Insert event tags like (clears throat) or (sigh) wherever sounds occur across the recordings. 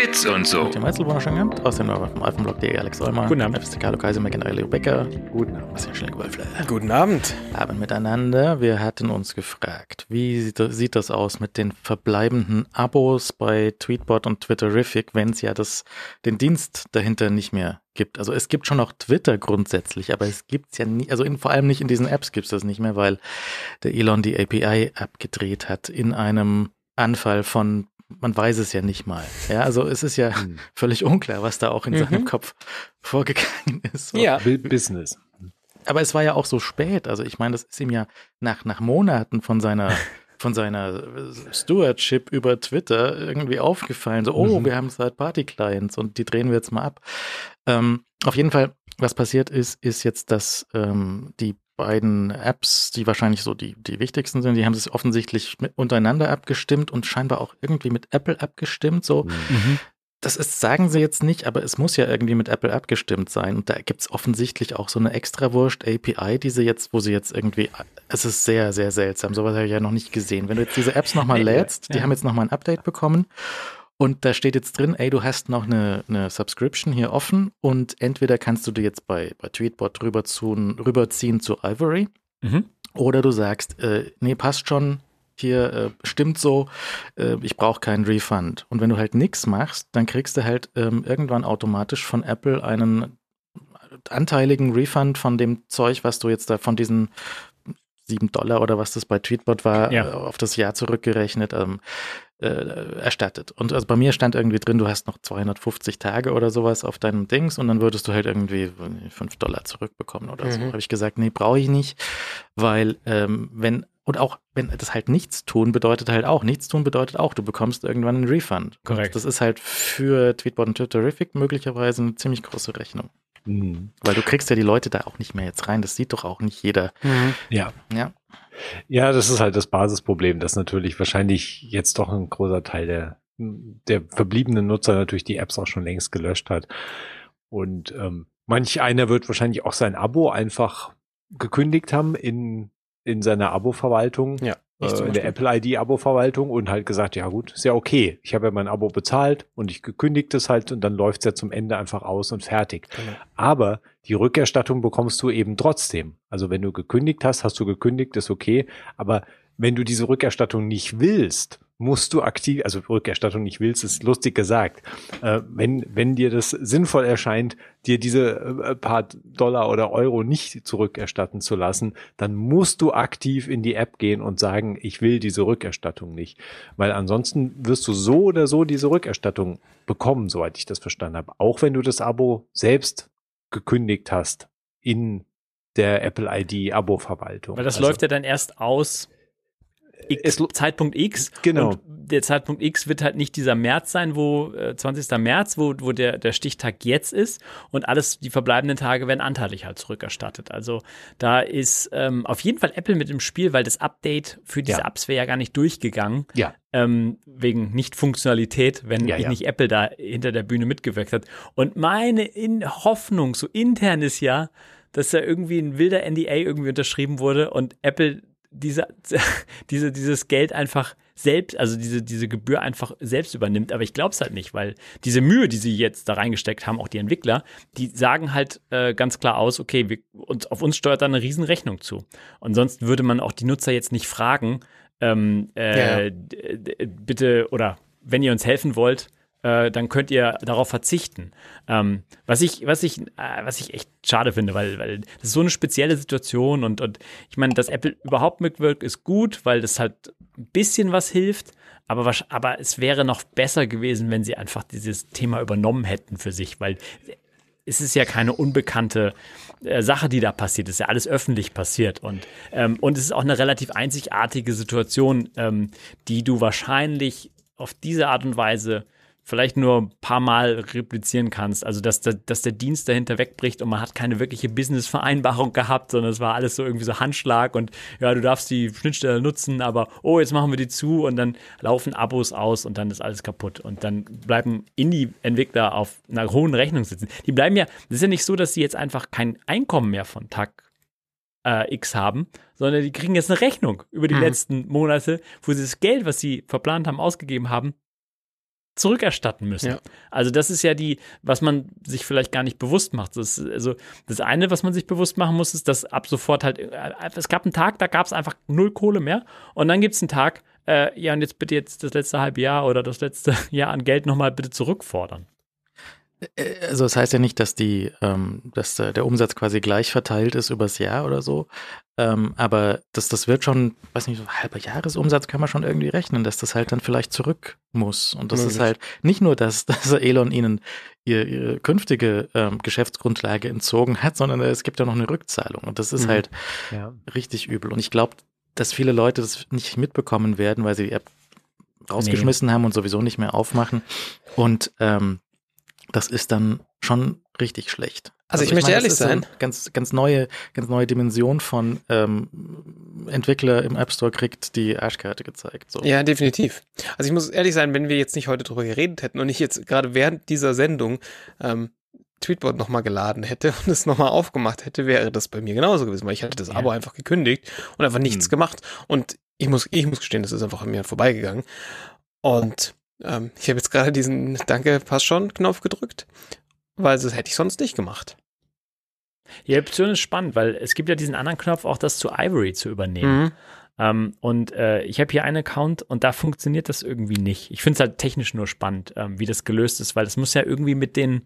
Bits und so. Tim Weizelbrunner schon gehabt. Aus dem vom Alphenblog.de Alex Olmer. Guten Abend. FSK Kaiser McIntyre Leo Becker. Guten Abend. Bastian Schlenk-Wolfler. Guten Abend. Abend miteinander. Wir hatten uns gefragt, wie sieht das, aus mit den verbleibenden Abos bei Tweetbot und Twitterific, wenn es ja das, den Dienst dahinter nicht mehr gibt. Also es gibt schon noch Twitter grundsätzlich, aber es gibt's ja nie, also in, vor allem nicht in diesen Apps gibt's das nicht mehr, weil der Elon die API abgedreht hat in einem Anfall von man weiß es ja nicht mal. Ja, also es ist ja Hm. (laughs) völlig unklar, was da auch in Mhm. seinem Kopf vorgegangen ist. So. Ja. Business. Aber es war ja auch so spät. Also ich meine, das ist ihm ja nach, nach Monaten von seiner (laughs) von seiner Stewardship über Twitter irgendwie aufgefallen. So, oh, Mhm. wir haben Third-Party-Clients und die drehen wir jetzt mal ab. Ähm, auf jeden Fall, was passiert ist, ist jetzt, dass ähm, die beiden Apps, die wahrscheinlich so die, die wichtigsten sind, die haben sich offensichtlich mit untereinander abgestimmt und scheinbar auch irgendwie mit Apple abgestimmt. So, Mhm. das ist, sagen sie jetzt nicht, aber es muss ja irgendwie mit Apple abgestimmt sein. Und da gibt's offensichtlich auch so eine extrawurst API, die sie jetzt, wo sie jetzt irgendwie, es ist sehr, sehr seltsam. Sowas habe ich ja noch nicht gesehen. Wenn du jetzt diese Apps nochmal lädst, die ja. haben jetzt nochmal ein Update bekommen. Und da steht jetzt drin, ey, du hast noch eine, eine Subscription hier offen und entweder kannst du dir jetzt bei, bei Tweetbot rüberziehen, rüberziehen zu Ivory Mhm. oder du sagst, äh, nee, passt schon, hier äh, stimmt so, äh, ich brauche keinen Refund. Und wenn du halt nichts machst, dann kriegst du halt ähm, irgendwann automatisch von Apple einen anteiligen Refund von dem Zeug, was du jetzt da von diesen 7 Dollar oder was das bei Tweetbot war, Ja. äh, auf das Jahr zurückgerechnet, ähm, äh, erstattet. Und also bei mir stand irgendwie drin, du hast noch 250 Tage oder sowas auf deinem Dings und dann würdest du halt irgendwie 5 Dollar zurückbekommen oder so. Mhm. Habe ich gesagt, nee, brauche ich nicht, weil ähm, wenn und auch wenn das halt nichts tun bedeutet halt auch nichts tun bedeutet auch du bekommst irgendwann einen Refund. Korrekt. Das ist halt für Tweetbot und Twitterific möglicherweise eine ziemlich große Rechnung, Mhm. weil du kriegst ja die Leute da auch nicht mehr jetzt rein. Das sieht doch auch nicht jeder. Ja. Ja. Ja, das ist halt das Basisproblem, dass natürlich wahrscheinlich jetzt doch ein großer Teil der, der verbliebenen Nutzer natürlich die Apps auch schon längst gelöscht hat. Und ähm, manch einer wird wahrscheinlich auch sein Abo einfach gekündigt haben in, in seiner Abo-Verwaltung. Ja, ich Äh, in der. Apple ID-Abo-Verwaltung und halt gesagt, ja gut, ist ja okay. Ich habe ja mein Abo bezahlt und ich gekündigt es halt und dann läuft es ja zum Ende einfach aus und fertig. Genau. Aber die Rückerstattung bekommst du eben trotzdem. Also wenn du gekündigt hast, hast du gekündigt, ist okay. Aber wenn du diese Rückerstattung nicht willst, musst du aktiv, also Rückerstattung nicht willst, ist lustig gesagt. Äh, wenn, wenn dir das sinnvoll erscheint, dir diese äh, paar Dollar oder Euro nicht zurückerstatten zu lassen, dann musst du aktiv in die App gehen und sagen, ich will diese Rückerstattung nicht. Weil ansonsten wirst du so oder so diese Rückerstattung bekommen, soweit ich das verstanden habe. Auch wenn du das Abo selbst gekündigt hast in der Apple ID Abo-Verwaltung. Weil das Also, läuft ja dann erst aus X, Zeitpunkt X. Genau. Und der Zeitpunkt X wird halt nicht dieser März sein, wo äh, 20. März, wo, wo der, der Stichtag jetzt ist. Und alles, die verbleibenden Tage werden anteilig halt zurückerstattet. Also da ist ähm, auf jeden Fall Apple mit im Spiel, weil das Update für diese Ja. Apps wäre ja gar nicht durchgegangen. Ja. Ähm, wegen Nicht-Funktionalität, wenn Ja, ja. nicht Apple da hinter der Bühne mitgewirkt hat. Und meine in Hoffnung, so intern ist ja, dass da irgendwie ein wilder NDA irgendwie unterschrieben wurde und Apple diese, (laughs) diese, dieses Geld einfach selbst, also diese, diese Gebühr einfach selbst übernimmt. Aber ich glaube es halt nicht, weil diese Mühe, die sie jetzt da reingesteckt haben, auch die Entwickler, die sagen halt äh, ganz klar aus, okay, wir, uns, auf uns steuert da eine Riesenrechnung zu. Und sonst würde man auch die Nutzer jetzt nicht fragen, ähm, äh, Ja. d- bitte oder wenn ihr uns helfen wollt, äh, dann könnt ihr darauf verzichten. Ähm, was ich, was ich, äh, was ich echt schade finde, weil, weil das ist so eine spezielle Situation und, und ich meine, dass Apple überhaupt mitwirkt, ist gut, weil das halt ein bisschen was hilft. Aber, wahrsch- aber es wäre noch besser gewesen, wenn sie einfach dieses Thema übernommen hätten für sich, weil es ist ja keine unbekannte äh, Sache, die da passiert. Es ist ja alles öffentlich passiert. Und, ähm, und es ist auch eine relativ einzigartige Situation, ähm, die du wahrscheinlich auf diese Art und Weise vielleicht nur ein paar Mal replizieren kannst. Also, dass, der- dass der Dienst dahinter wegbricht und man hat keine wirkliche Business-Vereinbarung gehabt, sondern es war alles so irgendwie so Handschlag und ja, du darfst die Schnittstelle nutzen, aber oh, jetzt machen wir die zu und dann laufen Abos aus und dann ist alles kaputt. Und dann bleiben Indie-Entwickler auf einer hohen Rechnung sitzen. Die bleiben ja, das ist ja nicht so, dass sie jetzt einfach kein Einkommen mehr von Tag äh, X haben, sondern die kriegen jetzt eine Rechnung über die Mhm. letzten Monate, wo sie das Geld, was sie verplant haben, ausgegeben haben, zurückerstatten müssen. Ja. Also das ist ja die, was man sich vielleicht gar nicht bewusst macht. Das, also das eine, was man sich bewusst machen muss, ist, dass ab sofort halt, äh, es gab einen Tag, da gab es einfach null Kohle mehr und dann gibt es einen Tag, äh, ja und jetzt bitte jetzt das letzte halbe Jahr oder das letzte (laughs) Jahr an Geld nochmal bitte zurückfordern. Also das heißt ja nicht, dass die, ähm, dass der Umsatz quasi gleich verteilt ist übers Jahr oder so. Ähm, aber das, das wird schon, weiß nicht, so halber Jahresumsatz kann man schon irgendwie rechnen, dass das halt dann vielleicht zurück muss. Und das Möglich. ist halt nicht nur, dass, (laughs) dass Elon ihnen ihr, ihre künftige ähm, Geschäftsgrundlage entzogen hat, sondern es gibt ja noch eine Rückzahlung. Und das ist mhm. halt ja. richtig übel. Und ich glaube, dass viele Leute das nicht mitbekommen werden, weil sie die App rausgeschmissen nee. haben und sowieso nicht mehr aufmachen. Und ähm, das ist dann schon richtig schlecht. Also, also ich, ich, möchte meine, ehrlich sein. Ganz, ganz neue, ganz neue Dimension von ähm, Entwickler im App Store kriegt die Arschkarte gezeigt. So. Ja, definitiv. Also ich muss ehrlich sein, wenn wir jetzt nicht heute drüber geredet hätten und ich jetzt gerade während dieser Sendung ähm, Tweetbot nochmal geladen hätte (laughs) und es nochmal aufgemacht hätte, wäre das bei mir genauso gewesen, weil ich hatte das ja. Abo einfach gekündigt und einfach nichts hm. gemacht. Und ich muss, ich muss gestehen, das ist einfach an mir vorbeigegangen. Und ähm, ich habe jetzt gerade diesen Danke, passt schon Knopf gedrückt, weil das hätte ich sonst nicht gemacht. Die Option ist spannend, weil es gibt ja diesen anderen Knopf, auch das zu Ivory zu übernehmen. Mhm. Ähm, und äh, ich habe hier einen Account und da funktioniert das irgendwie nicht. Ich finde es halt technisch nur spannend, ähm, wie das gelöst ist, weil es muss ja irgendwie mit den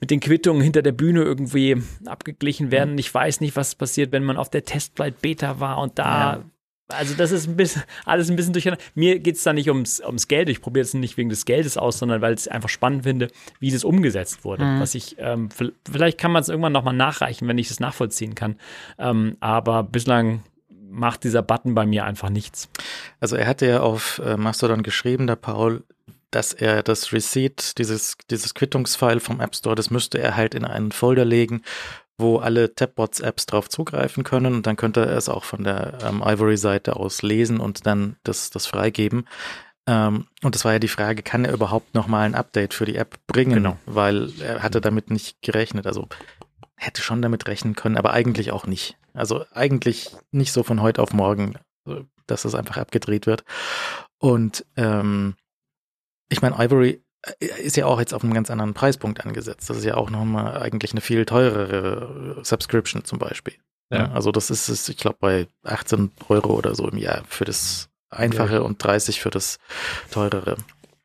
mit den Quittungen hinter der Bühne irgendwie abgeglichen werden. Mhm. Ich weiß nicht, was passiert, wenn man auf der Testflight Beta war und da ja. Also das ist ein bisschen, (laughs) alles ein bisschen durcheinander. Mir geht es da nicht ums, ums Geld. Ich probiere es nicht wegen des Geldes aus, sondern weil ich es einfach spannend finde, wie das umgesetzt wurde. Mhm. Was ich, ähm, vielleicht kann man es irgendwann nochmal nachreichen, wenn ich es nachvollziehen kann. Ähm, aber bislang macht dieser Button bei mir einfach nichts. Also er hatte ja auf äh, Mastodon geschrieben, der Paul, dass er das Receipt, dieses, dieses Quittungsfile vom App Store, das müsste er halt in einen Folder legen wo alle Tapbots-Apps drauf zugreifen können und dann könnte er es auch von der ähm, Ivory-Seite aus lesen und dann das, das freigeben. Ähm, und das war ja die Frage, kann er überhaupt nochmal ein Update für die App bringen? Genau. Weil er hatte damit nicht gerechnet. Also hätte schon damit rechnen können, aber eigentlich auch nicht. Also eigentlich nicht so von heute auf morgen, dass das einfach abgedreht wird. Und ähm, ich meine, Ivory äh, ist ja auch jetzt auf einem ganz anderen Preispunkt angesetzt. Das ist ja auch nochmal eigentlich eine viel teurere Subscription zum Beispiel. Ja. Also das ist es, ich glaube, bei 18 Euro oder so im Jahr für das einfache ja. und 30 für das teurere.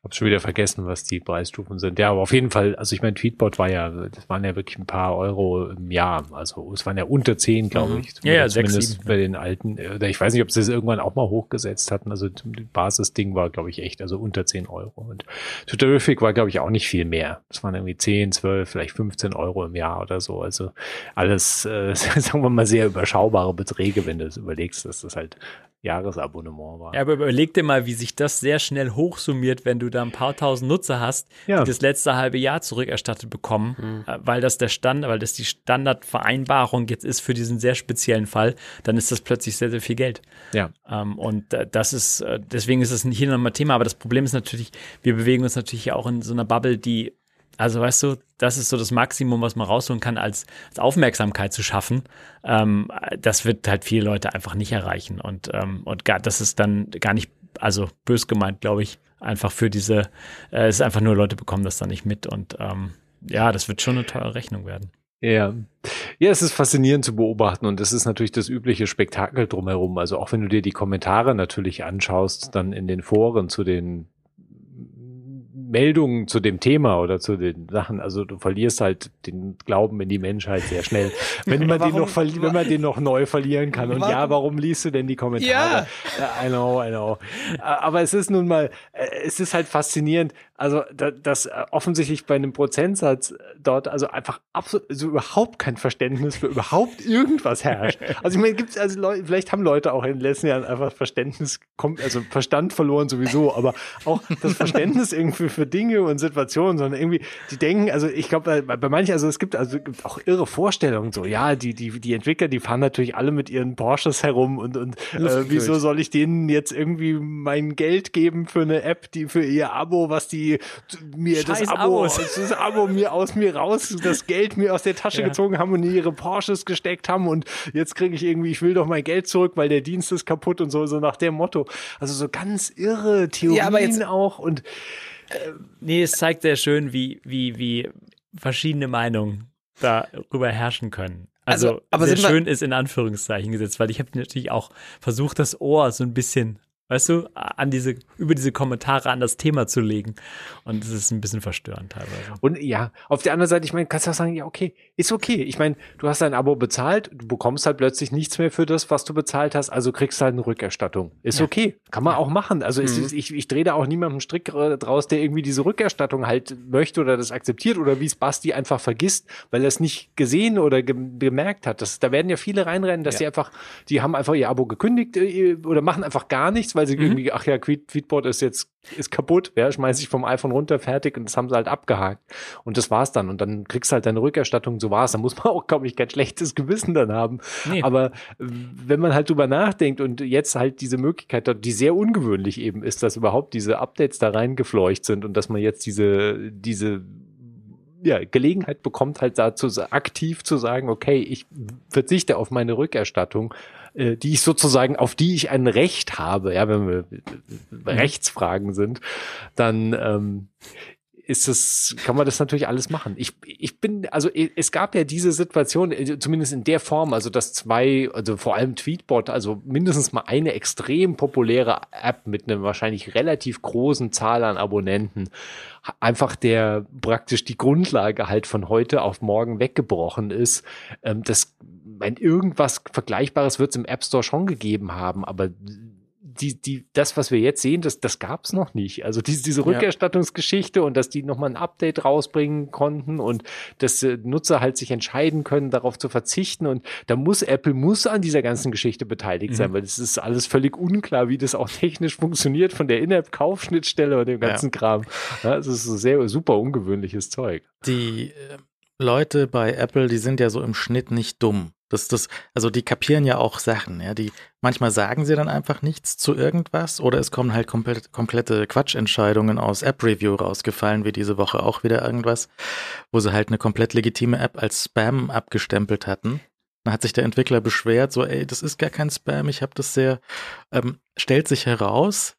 Hab schon wieder vergessen, was die Preisstufen sind. Ja, aber auf jeden Fall, also ich meine, Tweetbot war ja, das waren ja wirklich ein paar Euro im Jahr. Also es waren ja unter zehn, glaube mhm. ich. Ja, ja, zumindest sechs, bei den alten. Oder ich weiß nicht, ob sie es irgendwann auch mal hochgesetzt hatten. Also das Basisding war, glaube ich, echt, also unter zehn Euro. Und Twitterific war, glaube ich, auch nicht viel mehr. Das waren irgendwie zehn, zwölf, vielleicht 15 Euro im Jahr oder so. Also alles, äh, (laughs) sagen wir mal, sehr überschaubare Beträge, wenn du es überlegst, dass das halt Jahresabonnement war. Ja, aber überleg dir mal, wie sich das sehr schnell hochsummiert, wenn du da ein paar tausend Nutzer hast, ja. die das letzte halbe Jahr zurückerstattet bekommen, mhm. weil das der Stand, weil das die Standardvereinbarung jetzt ist für diesen sehr speziellen Fall, dann ist das plötzlich sehr, sehr viel Geld. Ja. Ähm, und äh, das ist, äh, deswegen ist das hier nochmal Thema, aber das Problem ist natürlich, wir bewegen uns natürlich auch in so einer Bubble, die also weißt du, das ist so das Maximum, was man rausholen kann, als, als Aufmerksamkeit zu schaffen. Ähm, das wird halt viele Leute einfach nicht erreichen. Und, ähm, und gar, das ist dann gar nicht, also bös gemeint, glaube ich, einfach für diese, äh, es ist einfach nur Leute bekommen das dann nicht mit. Und ähm, ja, das wird schon eine teure Rechnung werden. Ja. Ja, es ist faszinierend zu beobachten und es ist natürlich das übliche Spektakel drumherum. Also auch wenn du dir die Kommentare natürlich anschaust, dann in den Foren zu den Meldungen zu dem Thema oder zu den Sachen. Also du verlierst halt den Glauben in die Menschheit sehr schnell. (laughs) Wenn man warum, den noch wenn man den noch neu verlieren kann. Und warum? ja, warum liest du denn die Kommentare? Ja. I know, I know. Aber es ist nun mal, äh, es ist halt faszinierend, also dass äh, offensichtlich bei einem Prozentsatz dort also einfach absolut also überhaupt kein Verständnis für überhaupt irgendwas herrscht. Also ich meine, gibt es also Leute, vielleicht haben Leute auch in den letzten Jahren einfach Verständnis, also Verstand verloren sowieso, aber auch das Verständnis irgendwie für Dinge und Situationen, sondern irgendwie, die denken, also ich glaube, bei, bei manchen, also es gibt also gibt auch irre Vorstellungen so, ja, die, die, die Entwickler, die fahren natürlich alle mit ihren Porsches herum und, und äh, wieso soll ich denen jetzt irgendwie mein Geld geben für eine App, die für ihr Abo, was die mir Scheiß das Abo, das Abo mir aus mir raus, das Geld mir aus der Tasche ja. gezogen haben und in ihre Porsches gesteckt haben und jetzt kriege ich irgendwie, ich will doch mein Geld zurück, weil der Dienst ist kaputt und so, so nach dem Motto. Also so ganz irre Theorien ja, aber jetzt, auch und nee, es zeigt sehr schön, wie, wie, wie verschiedene Meinungen darüber herrschen können. Also, Also, aber sehr schön ist in Anführungszeichen gesetzt, weil ich habe natürlich auch versucht, das Ohr so ein bisschen, weißt du, an diese, über diese Kommentare an das Thema zu legen. Und es ist ein bisschen verstörend teilweise. Und ja, auf der anderen Seite, ich meine, kannst du auch sagen, ja, okay, ist okay. Ich meine, du hast dein Abo bezahlt, du bekommst halt plötzlich nichts mehr für das, was du bezahlt hast, also kriegst halt eine Rückerstattung. Ist Ja. okay. Kann man auch machen. Also Mhm. ist, ich, ich drehe da auch niemandem Strick draus, der irgendwie diese Rückerstattung halt möchte oder das akzeptiert oder wie es Basti einfach vergisst, weil er es nicht gesehen oder ge gemerkt hat. Das, da werden ja viele reinrennen, dass Ja. die einfach, die haben einfach ihr Abo gekündigt äh, oder machen einfach gar nichts, weil sie Mhm. irgendwie, ach ja, Tweet, Tweetbot ist jetzt ist kaputt, ja, schmeiß ich vom iPhone runter, fertig und das haben sie halt abgehakt. Und das war's dann. Und dann kriegst du halt deine Rückerstattung, so war's. Da muss man (laughs) auch, glaube ich, kein schlechtes Gewissen dann haben. Nee. Aber äh, wenn man halt drüber nachdenkt und jetzt halt diese Möglichkeit hat, die sehr ungewöhnlich eben ist, dass überhaupt diese Updates da reingefleucht sind und dass man jetzt diese, diese ja, Gelegenheit bekommt, halt dazu aktiv zu sagen, okay, ich verzichte auf meine Rückerstattung, äh, die ich sozusagen, auf die ich ein Recht habe, ja, wenn wir bei Rechtsfragen sind, dann ähm, ist es, kann man das natürlich alles machen. Ich, ich bin, also es gab ja diese Situation, äh, zumindest in der Form, also dass zwei, also vor allem Tweetbot, also mindestens mal eine extrem populäre App mit einer wahrscheinlich relativ großen Zahl an Abonnenten, einfach der praktisch die Grundlage halt von heute auf morgen weggebrochen ist. Ähm, das, mein, irgendwas Vergleichbares wird es im App Store schon gegeben haben, aber die, die, das, was wir jetzt sehen, das, das gab es noch nicht. Also diese, diese. Rückerstattungsgeschichte und dass die nochmal ein Update rausbringen konnten und dass äh, Nutzer halt sich entscheiden können, darauf zu verzichten. Und da muss Apple muss an dieser ganzen Geschichte beteiligt sein, Mhm. weil es ist alles völlig unklar, wie das auch (laughs) technisch funktioniert von der In-App-Kaufschnittstelle und dem Ja. ganzen Kram. Ja, es ist so sehr super ungewöhnliches Zeug. Die äh, Leute bei Apple, die sind ja so im Schnitt nicht dumm. Das, das, also die kapieren ja auch Sachen, ja. Die, manchmal sagen sie dann einfach nichts zu irgendwas oder es kommen halt komplett, komplette Quatschentscheidungen aus App-Review rausgefallen, wie diese Woche auch wieder irgendwas, wo sie halt eine komplett legitime App als Spam abgestempelt hatten. Dann hat sich der Entwickler beschwert, so, ey, das ist gar kein Spam, ich habe das sehr, ähm, stellt sich heraus,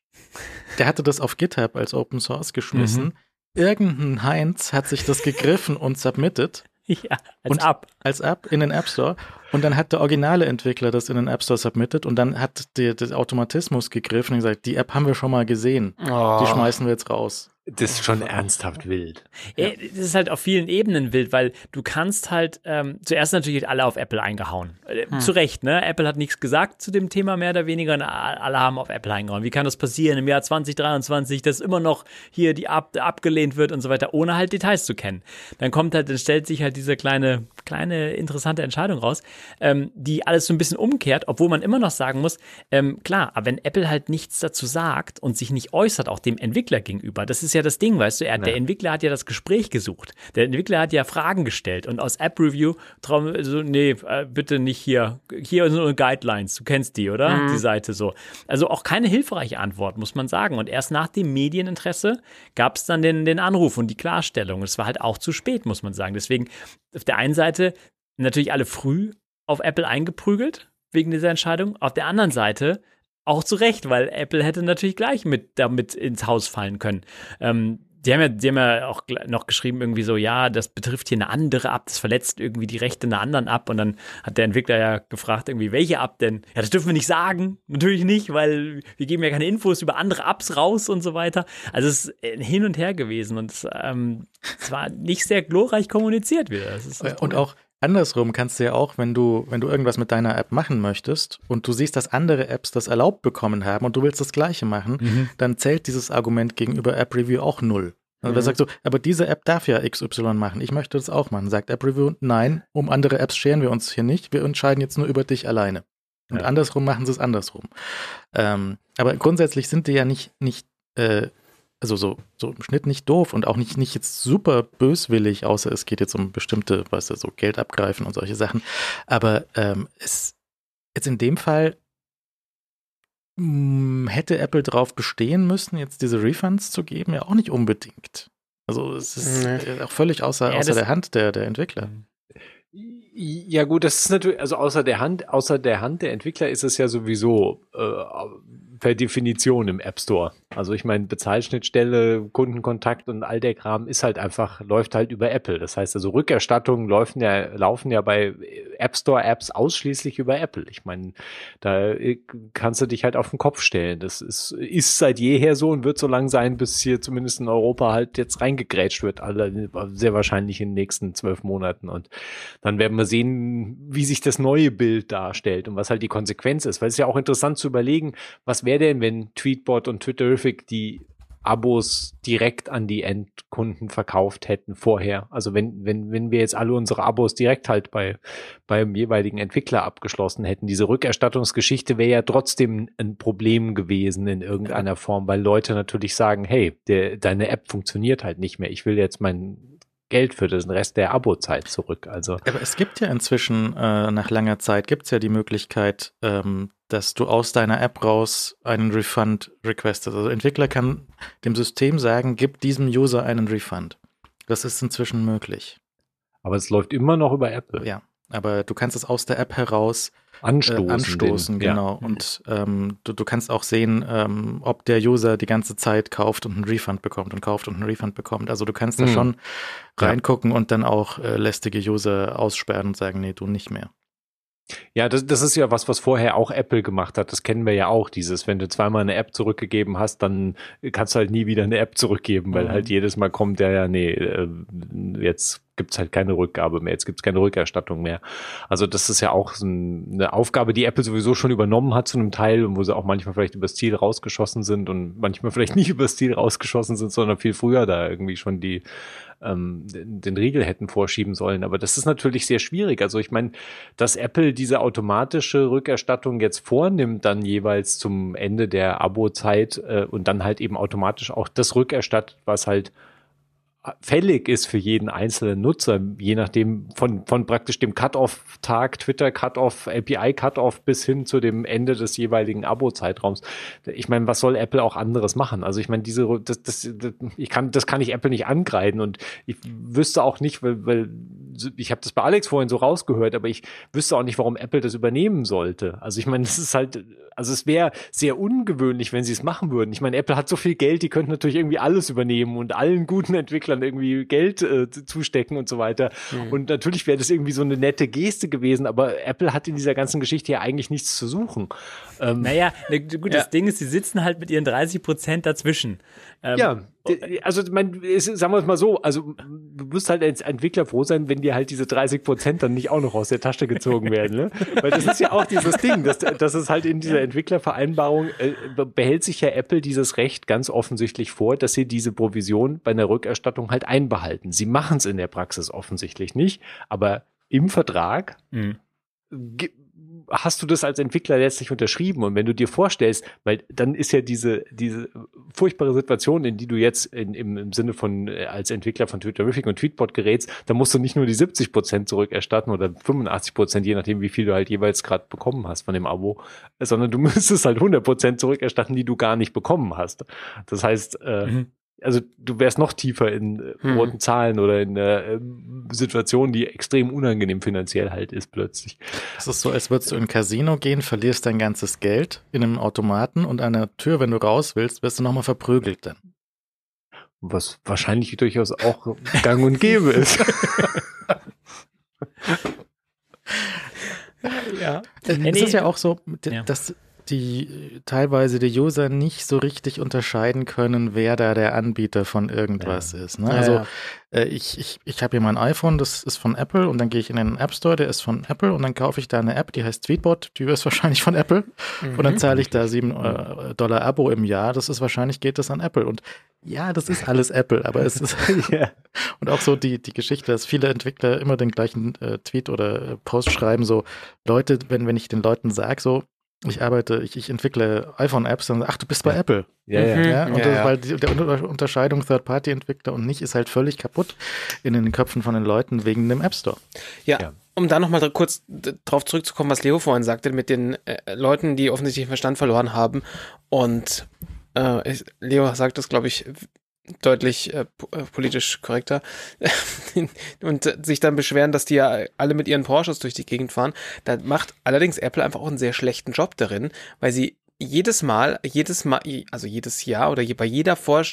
der hatte das auf GitHub als Open Source geschmissen. Mhm. Irgendein Heinz hat sich das gegriffen und submitted (laughs) Ja, als Und- ab. als App in den App Store und dann hat der originale Entwickler das in den App Store submitted und dann hat der, der Automatismus gegriffen und gesagt, die App haben wir schon mal gesehen, Oh. die schmeißen wir jetzt raus. Das ist schon ernsthaft wild. Ja. Das ist halt auf vielen Ebenen wild, weil du kannst halt ähm, zuerst natürlich alle auf Apple eingehauen. Äh, Zu Recht, ne? Apple hat nichts gesagt zu dem Thema mehr oder weniger und alle haben auf Apple eingehauen. Wie kann das passieren im Jahr 2023, dass immer noch hier die Ab abgelehnt wird und so weiter, ohne halt Details zu kennen? Dann kommt halt, dann stellt sich halt diese kleine, kleine interessante Entscheidung raus, ähm, die alles so ein bisschen umkehrt, obwohl man immer noch sagen muss, ähm, klar, aber wenn Apple halt nichts dazu sagt und sich nicht äußert, auch dem Entwickler gegenüber, das ist ja das Ding, weißt du, er, der Entwickler hat ja das Gespräch gesucht. Der Entwickler hat ja Fragen gestellt und aus App Review traum so, nee, äh, bitte nicht hier. Hier sind nur Guidelines, du kennst die, oder? Die Seite so. Also auch keine hilfreiche Antwort, muss man sagen. Und erst nach dem Medieninteresse gab es dann den, den Anruf und die Klarstellung. Es war halt auch zu spät, muss man sagen. Deswegen auf der einen Seite natürlich alle früh auf Apple eingeprügelt wegen dieser Entscheidung. Auf der anderen Seite auch zu Recht, weil Apple hätte natürlich gleich mit damit ins Haus fallen können. Ähm, die haben ja, die haben ja auch noch geschrieben, irgendwie so, ja, das betrifft hier eine andere App, das verletzt irgendwie die Rechte einer anderen App. Und dann hat der Entwickler ja gefragt, irgendwie, welche App denn? Ja, das dürfen wir nicht sagen. Natürlich nicht, weil wir geben ja keine Infos über andere Apps raus und so weiter. Also es ist ein hin und her gewesen und es, ähm, es war nicht sehr glorreich kommuniziert wieder. Und auch andersrum kannst du ja auch, wenn du, wenn du irgendwas mit deiner App machen möchtest und du siehst, dass andere Apps das erlaubt bekommen haben und du willst das Gleiche machen, Mhm. dann zählt dieses Argument gegenüber App Review auch null. Also wer sagt so, aber diese App darf ja XY machen, ich möchte das auch machen. Sagt App Review, nein, um andere Apps scheren wir uns hier nicht, wir entscheiden jetzt nur über dich alleine. Und Ja. andersrum machen sie es andersrum. Ähm, aber grundsätzlich sind die ja nicht, nicht äh, also so, so im Schnitt nicht doof und auch nicht, nicht jetzt super böswillig, außer es geht jetzt um bestimmte, weißt du, so Geld abgreifen und solche Sachen. Aber ähm, es jetzt in dem Fall mh, hätte Apple darauf bestehen müssen, jetzt diese Refunds zu geben, ja auch nicht unbedingt. Also es ist Nee. äh, auch völlig außer, Ja, außer der Hand der, der Entwickler. Ja gut, das ist natürlich, also außer der Hand, außer der Hand der Entwickler ist es ja sowieso äh, per Definition im App Store. Also ich meine, Bezahlschnittstelle, Kundenkontakt und all der Kram ist halt einfach, läuft halt über Apple. Das heißt also, Rückerstattungen laufen ja, laufen ja bei App Store Apps ausschließlich über Apple. Ich meine, da kannst du dich halt auf den Kopf stellen. Das ist, ist seit jeher so und wird so lang sein, bis hier zumindest in Europa halt jetzt reingegrätscht wird. Alle, sehr wahrscheinlich in den nächsten zwölf Monaten. Und dann werden wir sehen, wie sich das neue Bild darstellt und was halt die Konsequenz ist. Weil es ist ja auch interessant zu überlegen, was wäre denn, wenn Tweetbot und Twitter Terrific die Abos direkt an die Endkunden verkauft hätten vorher. Also wenn, wenn, wenn wir jetzt alle unsere Abos direkt halt bei, beim jeweiligen Entwickler abgeschlossen hätten, diese Rückerstattungsgeschichte wäre ja trotzdem ein Problem gewesen in irgendeiner Form, weil Leute natürlich sagen, hey, der, deine App funktioniert halt nicht mehr. Ich will jetzt mein Geld für den Rest der Abo-Zeit zurück. Also aber es gibt ja inzwischen äh, nach langer Zeit gibt es ja die Möglichkeit, ähm, dass du aus deiner App raus einen Refund requestest. Also Entwickler kann dem System sagen, gib diesem User einen Refund. Das ist inzwischen möglich. Aber es läuft immer noch über Apple. Ja, aber du kannst es aus der App heraus anstoßen. Äh, anstoßen, den, genau. Ja. Und ähm, du, du kannst auch sehen, ähm, ob der User die ganze Zeit kauft und einen Refund bekommt und kauft und einen Refund bekommt. Also du kannst da mhm. schon reingucken ja. und dann auch äh, lästige User aussperren und sagen, nee, du nicht mehr. Ja, das, das ist ja was, was vorher auch Apple gemacht hat. Das kennen wir ja auch. Dieses, wenn du zweimal eine App zurückgegeben hast, dann kannst du halt nie wieder eine App zurückgeben, weil mhm. halt jedes Mal kommt der ja, nee, äh, jetzt gibt's halt keine Rückgabe mehr, jetzt gibt's keine Rückerstattung mehr. Also das ist ja auch so eine Aufgabe, die Apple sowieso schon übernommen hat zu einem Teil und wo sie auch manchmal vielleicht übers Ziel rausgeschossen sind und manchmal vielleicht nicht (laughs) übers Ziel rausgeschossen sind, sondern viel früher da irgendwie schon die ähm, den Riegel hätten vorschieben sollen. Aber das ist natürlich sehr schwierig. Also ich meine, dass Apple diese automatische Rückerstattung jetzt vornimmt, dann jeweils zum Ende der Abo-Zeit äh, und dann halt eben automatisch auch das rückerstattet, was halt fällig ist für jeden einzelnen Nutzer, je nachdem von, von praktisch dem Cut-off-Tag, Twitter-Cut-off, API-Cut-off bis hin zu dem Ende des jeweiligen Abo-Zeitraums. Ich meine, was soll Apple auch anderes machen? Also ich meine, diese, das, das, das, ich kann, das kann ich Apple nicht angreifen und ich wüsste auch nicht, weil, weil ich habe das bei Alex vorhin so rausgehört, aber ich wüsste auch nicht, warum Apple das übernehmen sollte. Also ich meine, das ist halt, also es wäre sehr ungewöhnlich, wenn sie es machen würden. Ich meine, Apple hat so viel Geld, die könnten natürlich irgendwie alles übernehmen und allen guten Entwicklern irgendwie Geld äh, zustecken und so weiter. Mhm. Und natürlich wäre das irgendwie so eine nette Geste gewesen, aber Apple hat in dieser ganzen Geschichte ja eigentlich nichts zu suchen. Ähm, naja, ne, gut, das ja. Ding ist, sie sitzen halt mit ihren 30 Prozent dazwischen. Ähm, ja, also mein, sagen wir es mal so, also du musst halt als Entwickler froh sein, wenn dir halt diese 30 Prozent dann nicht auch noch aus der Tasche gezogen werden, ne? Weil das ist ja auch dieses Ding, dass, dass es halt in dieser Entwicklervereinbarung äh, behält sich ja Apple dieses Recht ganz offensichtlich vor, dass sie diese Provision bei einer Rückerstattung halt einbehalten. Sie machen es in der Praxis offensichtlich nicht, aber im Vertrag mhm hast du das als Entwickler letztlich unterschrieben? Und wenn du dir vorstellst, weil dann ist ja diese, diese furchtbare Situation, in die du jetzt in, im, im Sinne von äh, als Entwickler von Twitterific und Tweetbot gerätst, da musst du nicht nur die 70 Prozent zurückerstatten oder 85 Prozent, je nachdem, wie viel du halt jeweils gerade bekommen hast von dem Abo, sondern du (laughs) müsstest halt 100 Prozent zurückerstatten, die du gar nicht bekommen hast. Das heißt, äh, mhm also du wärst noch tiefer in äh, hm. roten Zahlen oder in einer äh, Situation, die extrem unangenehm finanziell halt ist plötzlich. Es ist so, als würdest du in ein Casino gehen, verlierst dein ganzes Geld in einem Automaten und an der Tür, wenn du raus willst, wirst du nochmal verprügelt dann. Was wahrscheinlich durchaus auch gang und gäbe ist. (laughs) ja. Es ist ja auch so, dass die teilweise die User nicht so richtig unterscheiden können, wer da der Anbieter von irgendwas ja. ist. Ne? Also ja, äh, ich, ich, ich habe hier mein iPhone, das ist von Apple und dann gehe ich in den App Store, der ist von Apple und dann kaufe ich da eine App, die heißt Tweetbot, die ist (laughs) wahrscheinlich von Apple mhm. und dann zahle ich da sieben äh, Dollar Abo im Jahr, das ist wahrscheinlich geht das an Apple und ja, das ist alles Apple, aber es ist (laughs) ja. (laughs) und auch so die, die Geschichte, dass viele Entwickler immer den gleichen äh, Tweet oder Post schreiben, so Leute, wenn, wenn ich den Leuten sage, so ich arbeite, ich, ich entwickle iPhone-Apps, dann ach, du bist bei Apple. Ja, ja. ja und ja, das, weil die, der Unterscheidung Third-Party-Entwickler und nicht ist halt völlig kaputt in den Köpfen von den Leuten wegen dem App Store. Ja. ja. Um da nochmal kurz drauf zurückzukommen, was Leo vorhin sagte, mit den äh, Leuten, die offensichtlich den Verstand verloren haben. Und äh, Leo sagt das, glaube ich, deutlich äh, äh politisch korrekter (laughs) und äh, sich dann beschweren, dass die ja alle mit ihren Porsches durch die Gegend fahren. Da macht allerdings Apple einfach auch einen sehr schlechten Job darin, weil sie jedes Mal, jedes Mal, also jedes Jahr oder bei jeder Vor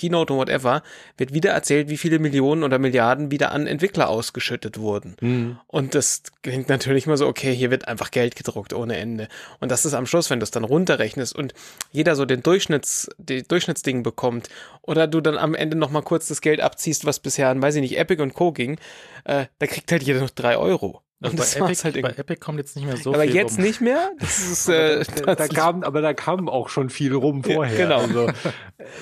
Keynote und whatever, wird wieder erzählt, wie viele Millionen oder Milliarden wieder an Entwickler ausgeschüttet wurden. Mhm. Und das klingt natürlich mal so, okay, hier wird einfach Geld gedruckt ohne Ende. Und das ist am Schluss, wenn du es dann runterrechnest und jeder so den Durchschnitts, die Durchschnittsding bekommt oder du dann am Ende nochmal kurz das Geld abziehst, was bisher an, weiß ich nicht, Epic und Co. ging, äh, da kriegt halt jeder noch drei Euro. Also bei, Epic, halt bei Epic kommt jetzt nicht mehr so aber viel Aber jetzt rum. nicht mehr? Das (laughs) ist, äh, da, da, kam, aber da kam auch schon viel rum vorher. Ja, genau. Also,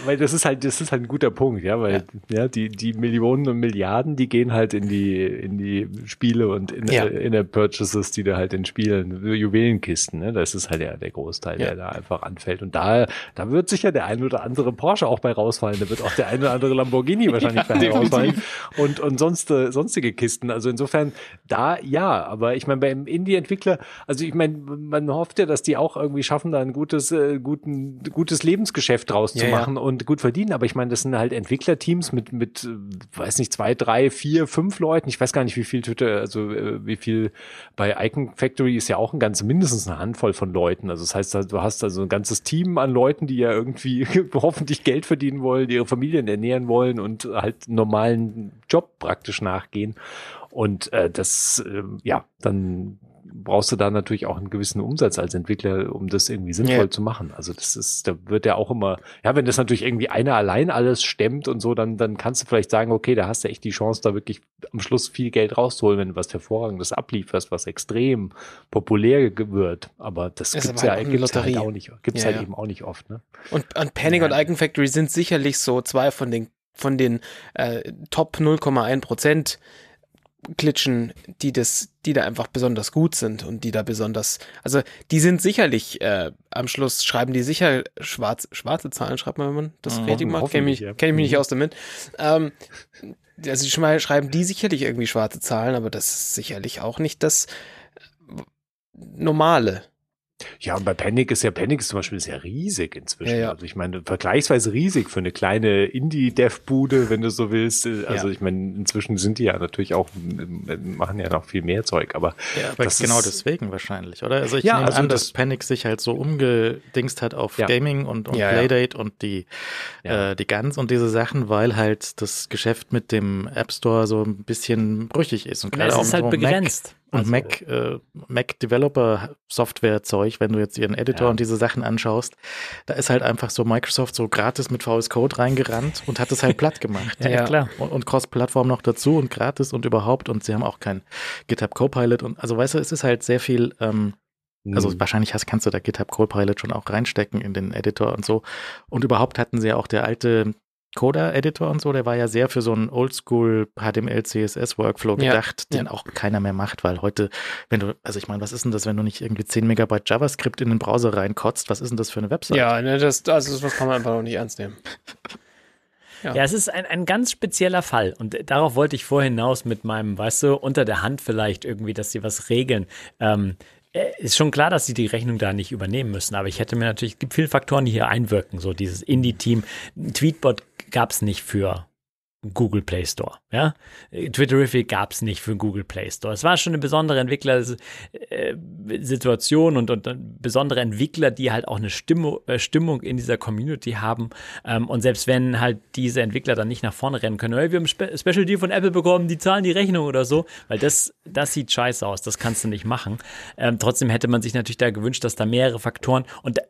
weil das ist halt, das ist halt ein guter Punkt, ja, weil ja. ja, die, die Millionen und Milliarden, die gehen halt in die, in die Spiele und in, ja. in der Purchases, die da halt in Spielen, Juwelenkisten, ne? Das ist halt ja der Großteil, der da einfach anfällt. Und da, da wird sicher der ein oder andere Porsche auch bei rausfallen. Da wird auch der ein oder andere Lamborghini (laughs) wahrscheinlich bei rausfallen. Und, und sonst, sonstige Kisten. Also insofern, da ja, aber ich meine, beim Indie-Entwickler, also ich meine, man hofft ja, dass die auch irgendwie schaffen, da ein gutes, äh, guten, gutes Lebensgeschäft draus ja, zu machen ja. und gut verdienen. Aber ich meine, das sind halt Entwicklerteams mit, mit, weiß nicht, zwei, drei, vier, fünf Leuten. Ich weiß gar nicht, wie viel Twitter, also äh, wie viel bei Icon Factory ist ja auch ein ganz mindestens eine Handvoll von Leuten. Also das heißt, du hast also ein ganzes Team an Leuten, die ja irgendwie (laughs) hoffentlich Geld verdienen wollen, ihre Familien ernähren wollen und halt normalen Job praktisch nachgehen. Und äh, das, äh, ja, dann brauchst du da natürlich auch einen gewissen Umsatz als Entwickler, um das irgendwie sinnvoll yeah. zu machen. Also das ist, da wird ja auch immer, ja, wenn das natürlich irgendwie einer allein alles stemmt und so, dann, dann kannst du vielleicht sagen, okay, da hast du echt die Chance, da wirklich am Schluss viel Geld rauszuholen, wenn du was hervorragendes ablieferst, was extrem populär wird. Aber das ist gibt's ja halt gibt's halt auch nicht, gibt's ja, halt ja. eben auch nicht oft, ne? Und, und Panic ja. und Icon Factory sind sicherlich so zwei von den, von den äh, Top 0,1 Prozent Glitchen, die das, die da einfach besonders gut sind und die da besonders, also die sind sicherlich äh, am Schluss schreiben die sicher schwarz, schwarze Zahlen, schreibt man, wenn man das Mhm, richtig macht, kenne mich, ja. kenn ich mich nicht Mhm. aus damit. Ähm, also schmei- schreiben die sicherlich irgendwie schwarze Zahlen, aber das ist sicherlich auch nicht das äh, Normale. Ja, und bei Panic ist ja, Panic ist zum Beispiel ist ja riesig inzwischen. Ja, ja. Also ich meine, vergleichsweise riesig für eine kleine Indie-Dev-Bude, wenn du so willst. Also Ja. ich meine, inzwischen sind die ja natürlich auch, äh, machen ja noch viel mehr Zeug, aber das genau ist- deswegen wahrscheinlich, oder? Also ich Ja, nehme also an, dass das- Panic sich halt so umgedingst hat auf Ja. Gaming und, und Ja, ja. Playdate und die, Ja. äh, die Guns und diese Sachen, weil halt das Geschäft mit dem App Store so ein bisschen brüchig ist. Und gerade es auch ist halt begrenzt. Mac, Also- und Mac, äh, Mac Developer Software Zeug, wenn du jetzt ihren Editor Ja. und diese Sachen anschaust, da ist halt einfach so Microsoft so gratis mit VS Code reingerannt und hat es halt (laughs) platt gemacht. Ja, ja, klar. Und, und Cross-Plattform noch dazu und gratis und überhaupt und sie haben auch kein GitHub Copilot und also weißt du, es ist halt sehr viel, ähm, also Mhm. wahrscheinlich hast, kannst du da GitHub Copilot schon auch reinstecken in den Editor und so. Und überhaupt hatten sie ja auch der alte Coda-Editor und so, der war ja sehr für so einen Oldschool HTML, CSS Workflow Ja, gedacht, den ja. auch keiner mehr macht, weil heute, wenn du, also ich meine, was ist denn das, wenn du nicht irgendwie 10 Megabyte JavaScript in den Browser reinkotzt, was ist denn das für eine Website? Ja, ne, das, also das kann man einfach noch nicht ernst nehmen. (laughs) Ja. Ja, es ist ein, ein ganz spezieller Fall. Und darauf wollte ich vorhin hinaus mit meinem, weißt du, unter der Hand vielleicht irgendwie, dass sie was regeln. Ähm, äh, ist schon klar, dass sie die Rechnung da nicht übernehmen müssen. Aber ich hätte mir natürlich, es gibt viele Faktoren, die hier einwirken. So dieses Indie-Team. Tweetbot gab es nicht für Google Play Store. Ja? Äh, Twitterific gab es nicht für Google Play Store. Es war schon eine besondere Entwicklersituation und, und, und besondere Entwickler, die halt auch eine Stimmung, äh, Stimmung in dieser Community haben. Ähm, und selbst wenn halt diese Entwickler dann nicht nach vorne rennen können, hey, wir haben Spe Special Deal von Apple bekommen, die zahlen die Rechnung oder so, weil das, das sieht scheiße aus, das kannst du nicht machen. Ähm, trotzdem hätte man sich natürlich da gewünscht, dass da mehrere Faktoren und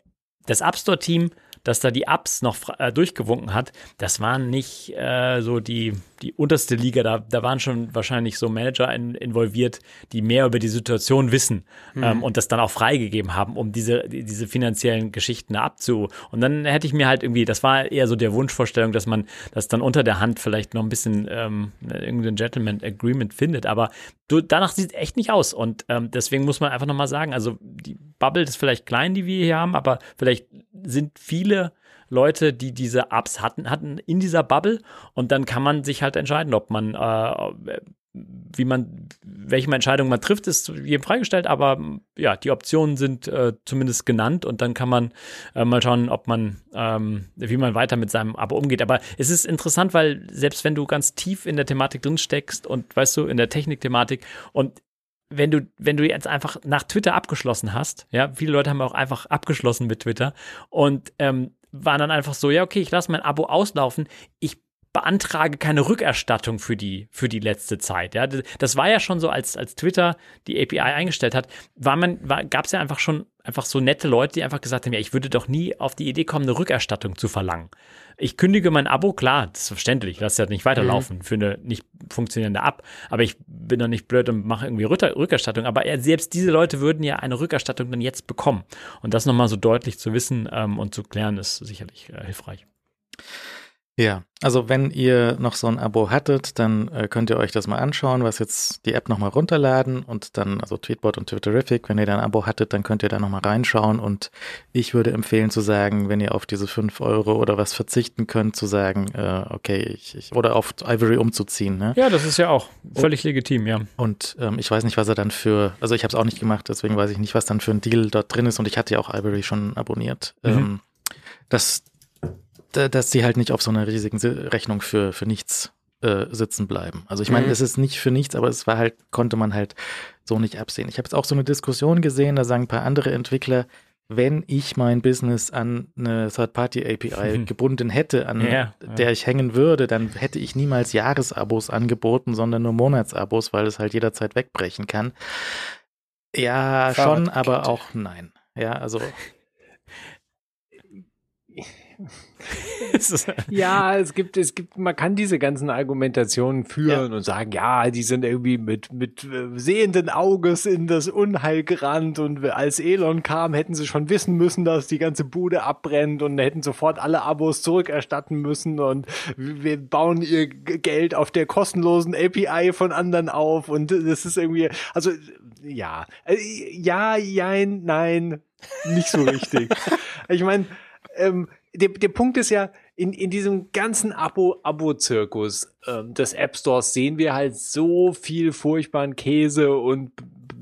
das App Store Team, das da die Apps noch äh, durchgewunken hat, das waren nicht äh, so die, die unterste Liga. Da, da waren schon wahrscheinlich so Manager in, involviert, die mehr über die Situation wissen ähm, und das dann auch freigegeben haben, um diese, die, diese finanziellen Geschichten abzu. Und dann hätte ich mir halt irgendwie, das war eher so der Wunschvorstellung, dass man das dann unter der Hand vielleicht noch ein bisschen ähm, irgendein Gentleman Agreement findet. Aber du, danach sieht es echt nicht aus. Und ähm, deswegen muss man einfach nochmal sagen, also die Bubble ist vielleicht klein, die wir hier haben, aber vielleicht sind viele Leute, die diese Apps hatten, hatten in dieser Bubble und dann kann man sich halt entscheiden, ob man, äh, wie man, welche Entscheidung man trifft, ist jedem freigestellt, aber ja, die Optionen sind äh, zumindest genannt und dann kann man äh, mal schauen, ob man, ähm, wie man weiter mit seinem Abo umgeht. Aber es ist interessant, weil selbst wenn du ganz tief in der Thematik drin steckst und weißt du, in der Technikthematik und wenn du, wenn du jetzt einfach nach Twitter abgeschlossen hast, ja, viele Leute haben auch einfach abgeschlossen mit Twitter und ähm, waren dann einfach so, ja, okay, ich lasse mein Abo auslaufen, ich beantrage keine Rückerstattung für die, für die letzte Zeit. Ja, das war ja schon so, als, als Twitter die API eingestellt hat, war man, gab es ja einfach schon einfach so nette Leute, die einfach gesagt haben, ja, ich würde doch nie auf die Idee kommen, eine Rückerstattung zu verlangen. Ich kündige mein Abo, klar, das ist verständlich, lass ja nicht weiterlaufen mhm. für eine nicht funktionierende App, aber ich bin doch nicht blöd und mache irgendwie Rückerstattung. Aber selbst diese Leute würden ja eine Rückerstattung dann jetzt bekommen. Und das nochmal so deutlich zu wissen ähm, und zu klären, ist sicherlich äh, hilfreich. Ja, also wenn ihr noch so ein Abo hattet, dann äh, könnt ihr euch das mal anschauen, was jetzt die App nochmal runterladen und dann, also Tweetbot und Twitterific, wenn ihr da ein Abo hattet, dann könnt ihr da nochmal reinschauen und ich würde empfehlen zu sagen, wenn ihr auf diese fünf Euro oder was verzichten könnt, zu sagen, äh, okay, ich, ich, oder auf Ivory umzuziehen. Ne? Ja, das ist ja auch völlig und, legitim, ja. Und ähm, ich weiß nicht, was er dann für, also ich habe es auch nicht gemacht, deswegen weiß ich nicht, was dann für ein Deal dort drin ist und ich hatte ja auch Ivory schon abonniert. Mhm. Ähm, das dass sie halt nicht auf so einer riesigen Rechnung für, für nichts äh, sitzen bleiben. Also ich meine, mhm. es ist nicht für nichts, aber es war halt, konnte man halt so nicht absehen. Ich habe jetzt auch so eine Diskussion gesehen, da sagen ein paar andere Entwickler, wenn ich mein Business an eine Third-Party-API gebunden hätte, an ja, ja. der ich hängen würde, dann hätte ich niemals Jahresabos angeboten, sondern nur Monatsabos, weil es halt jederzeit wegbrechen kann. Ja, schon, aber auch nein. Ja, also (laughs) (laughs) ja, es gibt, es gibt, man kann diese ganzen Argumentationen führen ja. und sagen, ja, die sind irgendwie mit, mit äh, sehenden Auges in das Unheil gerannt und als Elon kam, hätten sie schon wissen müssen, dass die ganze Bude abbrennt und hätten sofort alle Abos zurückerstatten müssen und wir bauen ihr Geld auf der kostenlosen API von anderen auf und das ist irgendwie, also ja, äh, ja, jein, nein, nicht so richtig. (laughs) ich meine, ähm, der, der Punkt ist ja, in, in diesem ganzen Abo-Abo-Zirkus ähm, des App Stores sehen wir halt so viel furchtbaren Käse und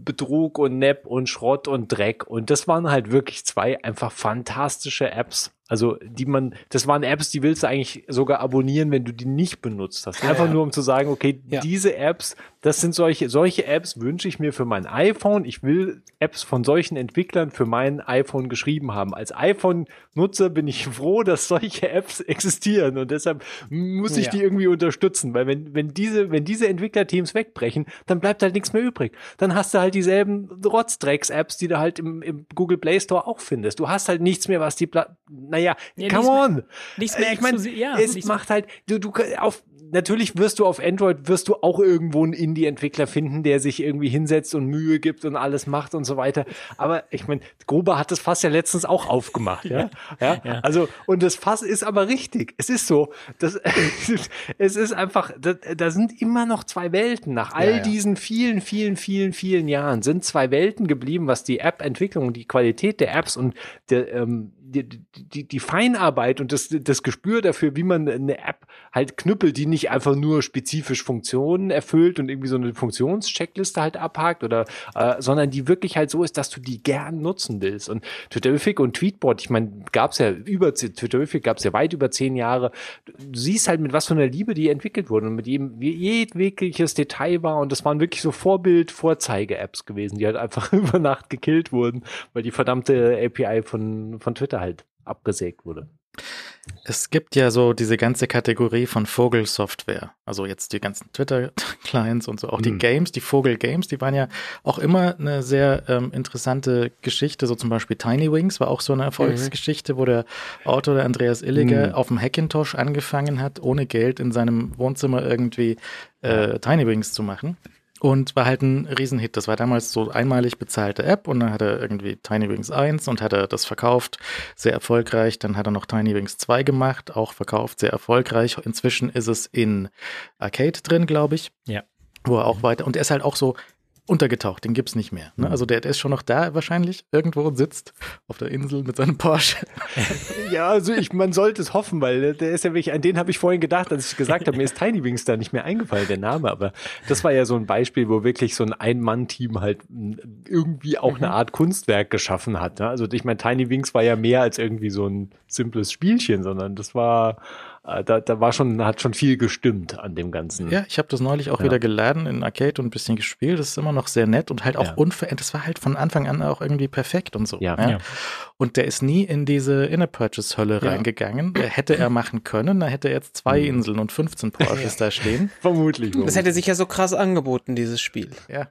Betrug und Nepp und Schrott und Dreck. Und das waren halt wirklich zwei einfach fantastische Apps. Also, die man, das waren Apps, die willst du eigentlich sogar abonnieren, wenn du die nicht benutzt hast. Einfach ja, ja. nur um zu sagen, okay, ja. diese Apps, das sind solche, solche Apps wünsche ich mir für mein iPhone. Ich will Apps von solchen Entwicklern für mein iPhone geschrieben haben. Als iPhone-Nutzer bin ich (laughs) froh, dass solche Apps existieren und deshalb muss ich die irgendwie unterstützen, weil wenn, wenn diese, wenn diese Entwicklerteams wegbrechen, dann bleibt halt nichts mehr übrig. Dann hast du halt dieselben Rotzdrecks-Apps, die du halt im, im Google Play Store auch findest. Du hast halt nichts mehr, was die, Pla naja, ja, come on. nichts mehr ich meine, ja, es macht halt, du, du auf natürlich wirst du auf Android wirst du auch irgendwo einen Indie-Entwickler finden, der sich irgendwie hinsetzt und Mühe gibt und alles macht und so weiter. Aber ich meine, Gruber hat das Fass ja letztens auch aufgemacht, ja? ja? ja. Also, und das Fass ist aber richtig. Es ist so. Das, (laughs) es ist einfach, da, da sind immer noch zwei Welten. Nach all ja, diesen vielen, vielen, vielen, vielen Jahren sind zwei Welten geblieben, was die App-Entwicklung und die Qualität der Apps und der, ähm, die, die, die Feinarbeit und das, das Gespür dafür, wie man eine App halt knüppelt, die nicht einfach nur spezifisch Funktionen erfüllt und irgendwie so eine Funktionscheckliste halt abhakt oder, äh, sondern die wirklich halt so ist, dass du die gern nutzen willst. Und Twitterific und Tweetbot, ich meine, gab es ja über, Twitterific gab es ja weit über zehn Jahre. Du siehst halt, mit was für einer Liebe die entwickelt wurden und mit jedem, jedwegliches Detail war und das waren wirklich so Vorbild-Vorzeige-Apps gewesen, die halt einfach (laughs) über Nacht gekillt wurden, weil die verdammte API von, von Twitter halt abgesägt wurde. Es gibt ja so diese ganze Kategorie von Vogelsoftware. Also jetzt die ganzen Twitter-Clients und so, auch die mhm. Games, die Vogel-Games, die waren ja auch immer eine sehr ähm, interessante Geschichte. So zum Beispiel Tiny Wings war auch so eine Erfolgsgeschichte, mhm. wo der Autor, der Andreas Illiger, mhm. auf dem Hackintosh angefangen hat, ohne Geld in seinem Wohnzimmer irgendwie äh, Tiny Wings zu machen. Und war halt ein Riesenhit. Das war damals so einmalig bezahlte App und dann hat er irgendwie Tiny Wings 1 und hat er das verkauft, sehr erfolgreich. Dann hat er noch Tiny Wings 2 gemacht, auch verkauft, sehr erfolgreich. Inzwischen ist es in Arcade drin, glaube ich. Ja. Wo er auch weiter, und er ist halt auch so untergetaucht, den gibt's nicht mehr. Ne? Mhm. Also der, der ist schon noch da wahrscheinlich irgendwo und sitzt auf der Insel mit seinem Porsche. (laughs) ja, also ich, man sollte es hoffen, weil der ist ja wirklich, an den habe ich vorhin gedacht, als ich gesagt habe, mir ist Tiny Wings da nicht mehr eingefallen, der Name, aber das war ja so ein Beispiel, wo wirklich so ein Ein-Mann-Team halt irgendwie auch mhm. eine Art Kunstwerk geschaffen hat. Ne? Also ich meine, Tiny Wings war ja mehr als irgendwie so ein simples Spielchen, sondern das war äh, da, da war schon, hat schon viel gestimmt an dem Ganzen. Ja, ich habe das neulich auch Ja. wieder geladen in Arcade und ein bisschen gespielt. Das ist immer noch sehr nett und halt auch Ja. unverändert. Das war halt von Anfang an auch irgendwie perfekt und so. Ja. Ja. Und der ist nie in diese Inner Purchase Hölle Ja. reingegangen. Der hätte er machen können. Da hätte er jetzt zwei Mhm. Inseln und 15 Porsches (laughs) da stehen. Vermutlich. Das hätte sich ja so krass angeboten, dieses Spiel. Ja.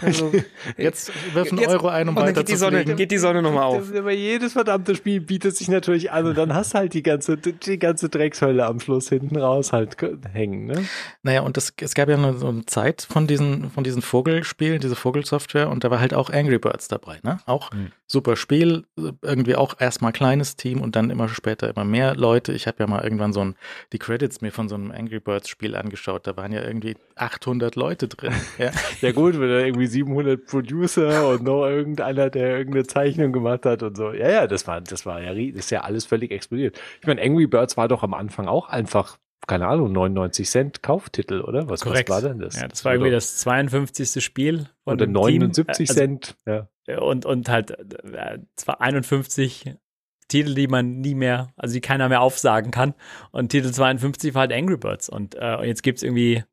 Also, (laughs) Jetzt wirf einen Jetzt- Euro ein, um und dann weiter geht die zu Sonne, geht die Sonne nochmal auf. Aber jedes verdammte Spiel bietet sich natürlich an und dann hast halt die ganze, die ganze Dreckshölle am Schluss hinten raus halt ge- hängen, ne? Naja, und das, es gab ja eine, so eine Zeit von diesen, von diesen Vogelspielen, diese Vogelsoftware, und da war halt auch Angry Birds dabei, ne? Auch Mhm. super Spiel, irgendwie auch erstmal kleines Team und dann immer später immer mehr Leute. Ich habe ja mal irgendwann so ein, die Credits mir von so einem Angry Birds Spiel angeschaut, da waren ja irgendwie 800 Leute drin. Ja, (laughs) Ja gut, wenn da irgendwie 700 Producer und noch irgendeiner, der irgendeine Zeichnung gemacht hat und so. Ja, ja, das war, das war ja, das ist ja alles völlig explodiert. Ich meine, Angry Birds war doch am Anfang auch einfach, keine Ahnung, 99 Cent Kauftitel, oder? Was, was war denn das? Ja, das war irgendwie Oder- das 52. Spiel von Oder dem 79 Team. Cent, ja. Also, und, und halt äh, zwar 51 Titel, die man nie mehr, also die keiner mehr aufsagen kann. Und Titel 52 war halt Angry Birds. Und, äh, und jetzt gibt es irgendwie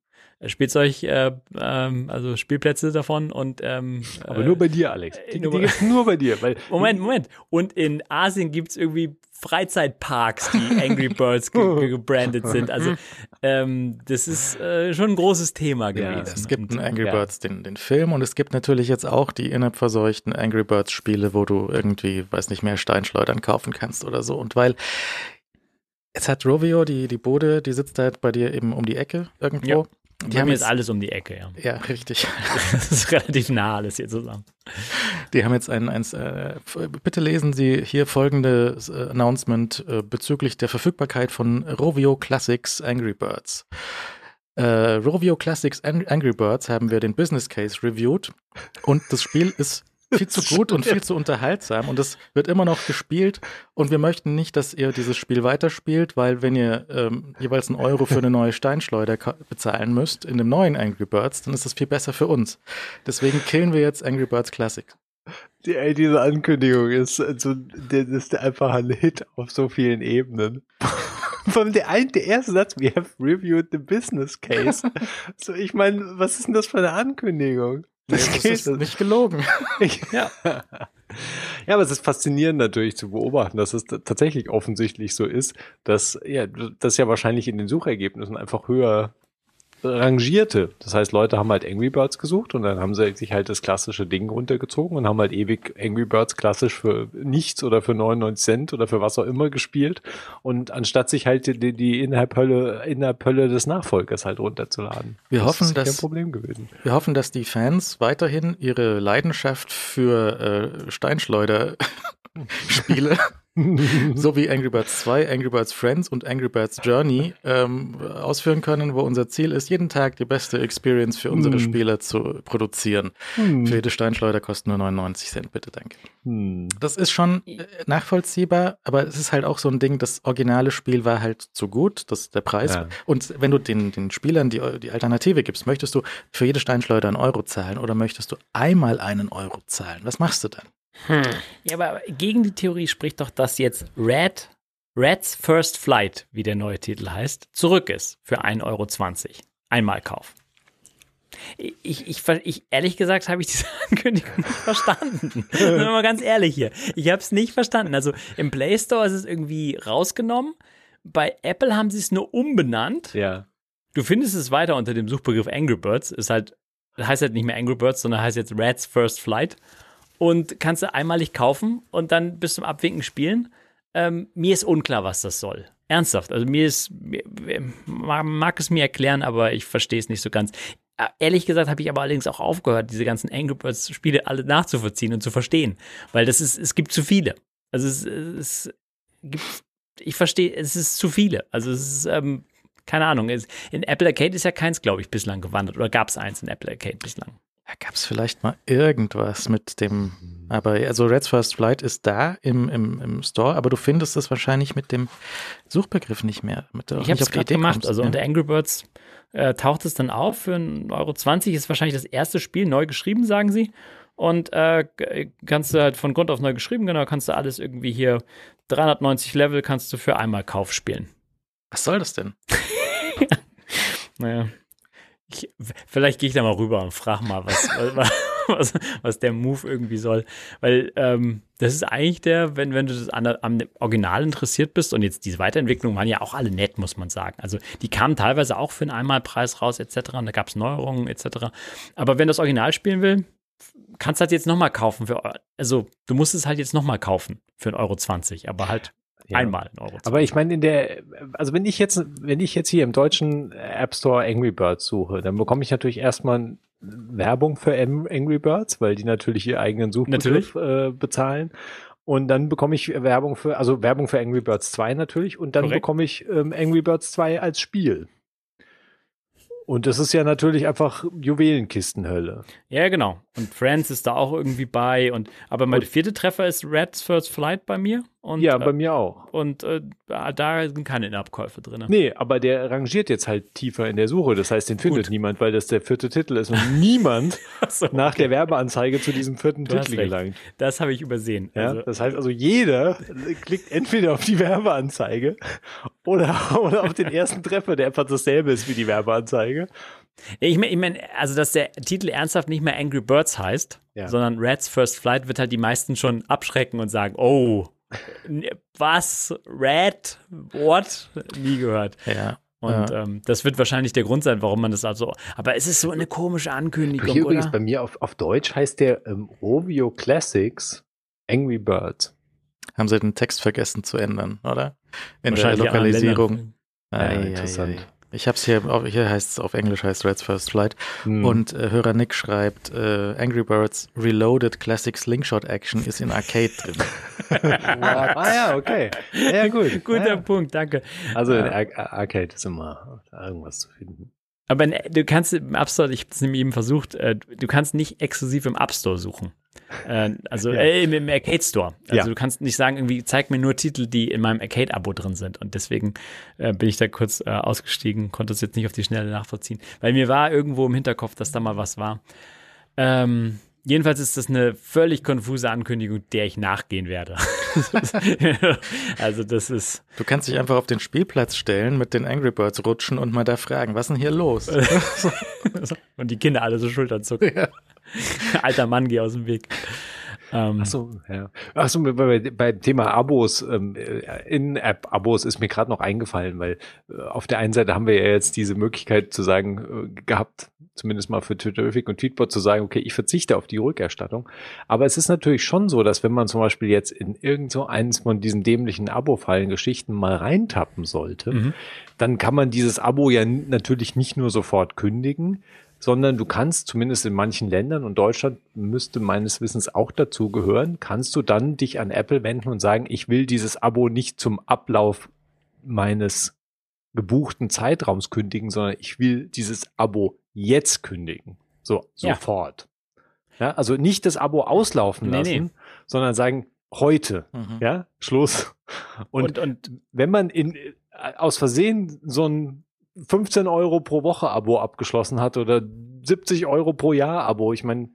Spielzeug, äh, ähm, also Spielplätze davon und ähm, Aber äh, nur bei dir, Alex. Die, nur die bei- gibt's nur bei dir, weil (laughs) Moment, Moment. Und in Asien gibt es irgendwie Freizeitparks, die Angry Birds ge ge gebrandet sind. Also ähm, das ist äh, schon ein großes Thema Ja, gewesen. es gibt einen Angry Ja. Birds, den, den Film, und es gibt natürlich jetzt auch die innerhalb verseuchten Angry Birds Spiele, wo du irgendwie, weiß nicht mehr, Steinschleudern kaufen kannst oder so. Und weil jetzt hat Rovio, die, die Bude, die sitzt halt bei dir eben um die Ecke irgendwo. Ja. Die Die haben jetzt alles um die Ecke, ja. ja, richtig. (laughs) Das ist relativ nah alles hier zusammen. Die haben jetzt ein, ein äh, bitte lesen Sie hier folgende äh, Announcement äh, bezüglich der Verfügbarkeit von Rovio Classics Angry Birds. Äh, Rovio Classics Ang Angry Birds haben wir den Business Case reviewed und das Spiel ist viel zu gut und viel zu unterhaltsam und es wird immer noch gespielt und wir möchten nicht, dass ihr dieses Spiel weiterspielt, weil wenn ihr ähm, jeweils einen Euro für eine neue Steinschleuder bezahlen müsst in dem neuen Angry Birds, dann ist das viel besser für uns. Deswegen killen wir jetzt Angry Birds Classic. die, ey, diese Ankündigung ist, also, das ist einfach ein Hit auf so vielen Ebenen. (laughs) Von der, ein, der erste Satz, we have reviewed the business case. (laughs) so, ich meine, was ist denn das für eine Ankündigung? Das geht- ist nicht gelogen. (laughs) ja. ja, aber es ist faszinierend natürlich zu beobachten, dass es tatsächlich offensichtlich so ist, dass ja, das ja wahrscheinlich in den Suchergebnissen einfach höher rangierte. Das heißt, Leute haben halt Angry Birds gesucht und dann haben sie sich halt das klassische Ding runtergezogen und haben halt ewig Angry Birds klassisch für nichts oder für 99 Cent oder für was auch immer gespielt und anstatt sich halt die, die Innerhalb-Hölle Innerhalb-Hölle des Nachfolgers halt runterzuladen. Wir das hoffen, dass- Problem gewesen. Wir hoffen, dass die Fans weiterhin ihre Leidenschaft für äh, Steinschleuder-Spiele, (laughs) (laughs) (laughs) so wie Angry Birds 2, Angry Birds Friends und Angry Birds Journey ähm, ausführen können, wo unser Ziel ist, jeden Tag die beste Experience für unsere Hm. Spieler zu produzieren. Hm. Für jede Steinschleuder kostet nur 99 Cent, bitte, danke. Hm. Das ist schon äh, nachvollziehbar, aber es ist halt auch so ein Ding, das originale Spiel war halt zu gut, das der Preis. Ja. Und wenn du den, den Spielern die, die Alternative gibst, möchtest du für jede Steinschleuder einen Euro zahlen oder möchtest du einmal einen Euro zahlen? Was machst du dann? Hm. Ja, aber gegen die Theorie spricht doch, dass jetzt Red, Red's First Flight, wie der neue Titel heißt, zurück ist für 1,20 Euro. Einmalkauf. Ich, ich, ich, ehrlich gesagt habe ich diese (laughs) Ankündigung nicht verstanden. Sind wir mal ganz ehrlich hier. Ich habe es nicht verstanden. Also im Play Store ist es irgendwie rausgenommen. Bei Apple haben sie es nur umbenannt. Ja. Du findest es weiter unter dem Suchbegriff Angry Birds. Ist halt, heißt halt nicht mehr Angry Birds, sondern heißt jetzt Rats First Flight. Und kannst du einmalig kaufen und dann bis zum Abwinken spielen. Ähm, mir ist unklar, was das soll. Ernsthaft. Also mir ist, man mag es mir erklären, aber ich verstehe es nicht so ganz. Äh, Ehrlich gesagt habe ich aber allerdings auch aufgehört, diese ganzen Angry Birds Spiele alle nachzuvollziehen und zu verstehen. Weil das ist, es gibt zu viele. Also es, es gibt, ich verstehe, es ist zu viele. Also es ist, ähm, keine Ahnung. In Apple Arcade ist ja keins, glaube ich, bislang gewandert. Oder gab es eins in Apple Arcade bislang? Da gab es vielleicht mal irgendwas mit dem, aber also Red's First Flight ist da im, im, im Store, aber du findest es wahrscheinlich mit dem Suchbegriff nicht mehr. Mit, Ich habe es gerade gemacht. kommst, Also ja. unter Angry Birds äh, taucht es dann auf für 1,20 Euro. Ist wahrscheinlich das erste Spiel, neu geschrieben, sagen sie. Und äh, kannst du halt von Grund auf neu geschrieben, genau, kannst du alles irgendwie hier 390 Level kannst du für einmal Kauf spielen. Was soll das denn? (laughs) Naja. Ich, vielleicht gehe ich da mal rüber und frage mal, (laughs) was, was, was, was der Move irgendwie soll. Weil ähm, das ist eigentlich der, wenn, wenn du das an, am Original interessiert bist und jetzt diese Weiterentwicklungen waren ja auch alle nett, muss man sagen. Also die kamen teilweise auch für einen Einmalpreis raus, etc. Und da gab es Neuerungen, etc. Aber wenn du das Original spielen will, kannst du halt jetzt nochmal kaufen. Für, also du musst es halt jetzt nochmal kaufen für 1,20 Euro, 20, aber halt Ja. einmal 1,20 Euro. Aber ich meine, in der, also wenn ich jetzt, wenn ich jetzt hier im deutschen App Store Angry Birds suche, dann bekomme ich natürlich erstmal Werbung für Angry Birds, weil die natürlich ihr eigenen Suchbegriff äh, bezahlen. Und dann bekomme ich Werbung für, also Werbung für Angry Birds 2 natürlich. Und dann Korrekt. bekomme ich ähm, Angry Birds 2 als Spiel. Und das ist ja natürlich einfach Juwelenkistenhölle. Ja, genau. Und Friends ist da auch irgendwie bei. Und, aber mein Und- vierte Treffer ist Red's First Flight bei mir. Und, ja, äh, bei mir auch. Und äh, da sind keine In-App-Käufe drin. Nee, aber der rangiert jetzt halt tiefer in der Suche. Das heißt, den findet Gut. niemand, weil das der vierte Titel ist und (laughs) niemand So, nach der Werbeanzeige zu diesem vierten Du Titel gelangt. das habe ich übersehen. Ja? Also, das heißt also, jeder klickt entweder auf die Werbeanzeige oder, (laughs) oder auf den ersten Treffer, der einfach dasselbe ist wie die Werbeanzeige. Ich meine, ich mein, also dass der Titel ernsthaft nicht mehr Angry Birds heißt, Ja. sondern Red's First Flight wird halt die meisten schon abschrecken und sagen, oh, (laughs) was? Red? What? Nie gehört. Ja. Und ja. ähm, das wird wahrscheinlich der Grund sein, warum man das also. Aber es ist so eine komische Ankündigung, Hier übrigens oder? bei mir auf, auf Deutsch heißt der ähm, Rovio Classics Angry Birds. Haben sie den Text vergessen zu ändern, oder? In der Lokalisierung. Länder. Ja, interessant. Ich habe es hier, hier heißt es auf Englisch heißt Red's First Flight. Hm. Und äh, Hörer Nick schreibt, äh, Angry Birds Reloaded Classic Slingshot Action ist in Arcade drin. (laughs) ah ja, okay. Ja, gut. (laughs) Guter ja. Punkt, danke. Also in. Ar Arcade ist immer irgendwas zu finden. Aber in, du kannst im App Store, ich habe es nämlich eben versucht, äh, du kannst nicht exklusiv im App Store suchen. Äh, also Ja. äh, im, Arcade Store. Also Ja. du kannst nicht sagen, irgendwie zeig mir nur Titel, die in meinem Arcade-Abo drin sind. Und deswegen äh, bin ich da kurz äh, ausgestiegen, konnte es jetzt nicht auf die Schnelle nachvollziehen. Weil mir war irgendwo im Hinterkopf, dass da mal was war. Ähm, jedenfalls ist das eine völlig konfuse Ankündigung, der ich nachgehen werde. (laughs) also das ist. Du kannst dich einfach auf den Spielplatz stellen, mit den Angry Birds rutschen und mal da fragen, was ist denn hier los? (laughs) (laughs) Und die Kinder alle so Schultern zucken. Ja. (laughs) Alter Mann, geh aus dem Weg. Ähm, Ach so, ja. Ach so, bei, bei, beim Thema Abos, ähm, äh, In-App-Abos ist mir gerade noch eingefallen, weil äh, auf der einen Seite haben wir ja jetzt diese Möglichkeit zu sagen, äh, gehabt, zumindest mal für Twitterific und Tweetbot zu sagen, okay, ich verzichte auf die Rückerstattung. Aber es ist natürlich schon so, dass wenn man zum Beispiel jetzt in irgend so eins von diesen dämlichen Abo-Fallen-Geschichten mal reintappen sollte, Mhm. dann kann man dieses Abo ja natürlich nicht nur sofort kündigen, sondern du kannst zumindest in manchen Ländern und Deutschland müsste meines Wissens auch dazu gehören, kannst du dann dich an Apple wenden und sagen, ich will dieses Abo nicht zum Ablauf meines gebuchten Zeitraums kündigen, sondern ich will dieses Abo jetzt kündigen. So, Ja. sofort. Ja, also nicht das Abo auslaufen Nee, lassen, nee. sondern sagen, heute, Mhm. ja, Schluss. Und, und, und wenn man in, äh, aus Versehen so ein 15 Euro pro Woche Abo abgeschlossen hat oder 70 Euro pro Jahr Abo, ich meine,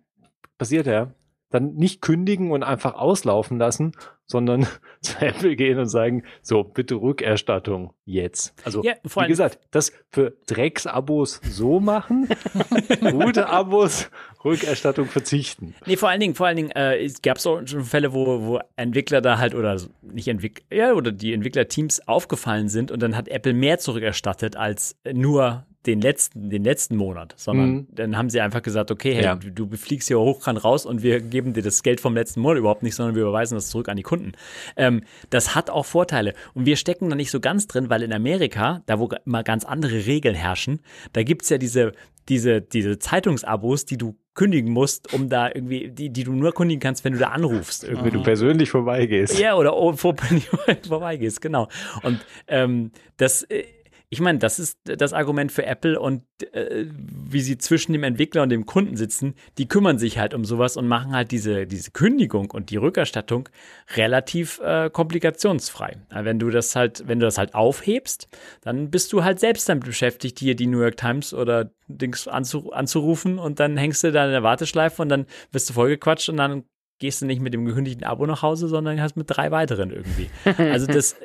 passiert ja, dann nicht kündigen und einfach auslaufen lassen, sondern (laughs) zu Apple gehen und sagen, so, bitte Rückerstattung jetzt. Also, Ja, wie gesagt, das für Drecksabos so machen, (laughs) gute Abos, Rückerstattung verzichten. Nee, vor allen Dingen, vor allen Dingen, äh, es gab auch schon Fälle, wo, wo Entwickler da halt oder so- nicht Entwickler, ja, oder die Entwicklerteams aufgefallen sind und dann hat Apple mehr zurückerstattet als nur den letzten, den letzten Monat, sondern Mhm. dann haben sie einfach gesagt, okay, hey, Ja. du, du fliegst hier hochkant raus und wir geben dir das Geld vom letzten Monat überhaupt nicht, sondern wir überweisen das zurück an die Kunden. Ähm, das hat auch Vorteile und wir stecken da nicht so ganz drin, weil in Amerika, da wo immer ganz andere Regeln herrschen, da gibt's ja diese, diese, diese Zeitungsabos, die du kündigen musst, um da irgendwie, die, die du nur kündigen kannst, wenn du da anrufst. Irgendwie. Wenn du persönlich vorbeigehst. Ja, oder oh, vor, (laughs) vorbeigehst, genau. Und ähm, das, äh, ich meine, das ist das Argument für Apple und äh, wie sie zwischen dem Entwickler und dem Kunden sitzen, die kümmern sich halt um sowas und machen halt diese, diese Kündigung und die Rückerstattung relativ äh, komplikationsfrei. Wenn du das halt, wenn du das halt aufhebst, dann bist du halt selbst damit beschäftigt, hier die New York Times oder Dings anzu, anzurufen und dann hängst du da in der Warteschleife und dann wirst du vollgequatscht und dann gehst du nicht mit dem gekündigten Abo nach Hause, sondern hast mit drei weiteren irgendwie. Also das,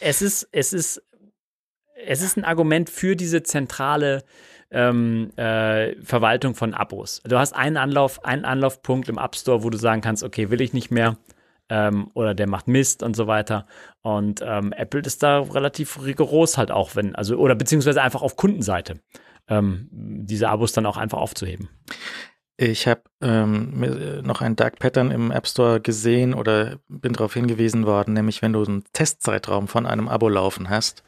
es ist, es ist es ist ein Argument für diese zentrale ähm, äh, Verwaltung von Abos. Du hast einen Anlauf, einen Anlaufpunkt im App Store, wo du sagen kannst, okay, will ich nicht mehr. Ähm, oder der macht Mist und so weiter. Und ähm, Apple ist da relativ rigoros halt auch, wenn, also, oder beziehungsweise einfach auf Kundenseite, ähm, diese Abos dann auch einfach aufzuheben. Ich habe ähm, äh, noch ein Dark Pattern im App Store gesehen oder bin darauf hingewiesen worden, nämlich wenn du einen Testzeitraum von einem Abo laufen hast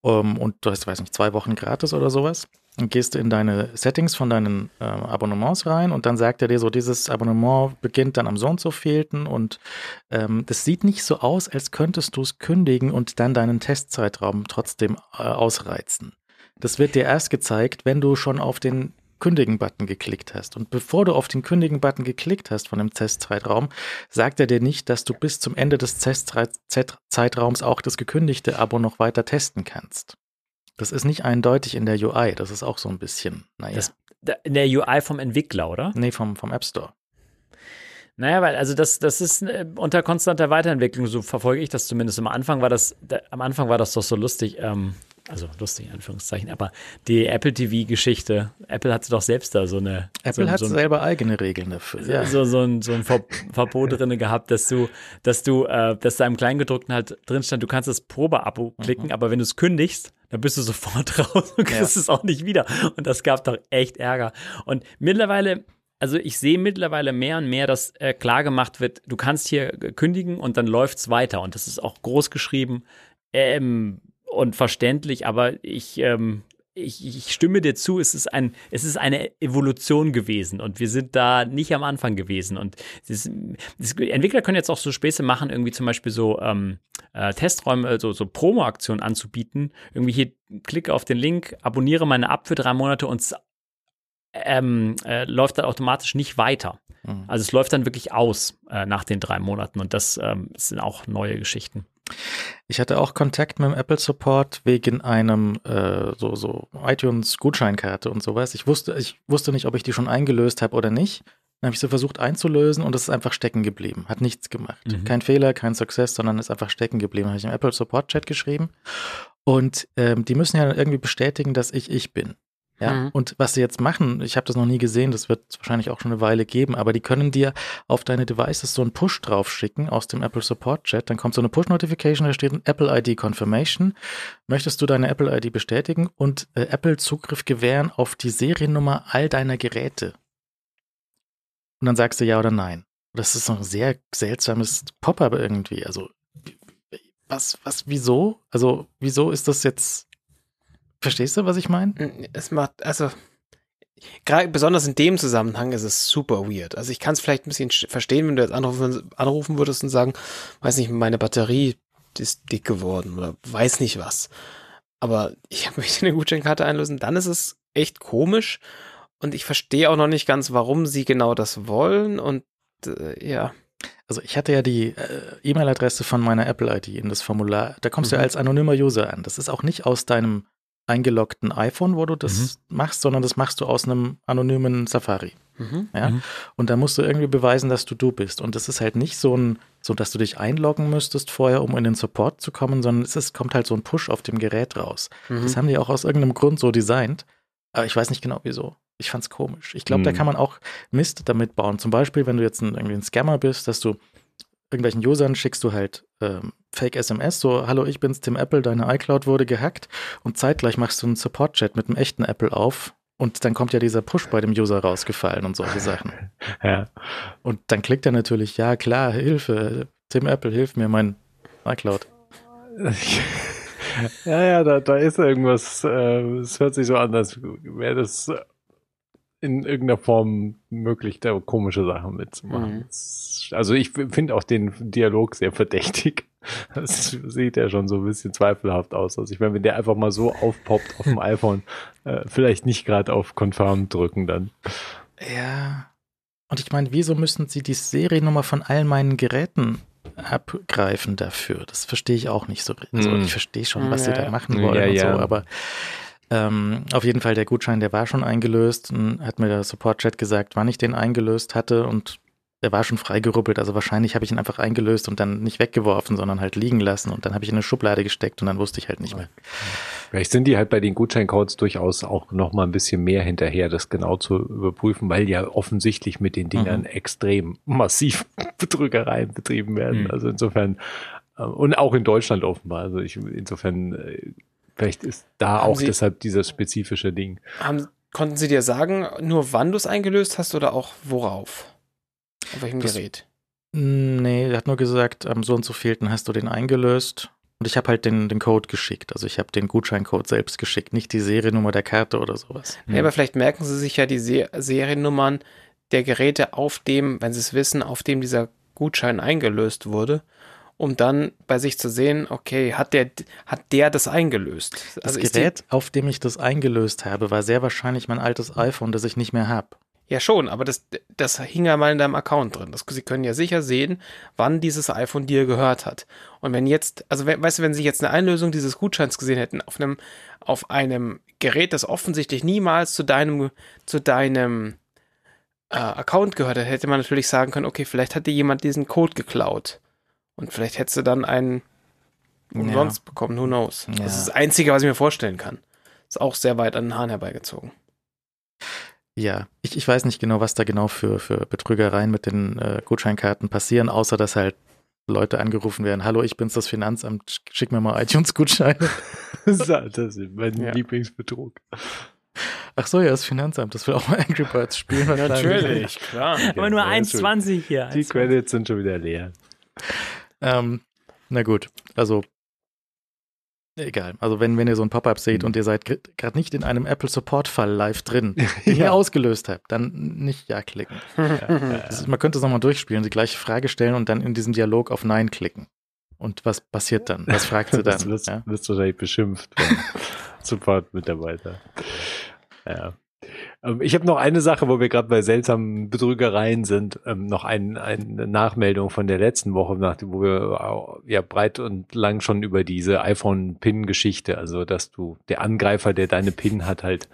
um, und du hast, weiß nicht, zwei Wochen gratis oder sowas, dann gehst du in deine Settings von deinen äh, Abonnements rein und dann sagt er dir so, dieses Abonnement beginnt dann am so und so fehlten und ähm, das sieht nicht so aus, als könntest du es kündigen und dann deinen Testzeitraum trotzdem äh, ausreizen. Das wird dir erst gezeigt, wenn du schon auf den Kündigen-Button geklickt hast. Und bevor du auf den Kündigen-Button geklickt hast von dem Testzeitraum, sagt er dir nicht, dass du bis zum Ende des Testzeitraums auch das gekündigte Abo noch weiter testen kannst. Das ist nicht eindeutig in der UI. Das ist auch so ein bisschen, naja. Das, in der UI vom Entwickler, oder? Nee, vom, vom App Store. Naja, weil also das, das ist äh, unter konstanter Weiterentwicklung, so verfolge ich das zumindest. Am Anfang war das, da, am Anfang war das doch so lustig. Ähm, also lustig in Anführungszeichen, aber die Apple TV-Geschichte, Apple hatte doch selbst da so eine. Apple so, hat so ein, selber eigene Regeln dafür. Ja. So, so ein, so ein Ver (laughs) Verbot drin gehabt, dass du, dass du, äh, dass da im Kleingedruckten halt drin stand, du kannst das Probeabo klicken, mhm. aber wenn du es kündigst, dann bist du sofort (laughs) raus und kriegst ja. es auch nicht wieder. Und das gab doch echt Ärger. Und mittlerweile also ich sehe mittlerweile mehr und mehr, dass äh, klar gemacht wird, du kannst hier kündigen und dann läuft es weiter. Und das ist auch groß geschrieben. Ähm, und verständlich, aber ich, ähm, ich, ich, stimme dir zu, es ist, ein, es ist eine Evolution gewesen und wir sind da nicht am Anfang gewesen. Und ist, das, Entwickler können jetzt auch so Späße machen, irgendwie zum Beispiel so ähm, äh, Testräume, so, so Promo-Aktionen anzubieten. Irgendwie hier klicke auf den Link, abonniere meine App für drei Monate und es ähm, äh, läuft dann automatisch nicht weiter. Mhm. Also es läuft dann wirklich aus äh, nach den drei Monaten und das ähm, sind auch neue Geschichten. Ich hatte auch Kontakt mit dem Apple Support wegen einem äh, so, so iTunes Gutscheinkarte und sowas. Ich wusste, ich wusste nicht, ob ich die schon eingelöst habe oder nicht. Dann habe ich sie versucht einzulösen und es ist einfach stecken geblieben. Hat nichts gemacht. Mhm. Kein Fehler, kein Success, sondern ist einfach stecken geblieben. Habe ich im Apple Support Chat geschrieben. Und ähm, die müssen ja irgendwie bestätigen, dass ich ich bin. Ja, mhm. und was sie jetzt machen, ich habe das noch nie gesehen, das wird es wahrscheinlich auch schon eine Weile geben, aber die können dir auf deine Devices so einen Push drauf schicken aus dem Apple Support Chat. Dann kommt so eine Push-Notification, da steht ein Apple ID Confirmation. Möchtest du deine Apple ID bestätigen und äh, Apple Zugriff gewähren auf die Seriennummer all deiner Geräte? Und dann sagst du ja oder nein. Das ist noch ein sehr seltsames Pop-up irgendwie. Also, was, was, wieso? Also, wieso ist das jetzt Verstehst du, was ich meine? Es macht, also, gerade besonders in dem Zusammenhang ist es super weird. Also ich kann es vielleicht ein bisschen verstehen, wenn du jetzt anrufen, anrufen würdest und sagen, weiß nicht, meine Batterie ist dick geworden oder weiß nicht was. Aber ich (laughs) möchte eine Gutscheinkarte einlösen, dann ist es echt komisch und ich verstehe auch noch nicht ganz, warum sie genau das wollen und äh, ja. Also ich hatte ja die äh, E-Mail-Adresse von meiner Apple-ID in das Formular. Da kommst mhm. du ja als anonymer User an. Das ist auch nicht aus deinem eingeloggten iPhone, wo du das mhm. machst, sondern das machst du aus einem anonymen Safari. Mhm. Ja? Mhm. Und da musst du irgendwie beweisen, dass du du bist. Und das ist halt nicht so ein, so dass du dich einloggen müsstest vorher, um in den Support zu kommen, sondern es ist, kommt halt so ein Push auf dem Gerät raus. Mhm. Das haben die auch aus irgendeinem Grund so designt. Aber ich weiß nicht genau wieso. Ich fand's komisch. Ich glaube, da mhm. kann man auch Mist damit bauen. Zum Beispiel, wenn du jetzt ein, irgendwie ein Scammer bist, dass du irgendwelchen Usern schickst du halt ähm, Fake-SMS, so, hallo, ich bin's, Tim Apple, deine iCloud wurde gehackt und zeitgleich machst du einen Support-Chat mit einem echten Apple auf und dann kommt ja dieser Push bei dem User rausgefallen und solche Sachen. (laughs) Ja. Und dann klickt er natürlich, ja klar, Hilfe, Tim Apple, hilf mir, mein iCloud. (laughs) Ja, ja, da, da ist irgendwas, äh, es hört sich so an, als wäre das in irgendeiner Form möglich, da komische Sachen mitzumachen. Mhm. Also ich finde auch den Dialog sehr verdächtig. (laughs) Das sieht ja schon so ein bisschen zweifelhaft aus. Also ich meine, wenn der einfach mal so aufpoppt auf dem iPhone, (laughs) äh, vielleicht nicht gerade auf Confirm drücken dann. Ja. Und ich meine, wieso müssen sie die Seriennummer von all meinen Geräten abgreifen dafür? Das verstehe ich auch nicht so. Also mhm. ich verstehe schon, was ja. sie da machen wollen ja, und ja. so, aber ähm, auf jeden Fall, der Gutschein, der war schon eingelöst. Und hat mir der Support-Chat gesagt, wann ich den eingelöst hatte. Und der war schon freigerubbelt, also wahrscheinlich habe ich ihn einfach eingelöst und dann nicht weggeworfen, sondern halt liegen lassen und dann habe ich in eine Schublade gesteckt und dann wusste ich halt nicht mehr. Vielleicht sind die halt bei den Gutscheincodes durchaus auch noch mal ein bisschen mehr hinterher, das genau zu überprüfen, weil ja offensichtlich mit den Dingern mhm. extrem massiv (laughs) Betrügereien betrieben werden. Mhm. Also insofern äh, und auch in Deutschland offenbar. Also ich insofern äh, vielleicht ist da haben auch Sie, deshalb dieses spezifische Ding. Haben, konnten Sie dir sagen, nur wann du es eingelöst hast oder auch worauf? Auf welchem das, Gerät? Nee, er hat nur gesagt, am so und so vielten hast du den eingelöst. Und ich habe halt den, den Code geschickt. Also ich habe den Gutscheincode selbst geschickt, nicht die Seriennummer der Karte oder sowas. Ja, aber vielleicht merken Sie sich ja die Se Seriennummern der Geräte auf dem, wenn Sie es wissen, auf dem dieser Gutschein eingelöst wurde, um dann bei sich zu sehen, okay, hat der, hat der das eingelöst? Das also Gerät, auf dem ich das eingelöst habe, war sehr wahrscheinlich mein altes iPhone, das ich nicht mehr habe. Ja, schon, aber das, das hing ja mal in deinem Account drin. Das, sie können ja sicher sehen, wann dieses iPhone dir gehört hat. Und wenn jetzt, also weißt du, wenn sie jetzt eine Einlösung dieses Gutscheins gesehen hätten auf einem, auf einem Gerät, das offensichtlich niemals zu deinem, zu deinem äh, Account gehört hat, hätte man natürlich sagen können, okay, vielleicht hat dir jemand diesen Code geklaut. Und vielleicht hättest du dann einen umsonst ja. bekommen, who knows. Ja. Das ist das Einzige, was ich mir vorstellen kann. Ist auch sehr weit an den Haaren herbeigezogen. Ja, ich, ich weiß nicht genau, was da genau für, für Betrügereien mit den äh, Gutscheinkarten passieren, außer dass halt Leute angerufen werden, hallo, ich bin's das Finanzamt, schick mir mal iTunes-Gutscheine. (laughs) das ist mein ja. Lieblingsbetrug. Ach so, ja, das Finanzamt, das will auch mal Angry Birds spielen. (laughs) Natürlich, klar. Aber nur 1,20 hier. Die Credits sind schon wieder leer. Ähm, na gut, also Egal. Also wenn, wenn ihr so ein Pop-up seht mhm. und ihr seid gerade nicht in einem Apple Support-Fall live drin, (laughs) den ja. ihr ausgelöst habt, dann nicht Ja klicken. (laughs) ja, ist, man könnte es nochmal durchspielen, die gleiche Frage stellen und dann in diesem Dialog auf Nein klicken. Und was passiert dann? Was fragt sie (laughs) dann? das wirst, ja? wirst wahrscheinlich beschimpft Support-Mitarbeiter. Ja. Ähm, ich habe noch eine Sache, wo wir gerade bei seltsamen Betrügereien sind, ähm, noch ein, eine Nachmeldung von der letzten Woche, wo wir ja breit und lang schon über diese iPhone-Pin-Geschichte, also dass du der Angreifer, der deine Pin hat, halt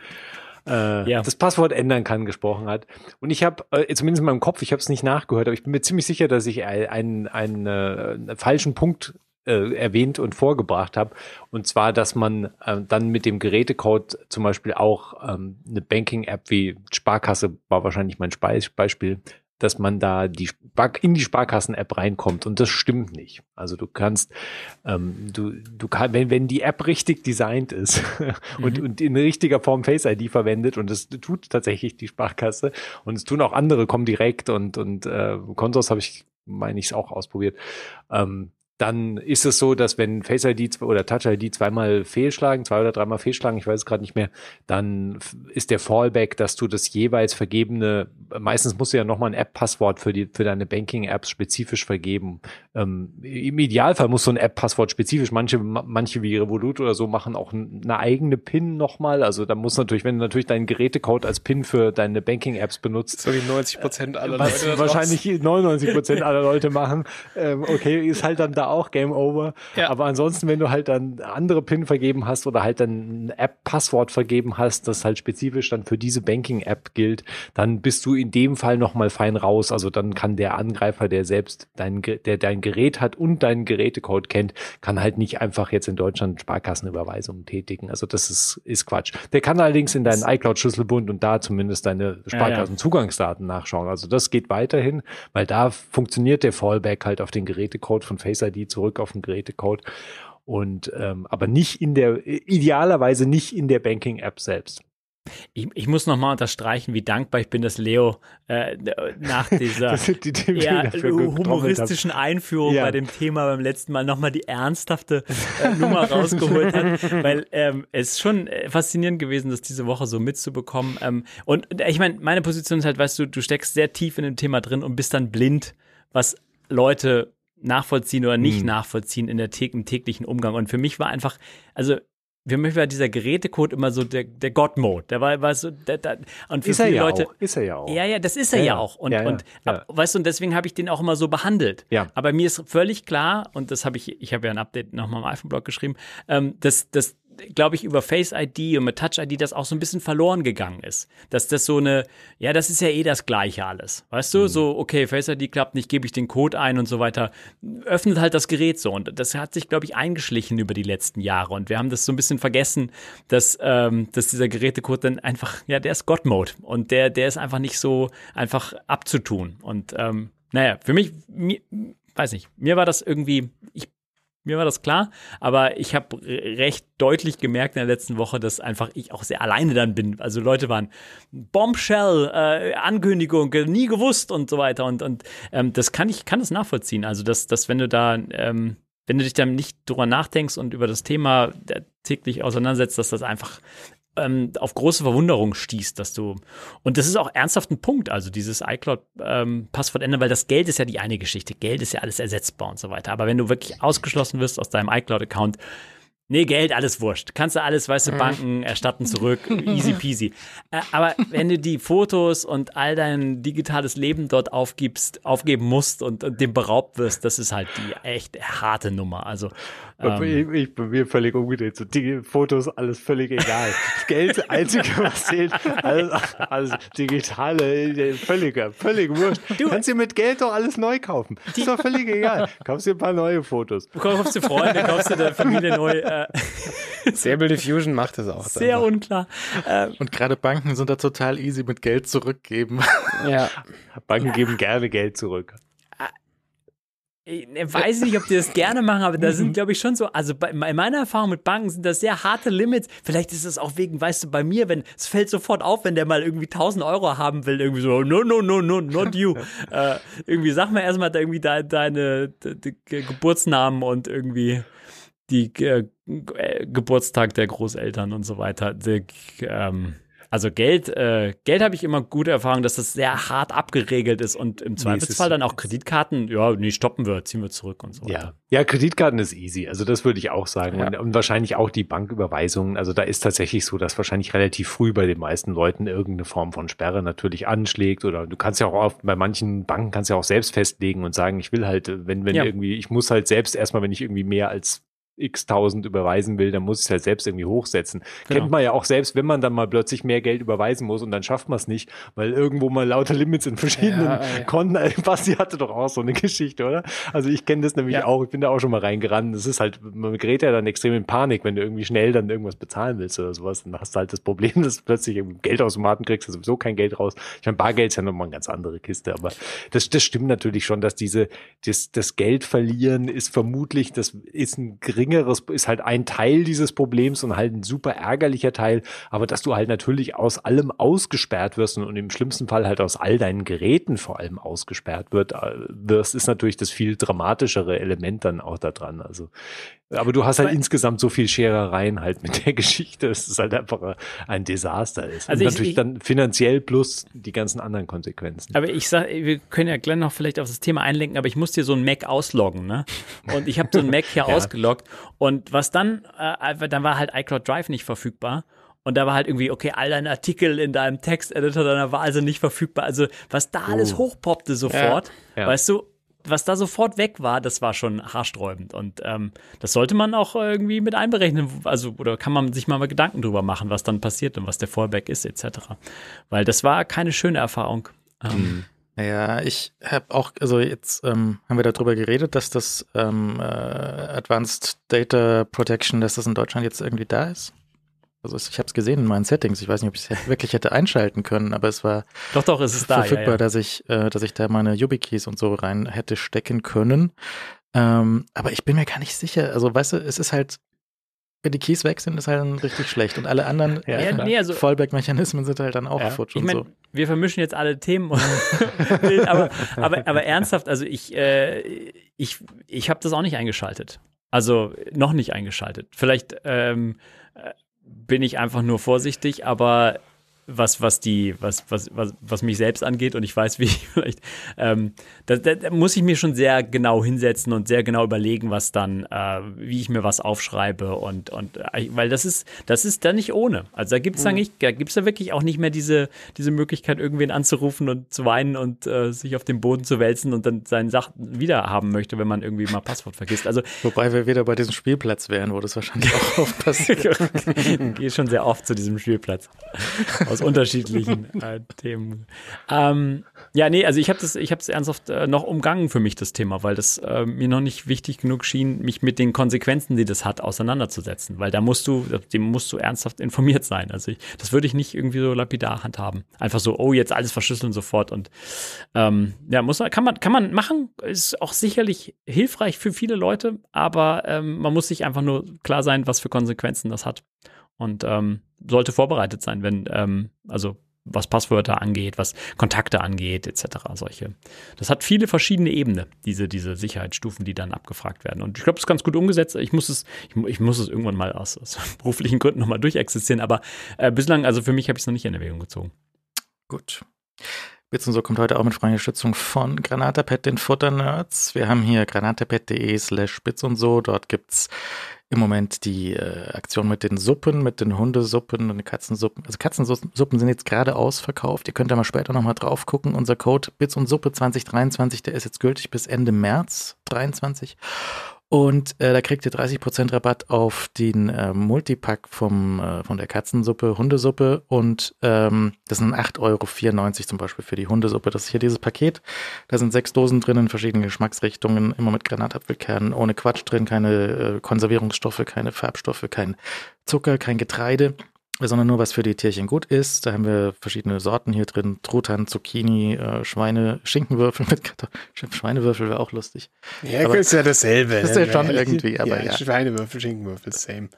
äh, ja. das Passwort ändern kann, gesprochen hat. Und ich habe, äh, zumindest in meinem Kopf, ich habe es nicht nachgehört, aber ich bin mir ziemlich sicher, dass ich einen, einen, einen äh, falschen Punkt äh, erwähnt und vorgebracht habe. Und zwar, dass man äh, dann mit dem Gerätecode zum Beispiel auch ähm, eine Banking-App wie Sparkasse war wahrscheinlich mein Beispiel, dass man da die in die Sparkassen-App reinkommt und das stimmt nicht. Also du kannst, ähm, du, du kannst, wenn, wenn die App richtig designt ist (laughs) und, mhm. und in richtiger Form Face ID verwendet und das tut tatsächlich die Sparkasse und es tun auch andere, kommen direkt und, und äh, Kontos habe ich, meine ich, es auch ausprobiert. Ähm, dann ist es so, dass wenn Face ID oder Touch ID zweimal fehlschlagen, zwei oder dreimal fehlschlagen, ich weiß es gerade nicht mehr, dann ist der Fallback, dass du das jeweils vergebene, meistens musst du ja nochmal ein App-Passwort für die, für deine Banking-Apps spezifisch vergeben. Ähm, Im Idealfall muss so ein App-Passwort spezifisch, manche, manche wie Revolut oder so machen auch eine eigene PIN nochmal. Also da muss natürlich, wenn du natürlich deinen Gerätecode als PIN für deine Banking-Apps benutzt. So wie 90 Prozent aller Leute. Wahrscheinlich 99 Prozent aller Leute machen. Ähm, okay, ist halt dann da auch Game Over. Ja. Aber ansonsten, wenn du halt dann andere PIN vergeben hast oder halt dann ein App-Passwort vergeben hast, das halt spezifisch dann für diese Banking-App gilt, dann bist du in dem Fall nochmal fein raus. Also dann kann der Angreifer, der selbst dein, der dein Gerät hat und deinen Gerätecode kennt, kann halt nicht einfach jetzt in Deutschland Sparkassenüberweisungen tätigen. Also das ist, ist Quatsch. Der kann allerdings in deinen iCloud-Schlüsselbund und da zumindest deine Sparkassenzugangsdaten nachschauen. Also das geht weiterhin, weil da funktioniert der Fallback halt auf den Gerätecode von Face ID zurück auf den Gerätecode und ähm, aber nicht in der idealerweise nicht in der Banking App selbst. Ich, ich muss nochmal unterstreichen, wie dankbar ich bin, dass Leo äh, nach (laughs) dieser die eher humoristischen Einführung ja. bei dem Thema beim letzten Mal nochmal die ernsthafte äh, Nummer (laughs) rausgeholt hat, weil ähm, es ist schon äh, faszinierend gewesen, das diese Woche so mitzubekommen. Ähm, und äh, ich meine, meine Position ist halt, weißt du, du steckst sehr tief in dem Thema drin und bist dann blind, was Leute nachvollziehen oder nicht hm. nachvollziehen in der im täglichen Umgang. Und für mich war einfach, also für mich war dieser Gerätecode immer so der, der God-Mode. Der war, war so, der, der, und für ist viele ja Leute. Auch. Ist er ja auch. Ja, ja, das ist er ja, ja auch. Und, ja, und ab, weißt du, und deswegen habe ich den auch immer so behandelt. Ja. Aber mir ist völlig klar, und das habe ich, ich habe ja ein Update nochmal im iPhone-Blog geschrieben, ähm, dass, dass glaube ich, über Face ID und mit Touch ID das auch so ein bisschen verloren gegangen ist. Dass das so eine, ja, das ist ja eh das Gleiche alles. Weißt du, mhm. so, okay, Face ID klappt nicht, gebe ich den Code ein und so weiter. Öffnet halt das Gerät so. Und das hat sich, glaube ich, eingeschlichen über die letzten Jahre. Und wir haben das so ein bisschen vergessen, dass, ähm, dass dieser Gerätecode dann einfach, ja, der ist God-Mode. Und der, der ist einfach nicht so einfach abzutun. Und ähm, naja, für mich, mir, weiß nicht, mir war das irgendwie, ich mir war das klar, aber ich habe recht deutlich gemerkt in der letzten Woche, dass einfach ich auch sehr alleine dann bin. Also Leute waren Bombshell, äh, Ankündigung, nie gewusst und so weiter. Und, und ähm, das kann ich kann das nachvollziehen. Also dass, dass wenn du da ähm, wenn du dich dann nicht drüber nachdenkst und über das Thema täglich auseinandersetzt, dass das einfach ähm, auf große Verwunderung stieß, dass du und das ist auch ernsthaft ein Punkt, also dieses iCloud-Passwort ähm, ändern, weil das Geld ist ja die eine Geschichte, Geld ist ja alles ersetzbar und so weiter. Aber wenn du wirklich ausgeschlossen wirst aus deinem iCloud-Account, Nee, Geld, alles wurscht. Kannst du alles, weißt du, mhm. Banken (laughs) erstatten zurück, easy peasy. Äh, aber wenn du die Fotos und all dein digitales Leben dort aufgibst, aufgeben musst und, und dem beraubt wirst, das ist halt die echt harte Nummer. Also ähm, ich, ich, bei mir völlig umgedreht. So die Fotos, alles völlig egal. Geld, einzige, was zählt. Alles, alles digitale, völlig, völlig wurscht. Du kannst dir mit Geld doch alles neu kaufen. Ist doch völlig egal. Kaufst dir ein paar neue Fotos. Du kaufst dir Freunde, kaufst dir der Familie neu. Äh. Stable Diffusion macht das auch. Sehr einfach. unklar. Ähm, Und gerade Banken sind da total easy mit Geld zurückgeben. Ja. Banken geben gerne Geld zurück. Ich ne, weiß nicht, ob die das gerne machen, aber da sind, glaube ich, schon so, also bei, in meiner Erfahrung mit Banken sind das sehr harte Limits. Vielleicht ist es auch wegen, weißt du, bei mir, wenn, es fällt sofort auf, wenn der mal irgendwie 1000 Euro haben will, irgendwie so, no, no, no, no, not you. (laughs) äh, irgendwie sag mal erstmal da irgendwie de, deine de, de, Geburtsnamen und irgendwie die äh, Geburtstag der Großeltern und so weiter. Die, ähm, also Geld, äh, Geld habe ich immer gute Erfahrung, dass das sehr hart abgeregelt ist und im Zweifelsfall nee, dann auch Kreditkarten, ja, nee, stoppen wir, ziehen wir zurück und so weiter. Ja, ja Kreditkarten ist easy. Also das würde ich auch sagen. Ja. Und, und, wahrscheinlich auch die Banküberweisungen. Also da ist tatsächlich so, dass wahrscheinlich relativ früh bei den meisten Leuten irgendeine Form von Sperre natürlich anschlägt. Oder du kannst ja auch oft, bei manchen Banken kannst ja auch selbst festlegen und sagen, ich will halt, wenn, wenn ja. irgendwie, ich muss halt selbst erstmal, wenn ich irgendwie mehr als x tausend überweisen will, dann muss ich es halt selbst irgendwie hochsetzen. Genau. Kennt man ja auch selbst, wenn man dann mal plötzlich mehr Geld überweisen muss und dann schafft man es nicht, weil irgendwo mal lauter Limits in verschiedenen ja, ja. Konten. Basti hatte doch auch so eine (laughs) Geschichte, oder? Also ich kenne das nämlich ja. auch, ich bin da auch schon mal reingerannt. Das ist halt, man gerät ja dann extrem in Panik, wenn du irgendwie schnell dann irgendwas bezahlen willst oder sowas. Dann hast du halt das Problem, (laughs) dass du plötzlich irgendwie Geld aus dem Marken kriegst, hast sowieso kein Geld raus. Ich meine, Bargeld ist ja nochmal eine ganz andere Kiste, aber das, das stimmt natürlich schon, dass diese, das, das Geld verlieren ist vermutlich, das ist ein gering geringeres, ist halt ein Teil dieses Problems und halt ein super ärgerlicher Teil, aber dass du halt natürlich aus allem ausgesperrt wirst und im schlimmsten Fall halt aus all deinen Geräten vor allem ausgesperrt wird, äh, wirst, ist natürlich das viel dramatischere Element dann auch da dran. Also aber du hast halt aber insgesamt so viel Scherereien halt mit der (laughs) Geschichte, dass es halt einfach ein Desaster ist. Also Und ich, natürlich ich, dann finanziell plus die ganzen anderen Konsequenzen. Aber ich sag, wir können ja gleich noch vielleicht auf das Thema einlenken, aber ich muss dir so ein Mac ausloggen, ne? Und ich habe so ein Mac hier (laughs) ja. ausgeloggt. Und was dann, äh, dann war halt iCloud Drive nicht verfügbar. Und da war halt irgendwie, okay, all deine Artikel in deinem Texteditor, dann war also nicht verfügbar. Also, was da alles oh. hochpoppte sofort, ja. Ja. weißt du, was da sofort weg war, das war schon haarsträubend. Und ähm, das sollte man auch irgendwie mit einberechnen. Also, oder kann man sich mal, mal Gedanken drüber machen, was dann passiert und was der Fallback ist, etc. Weil das war keine schöne Erfahrung. Ähm, mhm. ja, ich habe auch, also jetzt ähm, haben wir darüber geredet, dass das ähm, äh, Advanced Data Protection, dass das in Deutschland jetzt irgendwie da ist. Also ich habe es gesehen in meinen Settings. Ich weiß nicht, ob ich es wirklich hätte einschalten können, aber es war doch doch, es ist da, verfügbar, ja, ja. dass ich, äh, dass ich da meine YubiKeys und so rein hätte stecken können. Ähm, aber ich bin mir gar nicht sicher. Also weißt du, es ist halt, wenn die Keys weg sind, ist halt dann richtig schlecht und alle anderen (laughs) ja, äh, nee, also, Fallback-Mechanismen sind halt dann auch futsch ich und mein, so. Wir vermischen jetzt alle Themen, (laughs) (laughs) aber, aber, aber ernsthaft, also ich, äh, ich, ich habe das auch nicht eingeschaltet. Also noch nicht eingeschaltet. Vielleicht ähm, bin ich einfach nur vorsichtig, aber was, was die, was, was, was, was mich selbst angeht und ich weiß, (laughs) wie ich vielleicht, ähm, da, da, da muss ich mir schon sehr genau hinsetzen und sehr genau überlegen, was dann, äh, wie ich mir was aufschreibe und, und äh, weil das ist, das ist dann nicht ohne. Also da gibt es mhm. da nicht, da gibt es da wirklich auch nicht mehr diese, diese Möglichkeit, irgendwen anzurufen und zu weinen und äh, sich auf den Boden zu wälzen und dann seine Sachen wieder haben möchte, wenn man irgendwie mal Passwort vergisst. Also Wobei wir wieder bei diesem Spielplatz wären, wo das wahrscheinlich auch oft (laughs) passiert. ich gehe schon sehr oft zu diesem Spielplatz (laughs) aus unterschiedlichen (laughs) äh, Themen. Ähm, ja, nee, also ich habe das, ich habe es ernsthaft äh, noch umgangen für mich das Thema, weil das äh, mir noch nicht wichtig genug schien, mich mit den Konsequenzen, die das hat, auseinanderzusetzen, weil da musst du, dem musst du ernsthaft informiert sein. Also ich, das würde ich nicht irgendwie so lapidar handhaben. Einfach so, oh, jetzt alles verschlüsseln sofort und ähm, ja, muss man, kann man, kann man machen, ist auch sicherlich hilfreich für viele Leute, aber ähm, man muss sich einfach nur klar sein, was für Konsequenzen das hat und ähm, sollte vorbereitet sein, wenn, ähm, also was Passwörter angeht, was Kontakte angeht, etc. Solche. Das hat viele verschiedene Ebenen, diese, diese Sicherheitsstufen, die dann abgefragt werden. Und ich glaube, das ist ganz gut umgesetzt. Ich muss es, ich, ich muss es irgendwann mal aus, aus (laughs) beruflichen Gründen nochmal durchexistieren, aber äh, bislang, also für mich habe ich es noch nicht in Erwägung gezogen. Gut. Bits und so kommt heute auch mit freundlicher Unterstützung von Granatapet, den Futternerds. Wir haben hier granatapet.de slash bits und so. Dort gibt's im Moment die äh, Aktion mit den Suppen, mit den Hundesuppen und den Katzensuppen. Also Katzensuppen sind jetzt gerade ausverkauft. Ihr könnt da mal später nochmal drauf gucken. Unser Code Bits und Suppe 2023, der ist jetzt gültig bis Ende März 23. Und äh, da kriegt ihr 30% Rabatt auf den äh, Multipack vom, äh, von der Katzensuppe, Hundesuppe. Und ähm, das sind 8,94 Euro zum Beispiel für die Hundesuppe. Das ist hier dieses Paket. Da sind sechs Dosen drin in verschiedenen Geschmacksrichtungen, immer mit Granatapfelkernen, ohne Quatsch drin, keine äh, Konservierungsstoffe, keine Farbstoffe, kein Zucker, kein Getreide sondern nur was für die Tierchen gut ist. Da haben wir verschiedene Sorten hier drin: Truthahn, Zucchini, äh, Schweine, Schinkenwürfel (laughs) mit Kartoffeln. Schweinewürfel wäre auch lustig. Ja, aber ist ja dasselbe. Das ist ja ne? schon irgendwie, aber ja. ja. Schweinewürfel, Schinkenwürfel, same.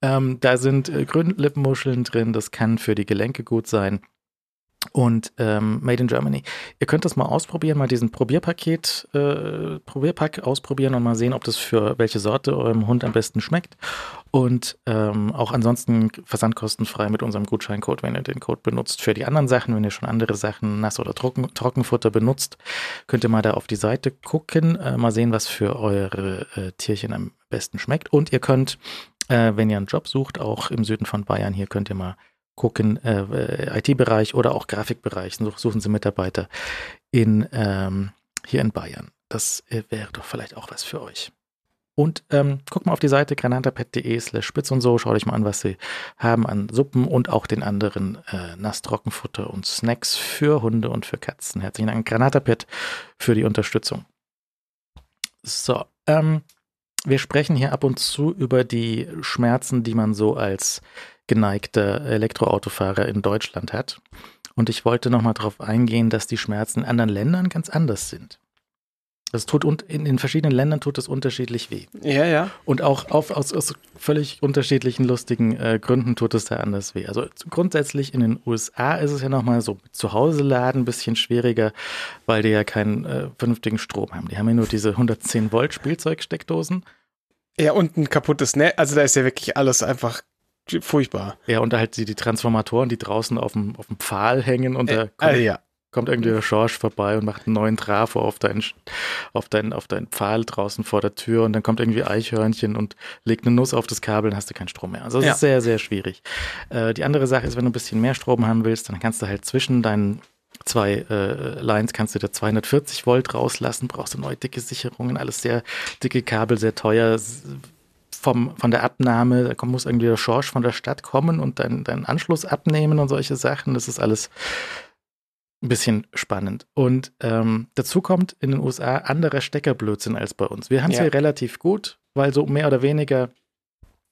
Ähm, da sind äh, Grünlippenmuscheln drin. Das kann für die Gelenke gut sein und ähm, Made in Germany. Ihr könnt das mal ausprobieren, mal diesen Probierpaket, äh, Probierpack ausprobieren und mal sehen, ob das für welche Sorte eurem Hund am besten schmeckt. Und ähm, auch ansonsten versandkostenfrei mit unserem Gutscheincode, wenn ihr den Code benutzt. Für die anderen Sachen, wenn ihr schon andere Sachen, Nass- oder Trocken, Trockenfutter benutzt, könnt ihr mal da auf die Seite gucken, äh, mal sehen, was für eure äh, Tierchen am besten schmeckt. Und ihr könnt, äh, wenn ihr einen Job sucht, auch im Süden von Bayern, hier könnt ihr mal gucken, äh, IT-Bereich oder auch Grafikbereich, suchen Sie Mitarbeiter in, ähm, hier in Bayern. Das äh, wäre doch vielleicht auch was für euch. Und ähm, guckt mal auf die Seite granatapet.de slash spitz und so, schaut euch mal an, was sie haben an Suppen und auch den anderen äh, Nasstrockenfutter und Snacks für Hunde und für Katzen. Herzlichen Dank, Granatapet, für die Unterstützung. So, ähm, wir sprechen hier ab und zu über die Schmerzen, die man so als geneigter Elektroautofahrer in Deutschland hat. Und ich wollte nochmal darauf eingehen, dass die Schmerzen in anderen Ländern ganz anders sind. Das tut und in den verschiedenen Ländern tut es unterschiedlich weh. Ja, ja. Und auch auf, aus, aus völlig unterschiedlichen lustigen äh, Gründen tut es da anders weh. Also grundsätzlich in den USA ist es ja nochmal so zu Hause laden ein bisschen schwieriger, weil die ja keinen äh, vernünftigen Strom haben. Die haben ja nur diese 110 Volt Spielzeugsteckdosen. Ja, und ein kaputtes Netz. Also da ist ja wirklich alles einfach furchtbar. Ja, und halt die, die Transformatoren, die draußen auf dem, auf dem Pfahl hängen und da äh, kommt, äh, ja. Kommt irgendwie der Schorsch vorbei und macht einen neuen Trafo auf deinen, auf, deinen, auf deinen Pfahl draußen vor der Tür und dann kommt irgendwie Eichhörnchen und legt eine Nuss auf das Kabel und hast du keinen Strom mehr. Also das ja. ist sehr, sehr schwierig. Äh, die andere Sache ist, wenn du ein bisschen mehr Strom haben willst, dann kannst du halt zwischen deinen zwei äh, Lines kannst du da 240 Volt rauslassen, brauchst du neue dicke Sicherungen, alles sehr dicke Kabel, sehr teuer, vom, von der Abnahme, da muss irgendwie der Schorsch von der Stadt kommen und deinen dein Anschluss abnehmen und solche Sachen. Das ist alles ein bisschen spannend. Und ähm, dazu kommt in den USA anderer Steckerblödsinn als bei uns. Wir haben es ja. hier relativ gut, weil so mehr oder weniger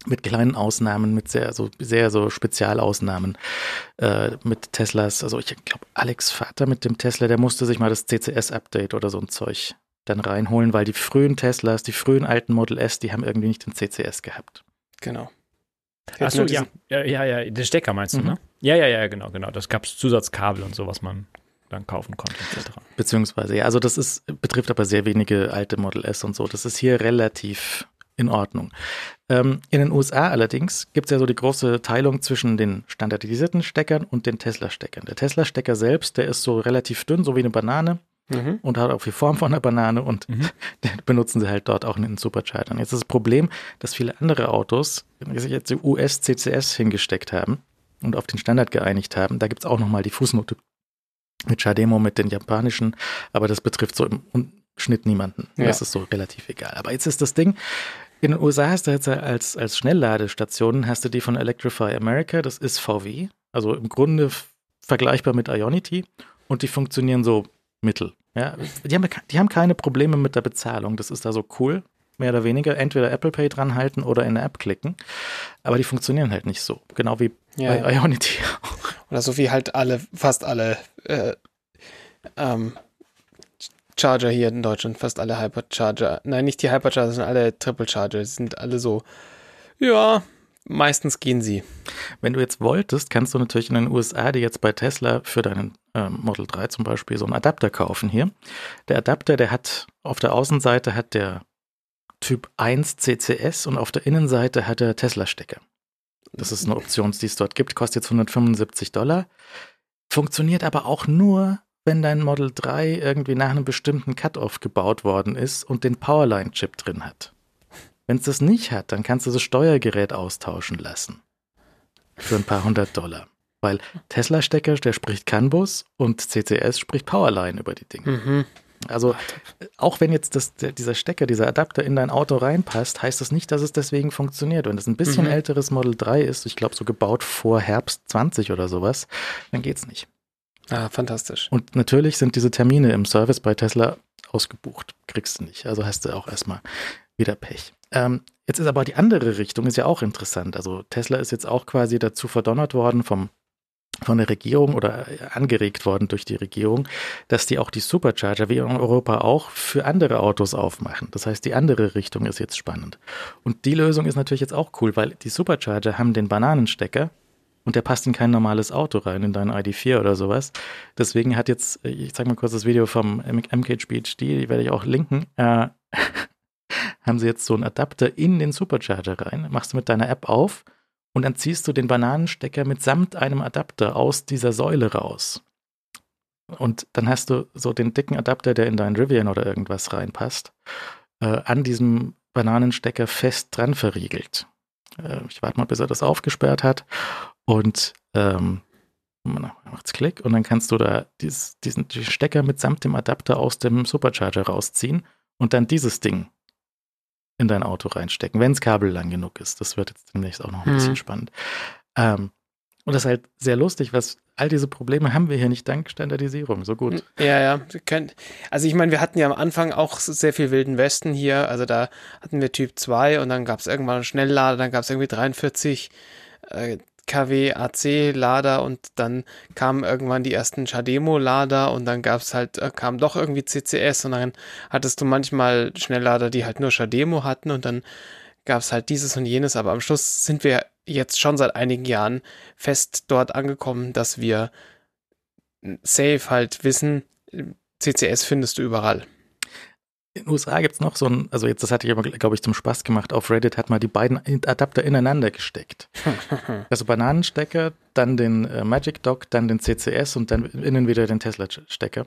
mit kleinen Ausnahmen, mit sehr so sehr so Spezialausnahmen äh, mit Teslas. Also ich glaube, Alex Vater mit dem Tesla, der musste sich mal das CCS-Update oder so ein Zeug dann reinholen, weil die frühen Teslas, die frühen alten Model S, die haben irgendwie nicht den CCS gehabt. Genau. Achso, ja. ja. Ja, ja, den Stecker meinst du, mhm. ne? Ja, ja, ja, genau, genau. Das gab es Zusatzkabel und so, was man dann kaufen konnte, etc. Beziehungsweise, ja, also das ist, betrifft aber sehr wenige alte Model S und so. Das ist hier relativ in Ordnung. Ähm, in den USA allerdings gibt es ja so die große Teilung zwischen den standardisierten Steckern und den Tesla-Steckern. Der Tesla-Stecker selbst, der ist so relativ dünn, so wie eine Banane Mhm. und hat auch die Form von einer Banane und Mhm. (laughs) den benutzen sie halt dort auch in den Superchargern. Jetzt ist das Problem, dass viele andere Autos sich jetzt die US-CCS hingesteckt haben und auf den Standard geeinigt haben. Da gibt es auch nochmal die Fußnote mit Chademo, mit den japanischen, aber das betrifft so im Schnitt niemanden. Ja. Das ist so relativ egal. Aber jetzt ist das Ding, in den USA hast du jetzt als, als Schnellladestationen, hast du die von Electrify America, das ist VW, also im Grunde vergleichbar mit Ionity und die funktionieren so mittel. Ja, die, haben, die haben keine Probleme mit der Bezahlung, das ist da so cool, mehr oder weniger, entweder Apple Pay dran halten oder in der App klicken, aber die funktionieren halt nicht so, genau wie Ja, bei ja. Ionity. (laughs) Oder so wie halt alle, fast alle äh, ähm, Charger hier in Deutschland, fast alle Hypercharger. Nein, nicht die Hypercharger, sondern alle Triple Charger. Sind alle so, ja, meistens gehen sie. Wenn du jetzt wolltest, kannst du natürlich in den USA dir jetzt bei Tesla für deinen ähm, Model 3 zum Beispiel so einen Adapter kaufen hier. Der Adapter, der hat auf der Außenseite hat der Typ 1 CCS und auf der Innenseite hat er Tesla-Stecker. Das ist eine Option, die es dort gibt, kostet jetzt 175 Dollar. Funktioniert aber auch nur, wenn dein Model 3 irgendwie nach einem bestimmten Cut-Off gebaut worden ist und den Powerline-Chip drin hat. Wenn es das nicht hat, dann kannst du das Steuergerät austauschen lassen. Für ein paar hundert Dollar. Weil Tesla-Stecker, der spricht CAN-Bus und CCS spricht Powerline über die Dinge. Mhm. Also äh, auch wenn jetzt das, dieser Stecker, dieser Adapter in dein Auto reinpasst, heißt das nicht, dass es deswegen funktioniert. Wenn das ein bisschen Mhm. älteres Model 3 ist, ich glaube so gebaut vor Herbst 20 oder sowas, dann geht's nicht. Ah, fantastisch. Und natürlich sind diese Termine im Service bei Tesla ausgebucht. Kriegst du nicht. Also hast du auch erstmal wieder Pech. Ähm, jetzt ist aber die andere Richtung, ist ja auch interessant. Also Tesla ist jetzt auch quasi dazu verdonnert worden vom von der Regierung oder äh, angeregt worden durch die Regierung, dass die auch die Supercharger, wie in Europa auch, für andere Autos aufmachen. Das heißt, die andere Richtung ist jetzt spannend. Und die Lösung ist natürlich jetzt auch cool, weil die Supercharger haben den Bananenstecker und der passt in kein normales Auto rein, in dein ID4 oder sowas. Deswegen hat jetzt, äh, ich zeig mal kurz das Video vom MK PhD, die werde ich auch linken, äh, (laughs) haben sie jetzt so einen Adapter in den Supercharger rein, machst du mit deiner App auf und dann ziehst du den Bananenstecker mitsamt einem Adapter aus dieser Säule raus. Und dann hast du so den dicken Adapter, der in deinen Rivian oder irgendwas reinpasst, äh, an diesem Bananenstecker fest dran verriegelt. Äh, ich warte mal, bis er das aufgesperrt hat. Und ähm, macht's Klick und dann kannst du da dies, diesen die Stecker mitsamt dem Adapter aus dem Supercharger rausziehen und dann dieses Ding in dein Auto reinstecken, wenn es kabellang genug ist. Das wird jetzt demnächst auch noch ein Mhm. bisschen spannend. Ähm, und das ist halt sehr lustig, was all diese Probleme haben wir hier nicht dank Standardisierung. So gut. Ja, ja. können- Also ich meine, wir hatten ja am Anfang auch sehr viel Wilden Westen hier. Also da hatten wir Typ 2 und dann gab es irgendwann einen Schnelllader, dann gab es irgendwie 43 äh, kW AC-Lader und dann kamen irgendwann die ersten Chademo-Lader und dann gab es halt, äh, kam doch irgendwie CCS und dann hattest du manchmal Schnelllader, die halt nur Chademo hatten und dann gab es halt dieses und jenes, aber am Schluss sind wir jetzt schon seit einigen Jahren fest dort angekommen, dass wir safe halt wissen, CCS findest du überall. In den USA gibt es noch so ein, also jetzt, das hatte ich aber, glaube ich, zum Spaß gemacht. Auf Reddit hat man die beiden Adapter ineinander gesteckt. (laughs) Also Bananenstecker, dann den äh, Magic Dock, dann den CCS und dann innen wieder den Tesla-Stecker.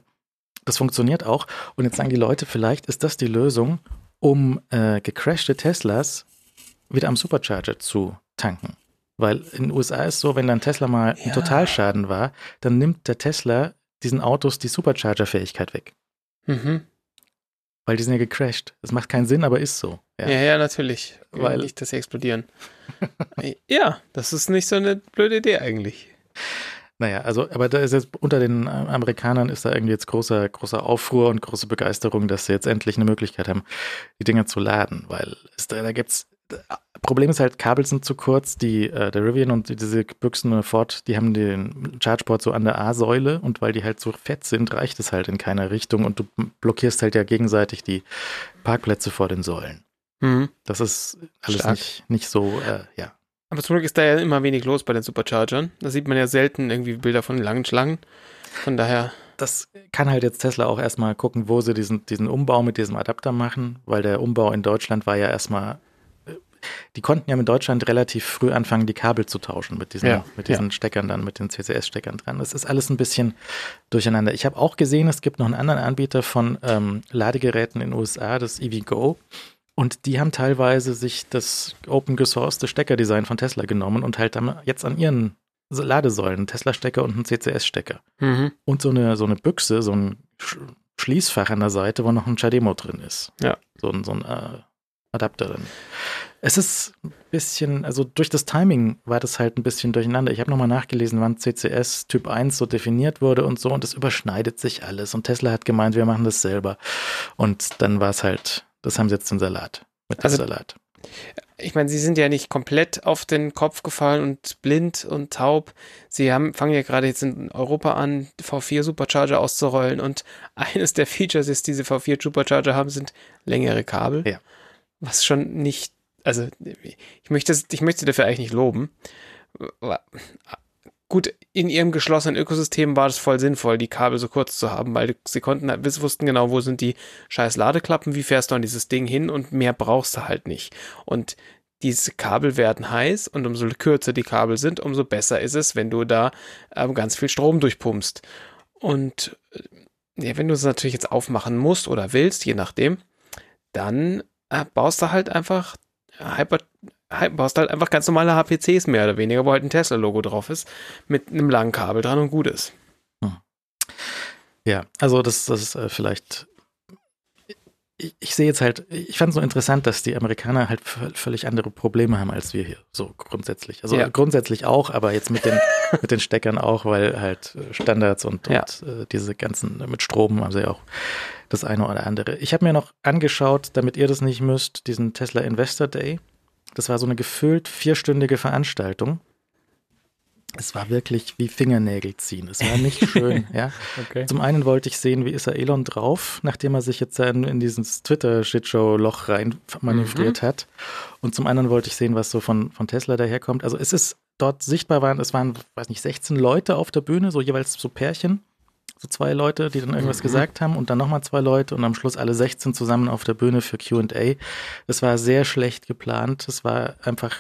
Das funktioniert auch. Und jetzt sagen die Leute, vielleicht ist das die Lösung, um äh, gecrashte Teslas wieder am Supercharger zu tanken. Weil in den USA ist so, wenn dein Tesla mal ein Ja. Totalschaden war, dann nimmt der Tesla diesen Autos die Supercharger-Fähigkeit weg. Mhm. Weil die sind ja gecrashed. Das macht keinen Sinn, aber ist so. Ja, ja, natürlich. Weil- nicht, dass sie explodieren. (laughs) ja, das ist nicht so eine blöde Idee eigentlich. Naja, also, aber da ist jetzt unter den äh, Amerikanern ist da irgendwie jetzt großer, großer Aufruhr und große Begeisterung, dass sie jetzt endlich eine Möglichkeit haben, die Dinger zu laden, weil es, da, da gibt's. Problem ist halt, Kabel sind zu kurz. Die, äh, der Rivian und die- diese Büchsen Ford, die haben den Chargeport so an der A-Säule und weil die halt so fett sind, reicht es halt in keiner Richtung und du blockierst halt ja gegenseitig die Parkplätze vor den Säulen. Mhm. Das ist alles Stark. nicht, nicht so, äh, ja. Aber zum Glück ist da ja immer wenig los bei den Superchargern. Da sieht man ja selten irgendwie Bilder von langen Schlangen. Von daher, das kann halt jetzt Tesla auch erstmal gucken, wo sie diesen, diesen Umbau mit diesem Adapter machen, weil der Umbau in Deutschland war ja erstmal die konnten ja in Deutschland relativ früh anfangen, die Kabel zu tauschen mit diesen, Ja, mit diesen Steckern dann, mit den CCS-Steckern dran. Das ist alles ein bisschen durcheinander. Ich habe auch gesehen, es gibt noch einen anderen Anbieter von ähm, Ladegeräten in den USA, das EVgo. Und die haben teilweise sich das open gesourced Steckerdesign von Tesla genommen und halt jetzt an ihren Ladesäulen einen Tesla-Stecker und einen CCS-Stecker. Mhm. Und so eine, so eine Büchse, so ein Sch Schließfach an der Seite, wo noch ein CHAdeMO drin ist. Ja. So ein, so ein äh, Adapter drin. Es ist ein bisschen, also durch das Timing war das halt ein bisschen durcheinander. Ich habe nochmal nachgelesen, wann CCS Typ 1 so definiert wurde und so und es überschneidet sich alles. Und Tesla hat gemeint, wir machen das selber. Und dann war es halt, das haben sie jetzt im Salat. Mit dem Also- Salat. Ich meine, sie sind ja nicht komplett auf den Kopf gefallen und blind und taub. Sie haben, fangen ja gerade jetzt in Europa an, V4 Supercharger auszurollen und (laughs) eines der Features ist, diese V4 Supercharger haben, sind längere Kabel. Ja. Was schon nicht, also ich möchte, ich möchte sie dafür eigentlich nicht loben. Gut, in ihrem geschlossenen Ökosystem war es voll sinnvoll, die Kabel so kurz zu haben, weil sie konnten, wussten genau, wo sind die scheiß Ladeklappen, wie fährst du an dieses Ding hin und mehr brauchst du halt nicht. Und diese Kabel werden heiß und umso kürzer die Kabel sind, umso besser ist es, wenn du da ähm, ganz viel Strom durchpumpst. Und äh, ja, wenn du es natürlich jetzt aufmachen musst oder willst, je nachdem, dann äh, baust du halt einfach Hyper, Hy- baust halt einfach ganz normale HPCs mehr oder weniger, wo halt ein Tesla-Logo drauf ist, mit einem langen Kabel dran und gut ist. Ja, also das, das ist äh, vielleicht. Ich, ich sehe jetzt halt, ich fand es so interessant, dass die Amerikaner halt völlig andere Probleme haben als wir hier, so grundsätzlich. Also Ja. grundsätzlich auch, aber jetzt mit den, (laughs) mit den Steckern auch, weil halt äh, Standards und, Ja. und äh, diese ganzen, mit Strom haben sie ja auch das eine oder andere. Ich habe mir noch angeschaut, damit ihr das nicht müsst, diesen Tesla Investor Day. Das war so eine gefüllt vierstündige Veranstaltung. Es war wirklich wie Fingernägel ziehen. Es war nicht schön, (laughs) ja. Okay. Zum einen wollte ich sehen, wie ist er Elon drauf, nachdem er sich jetzt in, in dieses Twitter-Shitshow-Loch rein manövriert hat. Und zum anderen wollte ich sehen, was so von, von Tesla daherkommt. Also es ist dort sichtbar waren, es waren, weiß nicht, 16 Leute auf der Bühne, so jeweils so Pärchen. So zwei Leute, die dann irgendwas gesagt haben und dann nochmal zwei Leute und am Schluss alle 16 zusammen auf der Bühne für QA. Es war sehr schlecht geplant. Es war einfach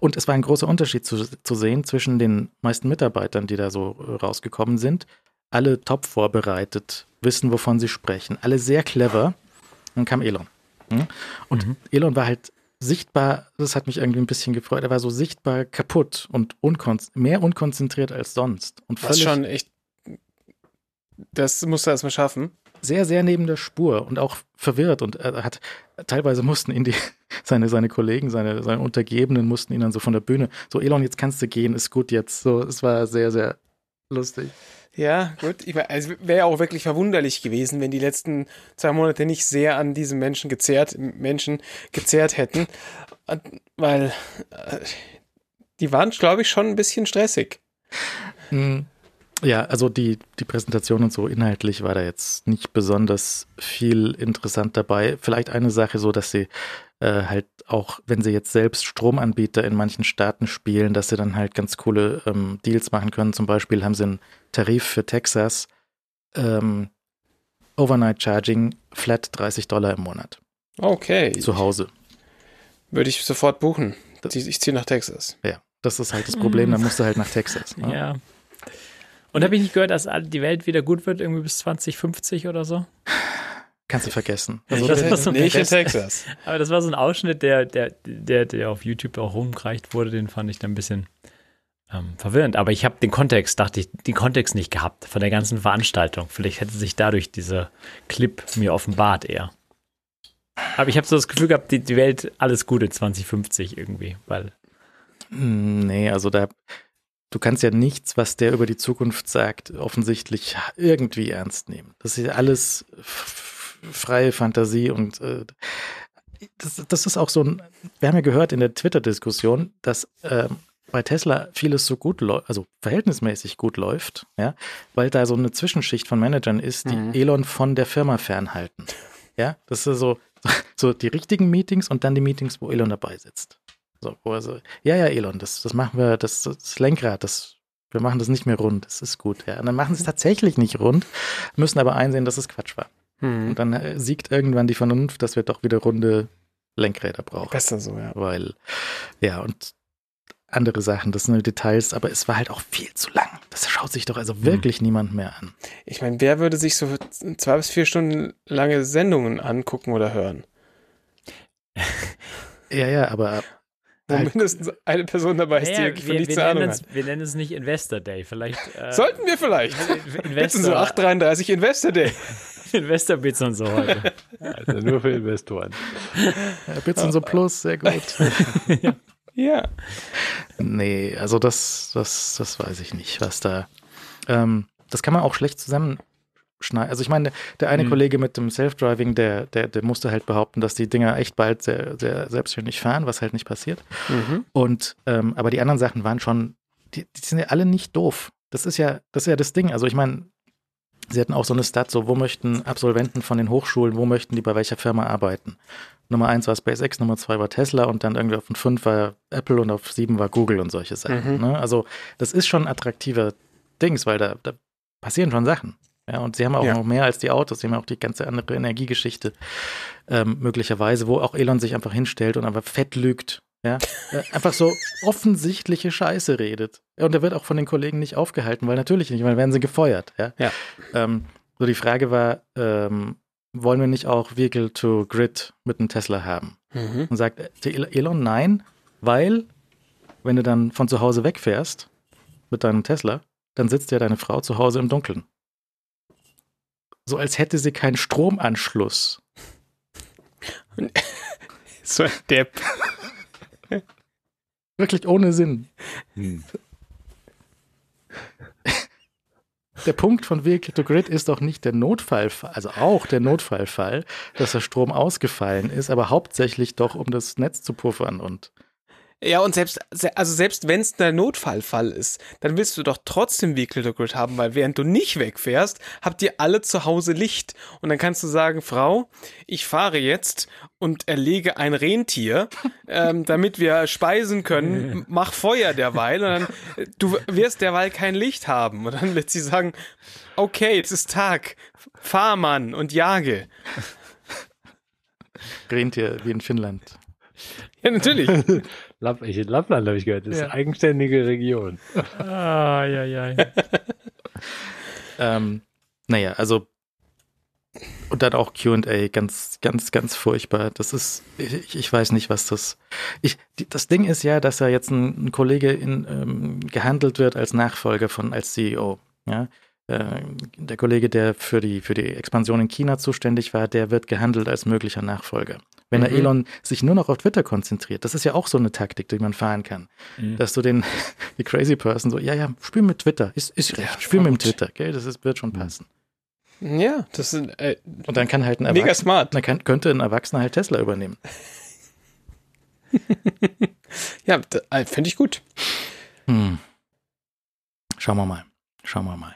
und es war ein großer Unterschied zu, zu sehen zwischen den meisten Mitarbeitern, die da so äh, rausgekommen sind. Alle top vorbereitet, wissen, wovon sie sprechen, alle sehr clever. Dann kam Elon. Hm? Und Mhm. Elon war halt sichtbar, das hat mich irgendwie ein bisschen gefreut, er war so sichtbar kaputt und unkon mehr unkonzentriert als sonst. Und Was völlig schon echt, das musst du erstmal schaffen. Sehr, sehr neben der Spur und auch verwirrt und er hat teilweise mussten ihn die, (laughs) seine, seine Kollegen, seine, seine Untergebenen mussten ihn dann so von der Bühne, so Elon, jetzt kannst du gehen, ist gut jetzt. So, es war sehr, sehr lustig. Ja, gut. Ich meine, es wäre ja auch wirklich verwunderlich gewesen, wenn die letzten zwei Monate nicht sehr an diesem Menschen gezehrt, Menschen gezehrt hätten. Weil äh, die waren, glaube ich, schon ein bisschen stressig. Hm. Ja, also die, die Präsentation und so inhaltlich war da jetzt nicht besonders viel interessant dabei. Vielleicht eine Sache so, dass sie äh, halt auch, wenn sie jetzt selbst Stromanbieter in manchen Staaten spielen, dass sie dann halt ganz coole ähm, Deals machen können. Zum Beispiel haben sie einen Tarif für Texas, ähm, Overnight Charging, flat 30 Dollar im Monat Okay. zu Hause. Würde ich sofort buchen. Ich ziehe nach Texas. Ja, das ist halt das Problem, da musst du halt nach Texas. ne? Ja. Und habe ich nicht gehört, dass die Welt wieder gut wird, irgendwie bis 2050 oder so? Kannst du vergessen. (laughs) Also das war so nicht in. Texas. (laughs) Aber das war so ein Ausschnitt, der, der, der, der auf YouTube auch rumgereicht wurde, den fand ich dann ein bisschen ähm, verwirrend. Aber ich habe den Kontext, dachte ich, den Kontext nicht gehabt von der ganzen Veranstaltung. Vielleicht hätte sich dadurch dieser Clip mir offenbart eher. Aber ich habe so das Gefühl gehabt, die, die Welt alles Gute 2050 irgendwie, weil Hm, Nee, also da, du kannst ja nichts, was der über die Zukunft sagt, offensichtlich irgendwie ernst nehmen. Das ist ja alles freie Fantasie und äh, das, das ist auch so ein, wir haben ja gehört in der Twitter-Diskussion, dass ähm, bei Tesla vieles so gut läuft, also verhältnismäßig gut läuft, ja, weil da so eine Zwischenschicht von Managern ist, die Mhm. Elon von der Firma fernhalten. Ja, das ist so, (laughs) so die richtigen Meetings und dann die Meetings, wo Elon dabei sitzt. So, wo er so, ja, ja, Elon, das, das machen wir, das, das Lenkrad, das, wir machen das nicht mehr rund, das ist gut, ja. Und dann machen sie es tatsächlich nicht rund, müssen aber einsehen, dass es Quatsch war. Hm. Und dann äh, siegt irgendwann die Vernunft, dass wir doch wieder runde Lenkräder braucht. Besser so, ja. Weil, ja, und andere Sachen, das sind nur Details, aber es war halt auch viel zu lang. Das schaut sich doch also wirklich niemand mehr an. Ich meine, wer würde sich so zwei bis vier Stunden lange Sendungen angucken oder hören? (laughs) Ja, ja, aber Wo Halt- mindestens eine Person dabei ist, die Naja, wirklich von wir, nichts wir, Ahnung nennen hat. es, wir nennen es nicht Investor Day. Vielleicht. Äh, Sollten wir vielleicht. (laughs) Investor, so 833 Investor Day. (laughs) Investor Bits und so heute. (laughs) Also nur für Investoren. äh, Bits und so Plus, sehr gut. Ja. Nee, also das, das, das weiß ich nicht, was da. Ähm, das kann man auch schlecht zusammenschneiden. Also ich meine, der eine Mhm. Kollege mit dem Self-Driving, der, der, der musste halt behaupten, dass die Dinger echt bald sehr, sehr selbstständig fahren, was halt nicht passiert. Mhm. Und ähm, aber die anderen Sachen waren schon, die, die sind ja alle nicht doof. Das ist ja, das ist ja das Ding. Also ich meine, sie hatten auch so eine Stat, so wo möchten Absolventen von den Hochschulen, wo möchten die bei welcher Firma arbeiten? Nummer eins war SpaceX, Nummer zwei war Tesla und dann irgendwie auf den fünf war Apple und auf sieben war Google und solche Sachen. Mhm. Ne? Also das ist schon ein attraktiver Dings, weil da, da passieren schon Sachen. Ja, und sie haben auch Ja. noch mehr als die Autos, sie haben auch die ganze andere Energiegeschichte ähm, möglicherweise, wo auch Elon sich einfach hinstellt und einfach fett lügt. Ja, äh, einfach so offensichtliche Scheiße redet. Und der wird auch von den Kollegen nicht aufgehalten, weil natürlich nicht, weil dann werden sie gefeuert. Ja. Ja. Ähm, so die Frage war, ähm, wollen wir nicht auch Vehicle to Grid mit einem Tesla haben? Mhm. Und sagt äh, Elon, nein, weil wenn du dann von zu Hause wegfährst mit deinem Tesla, dann sitzt ja deine Frau zu Hause im Dunkeln. So als hätte sie keinen Stromanschluss. (laughs) So ein Depp. Wirklich ohne Sinn. Hm. Der Punkt von Vehicle to Grid ist doch nicht der Notfallfall, also auch der Notfallfall, dass der Strom ausgefallen ist, aber hauptsächlich doch, um das Netz zu puffern und Ja, und selbst, se- also selbst wenn es der Notfallfall ist, dann willst du doch trotzdem Vehicle Grid haben, weil während du nicht wegfährst, habt ihr alle zu Hause Licht. Und dann kannst du sagen, Frau, ich fahre jetzt und erlege ein Rentier, (laughs) ähm, damit wir speisen können. Mach Feuer derweil. Und dann, du wirst derweil kein Licht haben. Und dann wird sie sagen, okay, es ist Tag, fahr Mann und jage. Rentier wie in Finnland. Ja, natürlich. (laughs) Lapp, ich, Lappland habe ich gehört, das ist Ja. eine eigenständige Region. Ah, ja, ja. Ähm, naja, also und dann auch Q&A, ganz, ganz, ganz furchtbar. Das ist, ich, ich weiß nicht, was das. Ich, das Ding ist ja, dass da jetzt ein, ein Kollege in, ähm, gehandelt wird als Nachfolger von, als CEO. Ja, äh, der Kollege, der für die für die Expansion in China zuständig war, der wird gehandelt als möglicher Nachfolger. Wenn der Mhm. Elon sich nur noch auf Twitter konzentriert, das ist ja auch so eine Taktik, die man fahren kann, Mhm. dass du den (laughs) die crazy Person so, ja ja, spiel mit Twitter, ist ist recht, spiel mit dem gut. Twitter, gell, das ist, wird schon passen. Ja, das ist äh, Und dann kann halt ein mega Erwachsener, smart. dann kann, könnte ein Erwachsener halt Tesla übernehmen. (laughs) Ja, äh, finde ich gut. Hm. Schauen wir mal. Schauen wir mal.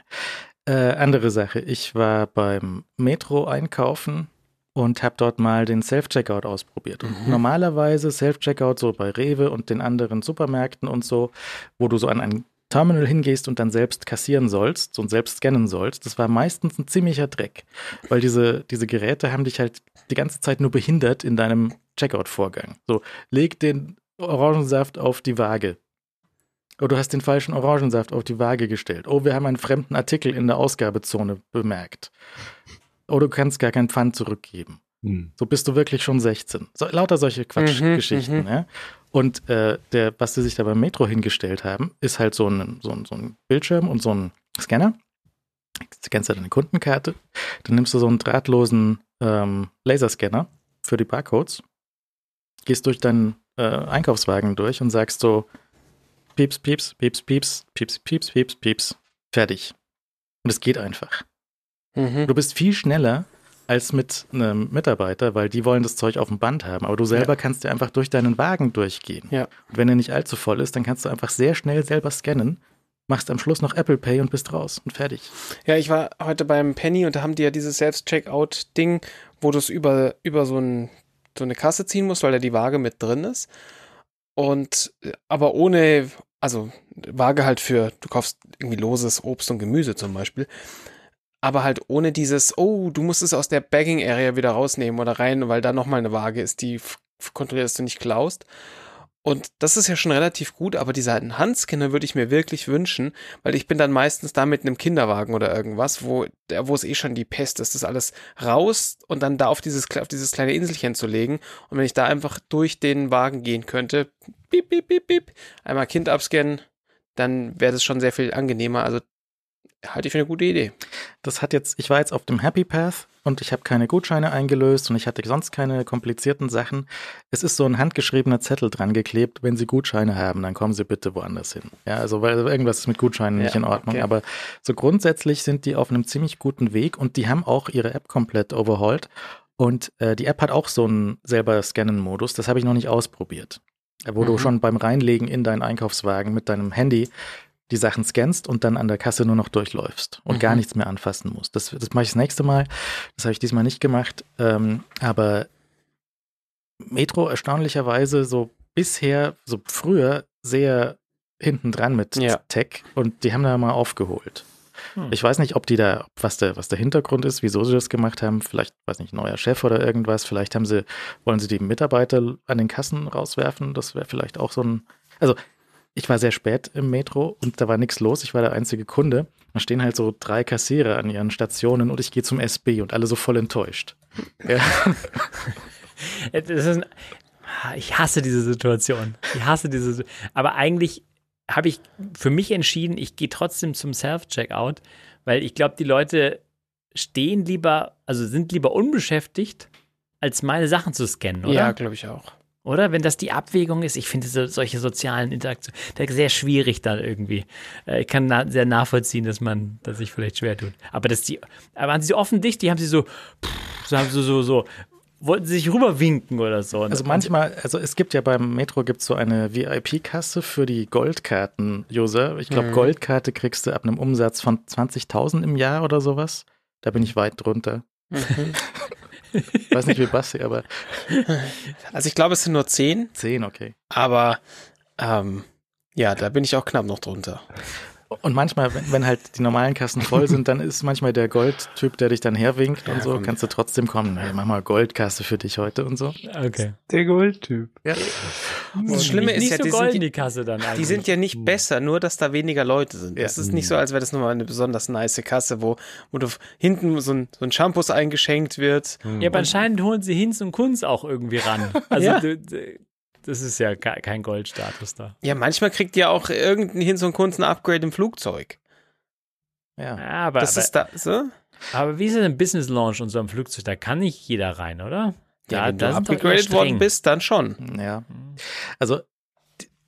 Äh, andere Sache. Ich war beim Metro einkaufen und habe dort mal den Self-Checkout ausprobiert. Und Mhm. Normalerweise Self-Checkout so bei Rewe und den anderen Supermärkten und so, wo du so an ein Terminal hingehst und dann selbst kassieren sollst und selbst scannen sollst, das war meistens ein ziemlicher Dreck, weil diese, diese Geräte haben dich halt die ganze Zeit nur behindert in deinem Checkout-Vorgang. So, leg den Orangensaft auf die Waage. Oh, du hast den falschen Orangensaft auf die Waage gestellt. Oh, wir haben einen fremden Artikel in der Ausgabezone bemerkt. Oh, du kannst gar kein Pfand zurückgeben. Hm. So bist du wirklich schon 16. So, lauter solche Quatschgeschichten. Mhm, ja? Und äh, der, was sie sich da beim Metro hingestellt haben, ist halt so ein, so ein, so ein Bildschirm und so ein Scanner. Du scannst ja deine Kundenkarte. Dann nimmst du so einen drahtlosen ähm, Laserscanner für die Barcodes, gehst durch deinen äh, Einkaufswagen durch und sagst so, Pieps, Pieps, Pieps, Pieps, Pieps, Pieps, Pieps, Pieps. Fertig. Und es geht einfach. Mhm. Du bist viel schneller als mit einem Mitarbeiter, weil die wollen das Zeug auf dem Band haben. Aber du selber ja. kannst dir einfach durch deinen Wagen durchgehen. Ja. Und wenn er nicht allzu voll ist, dann kannst du einfach sehr schnell selber scannen, machst am Schluss noch Apple Pay und bist raus und fertig. Ja, ich war heute beim Penny und da haben die ja dieses Selbst-Checkout-Ding, wo du es über, über so, ein, so eine Kasse ziehen musst, weil da die Waage mit drin ist. Und äh, aber ohne, also Waage halt für, du kaufst irgendwie loses Obst und Gemüse zum Beispiel. Aber halt ohne dieses, oh, du musst es aus der Bagging-Area wieder rausnehmen oder rein, weil da nochmal eine Waage ist, die dass du nicht klaust. Und das ist ja schon relativ gut, aber dieser Handscanner würde ich mir wirklich wünschen, weil ich bin dann meistens da mit einem Kinderwagen oder irgendwas, wo, wo es eh schon die Pest ist, das alles raus und dann da auf dieses, auf dieses kleine Inselchen zu legen. Und wenn ich da einfach durch den Wagen gehen könnte, piep, piep, piep, piep, einmal Kind abscannen, dann wäre das schon sehr viel angenehmer. Also halte ich für eine gute Idee. Das hat jetzt, ich war jetzt auf dem Happy Path und ich habe keine Gutscheine eingelöst und ich hatte sonst keine komplizierten Sachen. Es ist so ein handgeschriebener Zettel dran geklebt, wenn Sie Gutscheine haben, dann kommen Sie bitte woanders hin. Ja, also weil irgendwas ist mit Gutscheinen ja, nicht in Ordnung, okay. aber so grundsätzlich sind die auf einem ziemlich guten Weg und die haben auch ihre App komplett overhauled und äh, die App hat auch so einen selber scannen Modus, das habe ich noch nicht ausprobiert. Wo mhm. du schon beim Reinlegen in deinen Einkaufswagen mit deinem Handy die Sachen scannst und dann an der Kasse nur noch durchläufst und mhm. gar nichts mehr anfassen musst. Das, das mache ich das nächste Mal. Das habe ich diesmal nicht gemacht. Ähm, aber Metro erstaunlicherweise so bisher, so früher sehr hinten dran mit ja. Tech und die haben da mal aufgeholt. Hm. Ich weiß nicht, ob die da, was der, was der Hintergrund ist, wieso sie das gemacht haben. Vielleicht, weiß nicht, neuer Chef oder irgendwas. Vielleicht haben sie, wollen sie die Mitarbeiter an den Kassen rauswerfen. Das wäre vielleicht auch so ein, also ich war sehr spät im Metro und da war nichts los. Ich war der einzige Kunde. Da stehen halt so drei Kassierer an ihren Stationen und ich gehe zum SB und alle so voll enttäuscht. (laughs) Ja. ein, ich hasse diese Situation. Ich hasse diese. Aber eigentlich habe ich für mich entschieden, ich gehe trotzdem zum Self-Checkout, weil ich glaube, die Leute stehen lieber, also sind lieber unbeschäftigt, als meine Sachen zu scannen, oder? Ja, glaube ich auch. Oder? Wenn das die Abwägung ist, ich finde so, solche sozialen Interaktionen sehr schwierig dann irgendwie. Äh, ich kann na, sehr nachvollziehen, dass man, dass sich vielleicht schwer tut. Aber dass die, waren sie so offendicht, die haben sie so, so haben sie so, so, wollten sie sich rüberwinken oder so. Also manchmal, also es gibt ja beim Metro gibt so eine VIP-Kasse für die Goldkarten-User. Ich glaube, mhm. Goldkarte kriegst du ab einem Umsatz von 20.000 im Jahr oder sowas. Da bin ich weit drunter. Mhm. (laughs) Ich weiß nicht wie Basti, aber. Also ich glaube, es sind nur zehn. Zehn, okay. Aber ähm, ja, da bin ich auch knapp noch drunter. Und manchmal, wenn, wenn, halt die normalen Kassen voll sind, dann ist manchmal der Goldtyp, der dich dann herwinkt ja, und so, komm. kannst du trotzdem kommen. Hey, mach mal Goldkasse für dich heute und so. Okay. Der Goldtyp. Ja. Das Schlimme ist ja, so die, sind, die, Kasse dann die sind ja nicht besser, nur dass da weniger Leute sind. Es ja. ist nicht so, als wäre das nochmal eine besonders nice Kasse, wo, wo du hinten so ein, so ein Shampoos eingeschenkt wird. Ja, aber anscheinend holen sie Hinz und Kunz auch irgendwie ran. (laughs) Also ja. du, das ist ja kein Goldstatus da. Ja, manchmal kriegt ihr auch irgendein Hin und Kunst ein Upgrade im Flugzeug. Ja, aber das aber, ist da so. Aber wie ist denn ein Business Launch und so ein Flugzeug? Da kann nicht jeder rein, oder? Ja, da, wenn du upgradet worden bist, dann schon. Ja. Also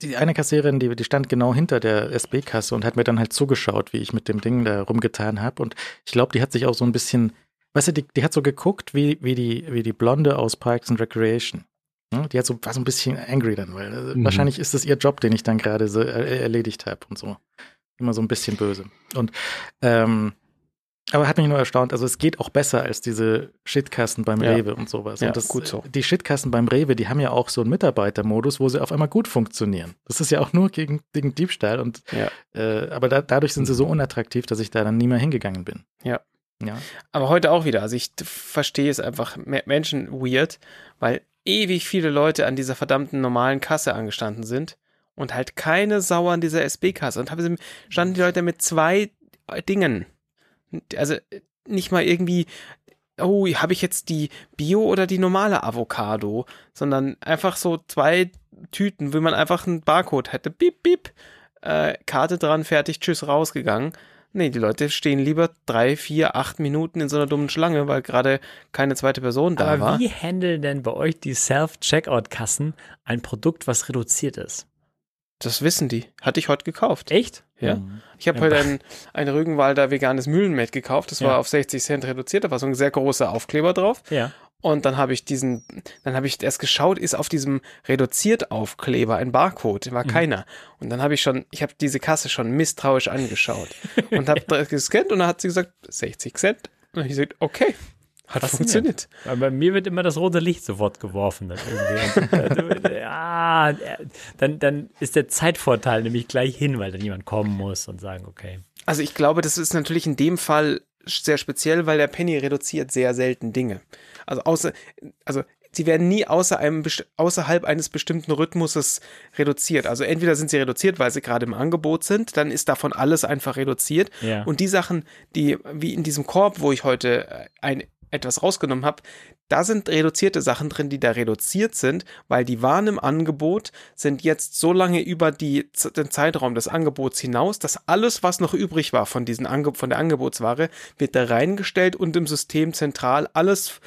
die eine Kassiererin, die, die stand genau hinter der SB-Kasse und hat mir dann halt zugeschaut, wie ich mit dem Ding da rumgetan habe. Und ich glaube, die hat sich auch so ein bisschen, weißt du, die, die hat so geguckt wie, wie, die, wie die Blonde aus Parks and Recreation. Ne? Die hat so, war so ein bisschen angry dann, weil äh, mhm. wahrscheinlich ist das ihr Job, den ich dann gerade so äh, erledigt habe und so. Immer so ein bisschen böse. Und ähm, aber hat mich nur erstaunt, also es geht auch besser als diese Shitkassen beim ja. Rewe und sowas. Ja, und das, gut so. Die Shitkassen beim Rewe, die haben ja auch so einen Mitarbeitermodus, wo sie auf einmal gut funktionieren. Das ist ja auch nur gegen, gegen Diebstahl und ja. äh, aber da, dadurch sind sie so unattraktiv, dass ich da dann nie mehr hingegangen bin. Ja. Ja. Aber heute auch wieder. Also ich verstehe es einfach Menschen weird, weil ewig viele Leute an dieser verdammten normalen Kasse angestanden sind und halt keine Sau an dieser SB-Kasse. Und haben standen die Leute mit zwei Dingen. Also nicht mal irgendwie, oh, habe ich jetzt die Bio oder die normale Avocado, sondern einfach so zwei Tüten, wie man einfach einen Barcode hätte. Bip, bip, äh, Karte dran, fertig, tschüss, rausgegangen. Nee, die Leute stehen lieber drei, vier, acht Minuten in so einer dummen Schlange, weil gerade keine zweite Person da Aber war. Wie handeln denn bei euch die Self-Checkout-Kassen ein Produkt, was reduziert ist? Das wissen die. Hatte ich heute gekauft. Echt? Ja. Mhm. Ich habe heute ein, ein Rügenwalder veganes Mühlenmet gekauft. Das ja. war auf 60 Cent reduziert. Da war so ein sehr großer Aufkleber drauf. Ja. Und dann habe ich diesen, dann habe ich erst geschaut, ist auf diesem Reduziert-Aufkleber ein Barcode, war mhm. keiner. Und dann habe ich schon, ich habe diese Kasse schon misstrauisch angeschaut (laughs) und habe gescannt und dann hat sie gesagt, 60 Cent. Und ich gesagt, okay, hat funktioniert. Weil bei mir wird immer das rote Licht sofort geworfen. Dann (laughs) ja, dann, dann ist der Zeitvorteil nämlich gleich hin, weil dann jemand kommen muss und sagen, okay. Also ich glaube, das ist natürlich in dem Fall sehr speziell, weil der Penny reduziert sehr selten Dinge. Also außer, also sie werden nie außer einem, außerhalb eines bestimmten Rhythmuses reduziert. Also entweder sind sie reduziert, weil sie gerade im Angebot sind, dann ist davon alles einfach reduziert. Ja. Und die Sachen, die, wie in diesem Korb, wo ich heute äh, ein, etwas rausgenommen habe, da sind reduzierte Sachen drin, die da reduziert sind, weil die waren im Angebot, sind jetzt so lange über die, den Zeitraum des Angebots hinaus, dass alles, was noch übrig war von, diesen Ange von der Angebotsware, wird da reingestellt und im System zentral alles,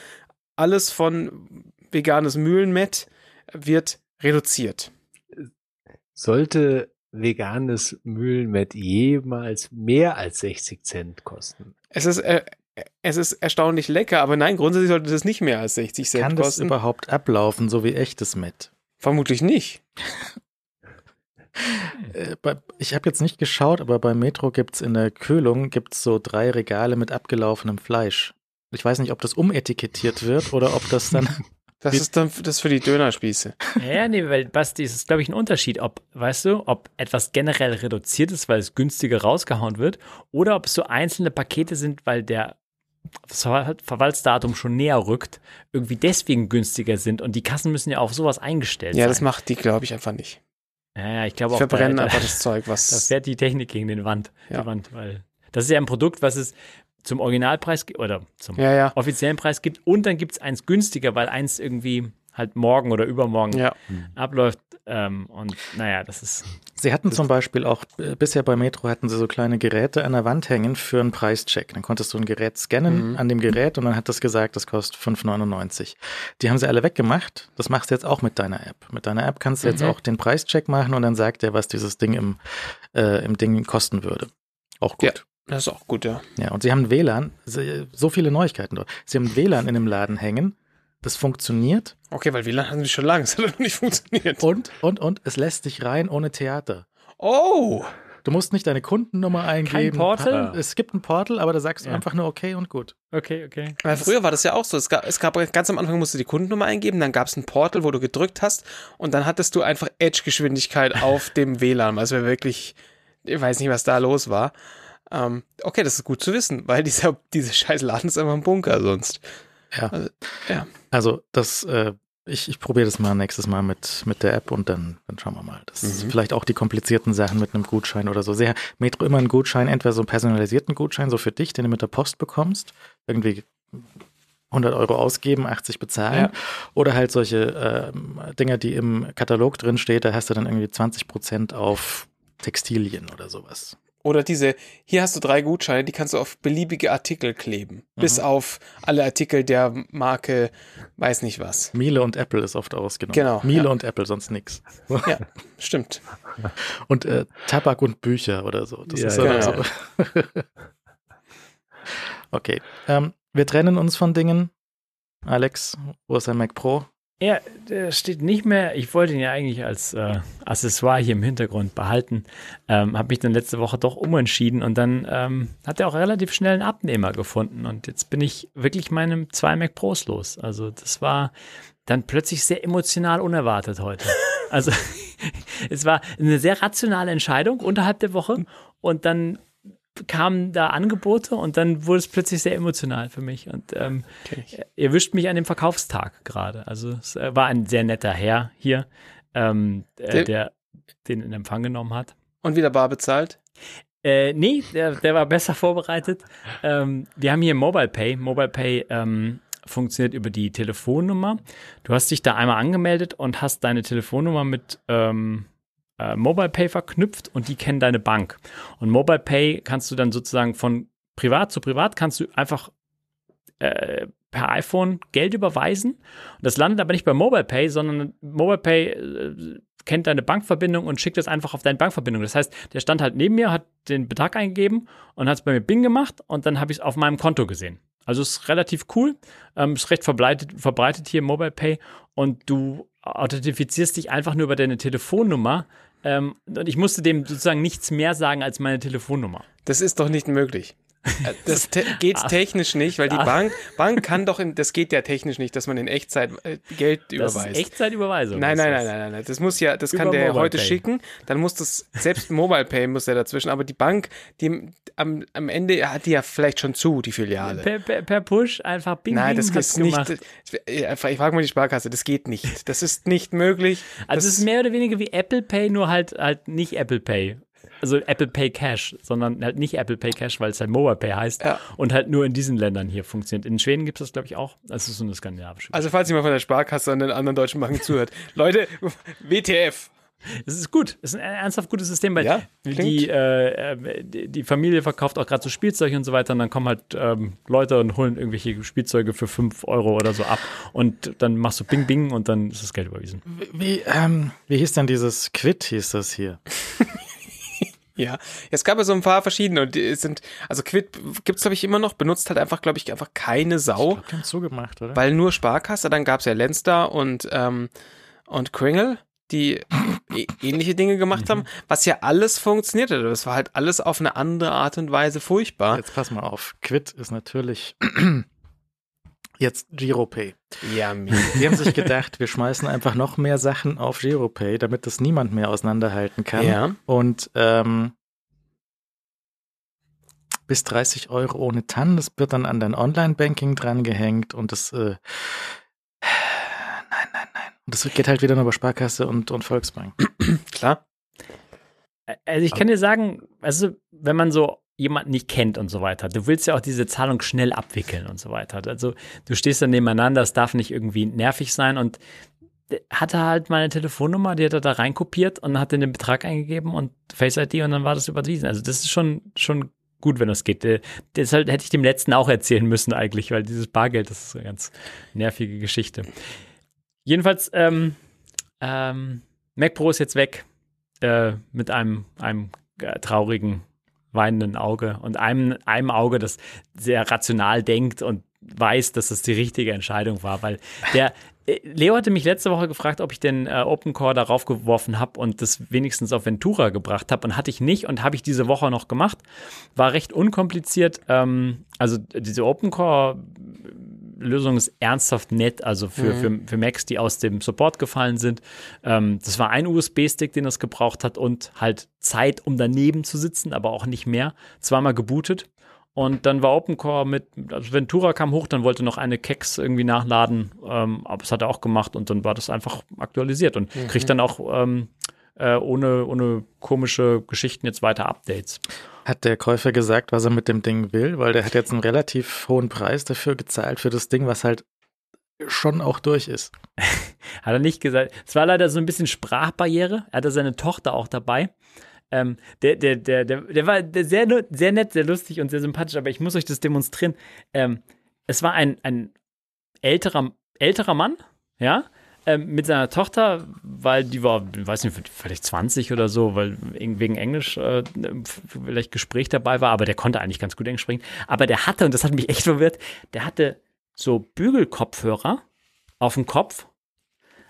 alles von veganes Mühlenmett wird reduziert. Sollte veganes Mühlenmett jemals mehr als 60 Cent kosten? Es ist, äh, es ist erstaunlich lecker, aber nein, grundsätzlich sollte das nicht mehr als 60 Cent Kann kosten. das überhaupt ablaufen, so wie echtes Met? Vermutlich nicht. (laughs) Äh, ich habe jetzt nicht geschaut, aber bei Metro gibt es in der Kühlung gibt's so drei Regale mit abgelaufenem Fleisch. Ich weiß nicht, ob das umetikettiert wird oder ob das dann. (laughs) Das ist dann das für die Dönerspieße. Ja, nee, weil Basti, es ist, glaube ich, ein Unterschied, ob, weißt du, ob etwas generell reduziert ist, weil es günstiger rausgehauen wird, oder ob es so einzelne Pakete sind, weil der Ver- Verfallsdatum schon näher rückt, irgendwie deswegen günstiger sind und die Kassen müssen ja auf sowas eingestellt Ja, sein. das macht die, glaube ich, einfach nicht. Ja, ja, ich glaube auch, verbrennen da, einfach da, das Zeug, (laughs) da was. fährt die Technik gegen den Wand, Ja. die Wand, weil das ist ja ein Produkt, was es zum Originalpreis gi- oder zum Ja, ja. offiziellen Preis gibt und dann gibt es eins günstiger, weil eins irgendwie halt morgen oder übermorgen Ja. abläuft ähm, und naja, das ist Sie hatten zum Beispiel auch, äh, bisher bei Metro hatten sie so kleine Geräte an der Wand hängen für einen Preischeck. Dann konntest du ein Gerät scannen Mhm. an dem Gerät und dann hat das gesagt, das kostet 5,99. Die haben sie alle weggemacht. Das machst du jetzt auch mit deiner App. Mit deiner App kannst du jetzt Mhm. auch den Preischeck machen und dann sagt er, was dieses Ding im, äh, im Ding kosten würde. Auch gut. Das ist auch gut, ja. Ja, und sie haben WLAN, sie- so viele Neuigkeiten dort. Sie haben WLAN in dem Laden hängen. Das funktioniert Okay, weil WLAN haben die schon lange, es hat noch nicht funktioniert. und, und, und es lässt dich rein ohne Theater. Oh! Du musst nicht deine Kundennummer eingeben. Portal? Es gibt ein Portal, aber da sagst du Ja. einfach nur okay und gut. okay, okay. Weil früher war das ja auch so. Es gab, es gab ganz am Anfang musst du die Kundennummer eingeben, dann gab es ein Portal, wo du gedrückt hast und dann hattest du einfach Edge-Geschwindigkeit auf dem WLAN. Also wäre wirklich, ich weiß nicht, was da los war. Ähm, okay, das ist gut zu wissen, weil dieser, (laughs) diese scheiß Laden ist einfach ein Bunker sonst. Ja. Also, ja. Also das, äh, ich, ich probiere das mal nächstes Mal mit, mit der App und dann, dann schauen wir mal. Das ist Mhm. vielleicht auch die komplizierten Sachen mit einem Gutschein oder so. Sehr Metro immer einen Gutschein, entweder so einen personalisierten Gutschein, so für dich, den du mit der Post bekommst. Irgendwie 100 Euro ausgeben, 80 bezahlen. Ja. Oder halt solche ähm, Dinger, die im Katalog drin steht, da hast du dann irgendwie 20 Prozent auf Textilien oder sowas. Oder diese, hier hast du drei Gutscheine, die kannst du auf beliebige Artikel kleben. Mhm. Bis auf alle Artikel der Marke, weiß nicht was. Miele und Apple ist oft ausgenommen. Genau, Miele ja. und Apple, sonst nix. Ja, stimmt. (laughs) Und äh, Tabak und Bücher oder so. Das Ja, ist ja. dann so. (laughs) okay. Ähm, wir trennen uns von Dingen. Alex, wo ist dein Mac Pro? Der steht nicht mehr. Ich wollte ihn ja eigentlich als äh, Accessoire hier im Hintergrund behalten. Ähm, habe mich dann letzte Woche doch umentschieden und dann ähm, hat er auch relativ schnell einen Abnehmer gefunden. Und jetzt bin ich wirklich meinem zwei Mac Pros los. Also das war dann plötzlich sehr emotional unerwartet heute. (laughs) Also (laughs) es war eine sehr rationale Entscheidung unterhalb der Woche und dann kamen da Angebote und dann wurde es plötzlich sehr emotional für mich. Und ähm, Kenn ich. ihr wischt mich an dem Verkaufstag gerade. Also es äh, war ein sehr netter Herr hier, ähm, äh, Der- der den in Empfang genommen hat. Und wieder bar bezahlt. Äh, nee, der, der war besser vorbereitet. Ähm, wir haben hier Mobile Pay. Mobile Pay ähm, funktioniert über die Telefonnummer. Du hast dich da einmal angemeldet und hast deine Telefonnummer mit ähm, äh, Mobile Pay verknüpft und die kennen deine Bank. Und Mobile Pay kannst du dann sozusagen von privat zu privat kannst du einfach äh, per iPhone Geld überweisen. Und das landet aber nicht bei Mobile Pay, sondern Mobile Pay äh, kennt deine Bankverbindung und schickt es einfach auf deine Bankverbindung. Das heißt, der stand halt neben mir, hat den Betrag eingegeben und hat es bei mir Bing gemacht und dann habe ich es auf meinem Konto gesehen. Also ist relativ cool, ähm, ist recht verbreitet, verbreitet hier Mobile Pay und du authentifizierst dich einfach nur über deine Telefonnummer ähm, und ich musste dem sozusagen nichts mehr sagen als meine Telefonnummer. Das ist doch nicht möglich. Äh, Das te geht technisch nicht, weil die Ah. Bank, Bank kann doch, in, das geht ja technisch nicht, dass man in Echtzeit äh, Geld Das überweist. ist Echtzeitüberweisung. Nein, nein, nein, nein, nein, nein. Das muss ja, das kann der Mobile heute Pay. schicken. Dann muss das, selbst Mobile Pay muss der dazwischen. Aber die Bank, die am, am Ende hat die ja vielleicht schon zu, die Filiale. Per, per, per Push einfach bing, Nein, das ist nicht. gemacht. Ich, ich frage mal die Sparkasse, das geht nicht. Das ist nicht möglich. Also das, es ist mehr oder weniger wie Apple Pay, nur halt halt nicht Apple Pay. Also Apple Pay Cash, sondern halt nicht Apple Pay Cash, weil es halt Mobile Pay heißt Ja. und halt nur in diesen Ländern hier funktioniert. In Schweden gibt es das, glaube ich, auch. Das ist so eine skandinavische. also falls jemand von der Sparkasse und den anderen deutschen Banken zuhört. (laughs) Leute, WTF. Es ist gut. Es ist ein ernsthaft gutes System, weil Ja, die, äh, äh, die, Familie verkauft auch gerade so Spielzeug und so weiter und dann kommen halt ähm, Leute und holen irgendwelche Spielzeuge für 5 Euro oder so ab und dann machst du Bing Bing und dann ist das Geld überwiesen. Wie, ähm, wie hieß denn dieses Quid, hieß das hier? (laughs) Ja, es gab ja so ein paar verschiedene und die sind, also Quid gibt's glaube ich immer noch, benutzt halt einfach, glaube ich, einfach keine Sau, Die haben zugemacht, oder? weil nur Sparkasse, dann gab's ja Lenster und, ähm, und Kringle, die äh, (laughs) ähnliche Dinge gemacht haben, was ja alles funktionierte. Das war halt alles auf eine andere Art und Weise furchtbar. Jetzt pass mal auf. Quid ist natürlich jetzt Giropay. Ja, mir. Die haben sich gedacht, wir schmeißen einfach noch mehr Sachen auf Giropay, damit das niemand mehr auseinanderhalten kann. Ja. Und ähm, bis 30 Euro ohne TAN, das wird dann an dein Online-Banking drangehängt und das äh, (sighs) nein, nein, nein. Und das geht halt wieder nur über Sparkasse und, und Volksbank. Klar. Also ich kann dir sagen, also wenn man so jemanden nicht kennt und so weiter, du willst ja auch diese Zahlung schnell abwickeln und so weiter. Also du stehst dann nebeneinander, es darf nicht irgendwie nervig sein und hatte halt meine Telefonnummer, die hat er da reinkopiert und hat den Betrag eingegeben und Face ID und dann war das überwiesen. Also das ist schon, schon gut, wenn das geht. Äh, Deshalb hätte ich dem letzten auch erzählen müssen eigentlich, weil dieses Bargeld, das ist eine ganz nervige Geschichte. Jedenfalls, ähm, ähm, Mac Pro ist jetzt weg äh, mit einem, einem äh, traurigen, weinenden Auge und einem, einem Auge, das sehr rational denkt und weiß, dass das die richtige Entscheidung war, weil der äh, Leo hatte mich letzte Woche gefragt, ob ich den äh, OpenCore darauf geworfen habe und das wenigstens auf Ventura gebracht habe und hatte ich nicht und habe ich diese Woche noch gemacht. War recht unkompliziert. Ähm, also diese OpenCore Lösung ist ernsthaft nett, also für, für, für Macs, die aus dem Support gefallen sind. Ähm, das war ein USB-Stick, den es gebraucht hat und halt Zeit, um daneben zu sitzen, aber auch nicht mehr. Zweimal gebootet. Und dann war OpenCore mit, also Ventura kam hoch, dann wollte noch eine Kex irgendwie nachladen, ähm, aber das hat er auch gemacht und dann war das einfach aktualisiert und kriegt dann auch ähm, äh, ohne, ohne komische Geschichten jetzt weiter Updates. Hat der Käufer gesagt, was er mit dem Ding will? Weil der hat jetzt einen relativ hohen Preis dafür gezahlt, für das Ding, was halt schon auch durch ist. (laughs) Hat er nicht gesagt. Es war leider so ein bisschen Sprachbarriere. Er hatte seine Tochter auch dabei. Ähm, der, der, der, der, der war sehr, sehr nett, sehr lustig und sehr sympathisch, aber ich muss euch das demonstrieren. Ähm, es war ein, ein älterer, älterer Mann, ja, ähm, mit seiner Tochter, weil die war, weiß nicht, vielleicht 20 oder so, weil wegen Englisch äh, vielleicht Gespräch dabei war, aber der konnte eigentlich ganz gut Englisch sprechen. Aber der hatte, und das hat mich echt verwirrt, der hatte so Bügelkopfhörer auf dem Kopf,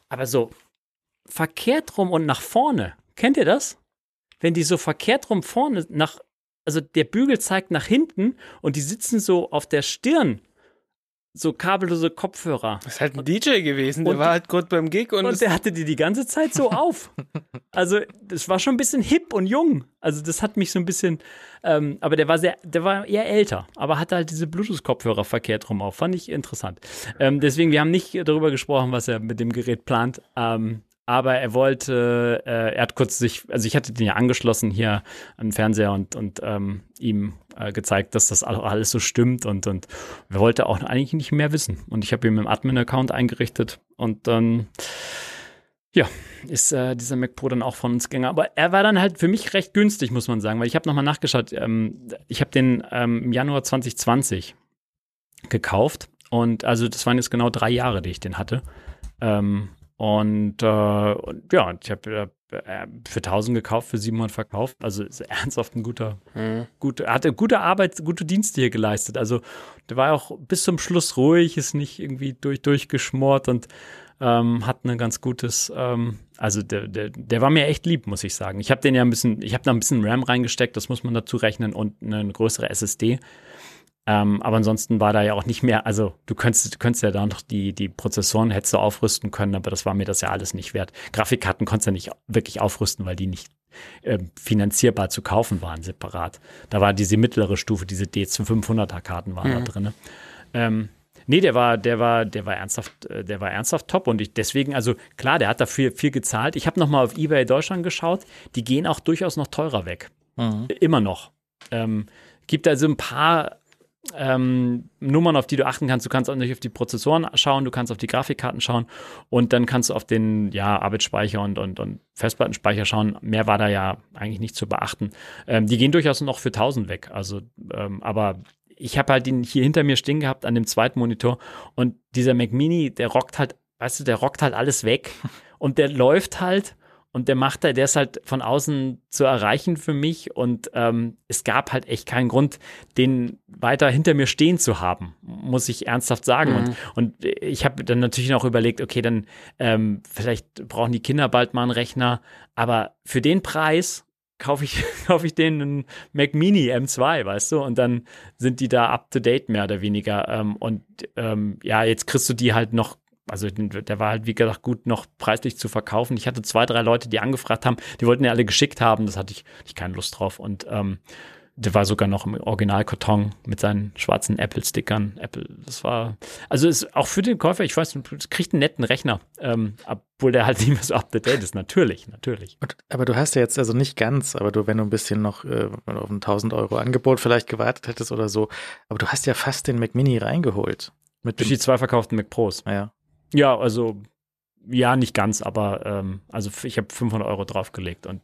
aber so verkehrt rum und nach vorne. Kennt ihr das? Wenn die so verkehrt rum vorne nach, also der Bügel zeigt nach hinten und die sitzen so auf der Stirn. So kabellose Kopfhörer. Das ist halt ein DJ gewesen, der Und- war halt gerade beim Gig und, Und der hatte die die ganze Zeit so auf. (laughs) Also, das war schon ein bisschen hip und jung. Also, das hat mich so ein bisschen, ähm, aber der war sehr, der war eher älter, aber hatte halt diese Bluetooth-Kopfhörer verkehrt rum auf. Fand ich interessant. Ähm, deswegen, wir haben nicht darüber gesprochen, was er mit dem Gerät plant. Ähm, aber er wollte, äh, er hat kurz sich, also ich hatte den ja angeschlossen hier den Fernseher und, und ähm, ihm äh, gezeigt, dass das alles so stimmt und, und er wollte auch eigentlich nicht mehr wissen. Und ich habe ihm einen Admin-Account eingerichtet und dann, ja, ist äh, dieser Mac Pro dann auch von uns gegangen. Aber er war dann halt für mich recht günstig, muss man sagen, weil ich habe nochmal nachgeschaut. Ähm, ich habe den ähm, im Januar 2020 gekauft und also das waren jetzt genau drei Jahre, die ich den hatte. Ähm, Und, äh, und ja, ich habe äh, für 1000 gekauft, für 700 verkauft. Also ist (laughs) ernsthaft ein guter, mhm. gute, hatte gute Arbeit, gute Dienste hier geleistet. Also der war auch bis zum Schluss ruhig, ist nicht irgendwie durch, durchgeschmort und ähm, hat ein ganz gutes, ähm, also der, der, der war mir echt lieb, muss ich sagen. Ich habe den ja ein bisschen, ich habe da ein bisschen RAM reingesteckt, das muss man dazu rechnen und eine größere SSD. Ähm, aber ansonsten war da ja auch nicht mehr, also du könntest, du könntest ja da noch die, die Prozessoren hättest du aufrüsten können, aber das war mir das ja alles nicht wert. Grafikkarten konntest du ja nicht wirklich aufrüsten, weil die nicht äh, finanzierbar zu kaufen waren, separat. Da war diese mittlere Stufe, diese D500er Karten waren mhm. da drin. Ähm, nee, der war, der war, der war ernsthaft, äh, der war ernsthaft top und ich deswegen, also klar, der hat dafür viel gezahlt. Ich habe nochmal auf eBay Deutschland geschaut, die gehen auch durchaus noch teurer weg. Mhm. Immer noch. Ähm, gibt also ein paar ähm, Nummern, auf die du achten kannst. Du kannst auch nicht auf die Prozessoren schauen, du kannst auf die Grafikkarten schauen und dann kannst du auf den ja, Arbeitsspeicher und, und, und Festplattenspeicher schauen. Mehr war da ja eigentlich nicht zu beachten. Ähm, die gehen durchaus noch für 1000 weg. Also, ähm, aber ich habe halt den hier hinter mir stehen gehabt an dem zweiten Monitor und dieser Mac Mini, der rockt halt, weißt du, der rockt halt alles weg (laughs) und der läuft halt und der macht da, der ist halt von außen zu erreichen für mich und ähm, es gab halt echt keinen Grund, den weiter hinter mir stehen zu haben, muss ich ernsthaft sagen. Mhm. Und, und ich habe dann natürlich noch überlegt, okay, dann ähm, vielleicht brauchen die Kinder bald mal einen Rechner, aber für den Preis kaufe ich, (laughs) kaufe ich den einen Mac Mini M2, weißt du, und dann sind die da up to date mehr oder weniger. Ähm, und ähm, ja, jetzt kriegst du die halt noch also der war halt, wie gesagt, gut noch preislich zu verkaufen. Ich hatte zwei, drei Leute, die angefragt haben, die wollten ja alle geschickt haben, das hatte ich, ich keine Lust drauf. Und ähm, der war sogar noch im Originalkarton mit seinen schwarzen Apple-Stickern. Apple, das war, also ist auch für den Käufer, ich weiß, kriegt einen netten Rechner, ähm, obwohl der halt (laughs) nicht mehr so up to date ist. Natürlich, natürlich. aber du hast ja jetzt also nicht ganz, aber du, wenn du ein bisschen noch äh, auf ein 1000 Euro Angebot vielleicht gewartet hättest oder so, aber du hast ja fast den Mac Mini reingeholt. Mit Durch die zwei verkauften Mac Pros. Ja. Ja, also ja, nicht ganz, aber ähm, also ich habe 500 Euro draufgelegt und,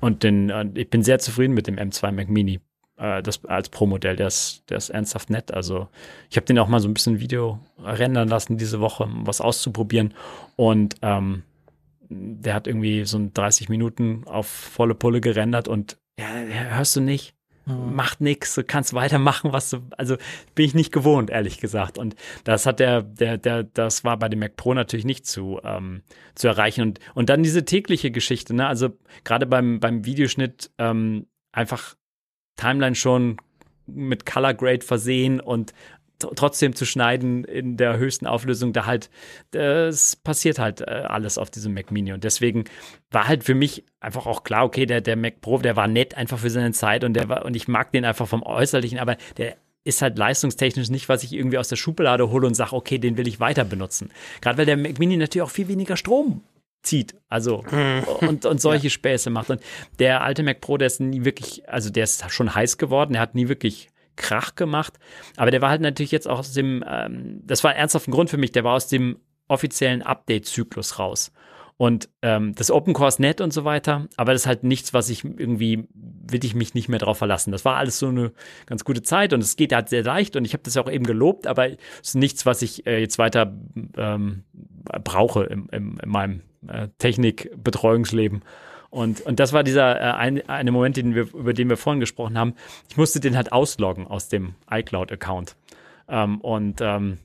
und den, äh, ich bin sehr zufrieden mit dem M2 Mac Mini. Äh, das als Pro-Modell, der ist, der ist ernsthaft nett. Also ich habe den auch mal so ein bisschen Video rendern lassen diese Woche, um was auszuprobieren. Und ähm, der hat irgendwie so 30 Minuten auf volle Pulle gerendert und ja, hörst du nicht. Macht nichts, du kannst weitermachen, was du, also bin ich nicht gewohnt, ehrlich gesagt. Und das hat der, der, der, das war bei dem Mac Pro natürlich nicht zu, ähm, zu erreichen. Und, und dann diese tägliche Geschichte, ne? Also gerade beim, beim Videoschnitt ähm, einfach Timeline schon mit Color Grade versehen und trotzdem zu schneiden in der höchsten Auflösung, da halt, es passiert halt äh, alles auf diesem Mac Mini. Und deswegen war halt für mich einfach auch klar, okay, der, der Mac Pro, der war nett einfach für seine Zeit und der war, und ich mag den einfach vom Äußerlichen, aber der ist halt leistungstechnisch nicht, was ich irgendwie aus der Schublade hole und sage, okay, den will ich weiter benutzen. Gerade weil der Mac Mini natürlich auch viel weniger Strom zieht, also mhm. und, und solche ja. Späße macht. Und der alte Mac Pro, der ist nie wirklich, also der ist schon heiß geworden, der hat nie wirklich Krach gemacht. Aber der war halt natürlich jetzt auch aus dem, ähm, das war ernsthaft ein Grund für mich, der war aus dem offiziellen Update-Zyklus raus. Und ähm, das Open Core ist nett und so weiter, aber das ist halt nichts, was ich irgendwie, will ich mich nicht mehr drauf verlassen. Das war alles so eine ganz gute Zeit und es geht halt sehr leicht und ich habe das ja auch eben gelobt, aber es ist nichts, was ich äh, jetzt weiter ähm, brauche im, im, in meinem äh, Technikbetreuungsleben. Und, und das war dieser äh, ein, eine Moment, den wir, über den wir vorhin gesprochen haben. Ich musste den halt ausloggen aus dem iCloud-Account. Ähm, und ähm,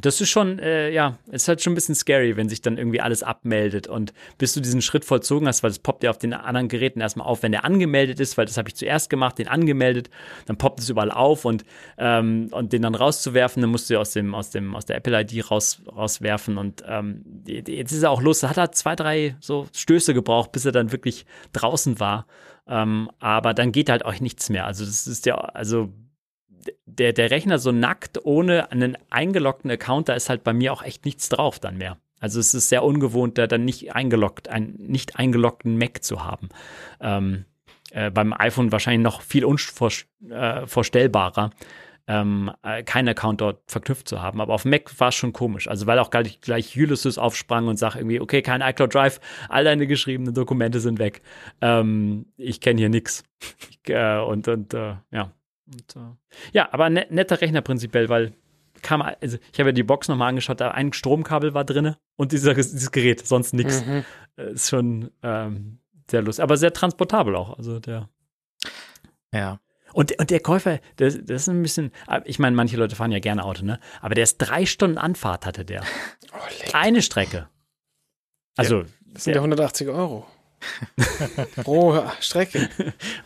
das ist schon, äh, ja, ist halt schon ein bisschen scary, wenn sich dann irgendwie alles abmeldet und bis du diesen Schritt vollzogen hast, weil das poppt ja auf den anderen Geräten erstmal auf, wenn der angemeldet ist, weil das habe ich zuerst gemacht, den angemeldet, dann poppt es überall auf und, ähm, und den dann rauszuwerfen, dann musst du aus dem, aus dem, aus der Apple-ID raus, rauswerfen und ähm, jetzt ist er auch los, hat er zwei, drei so Stöße gebraucht, bis er dann wirklich draußen war. Ähm, aber dann geht halt euch nichts mehr. Also das ist ja, also der, der Rechner so nackt ohne einen eingeloggten Account, da ist halt bei mir auch echt nichts drauf dann mehr. Also es ist sehr ungewohnt, da dann nicht eingeloggt, einen nicht eingeloggten Mac zu haben. Ähm, äh, beim iPhone wahrscheinlich noch viel unvorstellbarer, äh, ähm, äh, keinen Account dort verknüpft zu haben. Aber auf Mac war es schon komisch. Also weil auch gleich, gleich Ulysses aufsprang und sagt irgendwie, okay, kein iCloud Drive, all deine geschriebenen Dokumente sind weg. Ähm, ich kenne hier nichts. (laughs) Äh, und und äh, ja, und, äh, ja, aber ne, netter Rechner prinzipiell, weil kam, also ich habe ja die Box nochmal angeschaut, da ein Stromkabel war drin und dieser, dieses Gerät, sonst nichts. Mhm. Ist schon ähm, sehr lustig, aber sehr transportabel auch. Also der. Ja. Und, und der Käufer, das, das ist ein bisschen, ich meine, manche Leute fahren ja gerne Auto, ne? Aber der ist drei Stunden Anfahrt hatte der. (laughs) Oh. Eine Strecke. Also, Das sind ja 180 Euro. Pro Strecke.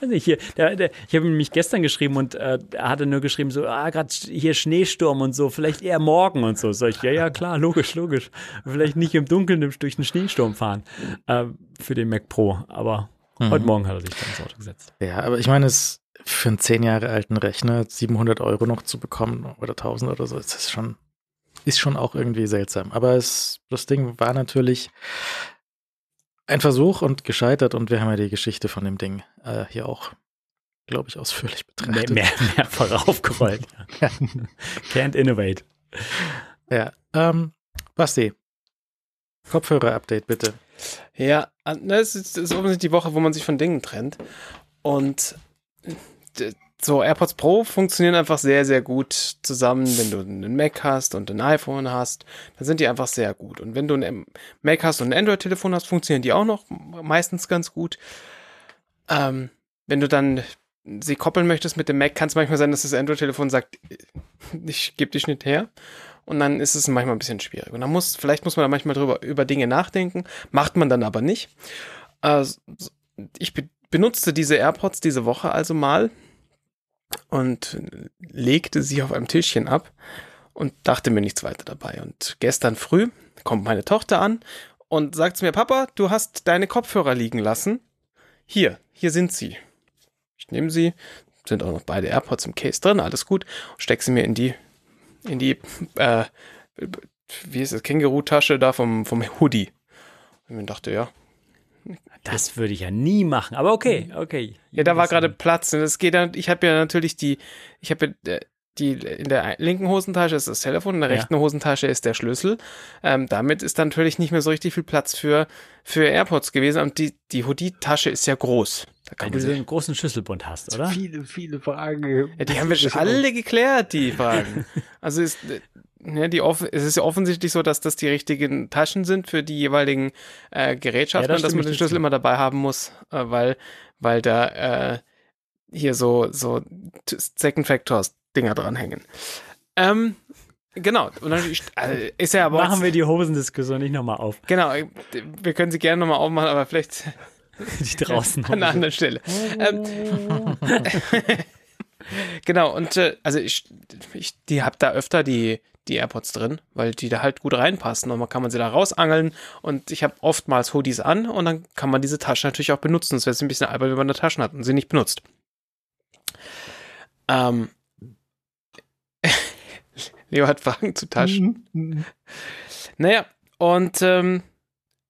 nicht, (laughs) hier, der, der, ich habe mich gestern geschrieben und äh, er hatte nur geschrieben, so, ah, gerade hier Schneesturm und so, vielleicht eher morgen und so. Sag ich, ja, ja, klar, logisch, logisch. Vielleicht nicht im Dunkeln durch den Schneesturm fahren äh, für den Mac Pro, aber Mhm. heute Morgen hat er sich dann ins Auto gesetzt. Ja, aber ich meine, es für einen zehn Jahre alten Rechner 700 Euro noch zu bekommen oder 1000 oder so, das ist schon, ist schon auch irgendwie seltsam. Aber es, das Ding war natürlich ein Versuch und gescheitert und wir haben ja die Geschichte von dem Ding äh, hier auch, glaube ich, ausführlich Mehr, betrachtet. mehr, mehrfach aufgerollt. (laughs) (laughs) Can't innovate. Ja, ähm, Basti, Kopfhörer-Update bitte. Ja, es ist, es ist offensichtlich die Woche, wo man sich von Dingen trennt. Und d- so AirPods Pro funktionieren einfach sehr, sehr gut zusammen. Wenn du einen Mac hast und ein iPhone hast, dann sind die einfach sehr gut. Und wenn du ein Mac hast und ein Android-Telefon hast, funktionieren die auch noch meistens ganz gut. Ähm, wenn du dann sie koppeln möchtest mit dem Mac, kann es manchmal sein, dass das Android-Telefon sagt, ich gebe dich nicht her. Und dann ist es manchmal ein bisschen schwierig. Und dann muss, vielleicht muss man da manchmal drüber, über Dinge nachdenken, macht man dann aber nicht. Äh, ich be benutzte diese AirPods diese Woche also mal und legte sie auf einem Tischchen ab und dachte mir nichts weiter dabei. Und gestern früh kommt meine Tochter an und sagt zu mir, Papa, du hast deine Kopfhörer liegen lassen. Hier, hier sind sie. Ich nehme sie, sind auch noch beide AirPods im Case drin, alles gut, steck sie mir in die, in die, äh, wie ist es, Känguru-Tasche da vom, vom Hoodie. Und ich dachte, ja, Das würde ich ja nie machen, aber okay, okay. Ja, da war gerade Platz. Und es geht dann, ich habe ja natürlich die, ich habe ja äh, die, in der linken Hosentasche ist das Telefon, in der Ja. rechten Hosentasche ist der Schlüssel. Ähm, damit ist dann natürlich nicht mehr so richtig viel Platz für, für AirPods gewesen. Und die, die Hoodie-Tasche ist ja groß. Da Weil kann du einen großen Schlüsselbund hast, oder? Viele, viele Fragen. ja, die haben wir schon alle geklärt, die Fragen. (laughs) Also ist, äh, ja, die off es ist ja offensichtlich so, dass das die richtigen Taschen sind für die jeweiligen äh, Gerätschaften Ja, da und dass man den Schlüssel zu. immer dabei haben muss, äh, weil, weil da äh, hier so, so Second Factors Dinger dranhängen. Ähm, genau. Und dann äh, ist ja aber Machen wir die Hosendiskussion nicht nochmal auf. Genau, äh, wir können sie gerne nochmal aufmachen, aber vielleicht (laughs) Die draußen. (laughs) an einer anderen Stelle. Ähm, (laughs) genau, und äh, also ich, ich die hab da öfter die, die AirPods drin, weil die da halt gut reinpassen und man kann man sie da rausangeln und ich habe oftmals Hoodies an und dann kann man diese Tasche natürlich auch benutzen. Es wäre ein bisschen albern, wenn man eine Tasche hat und sie nicht benutzt. Ähm, (laughs) Leo hat Fragen zu Taschen. Mhm. Naja, und ähm,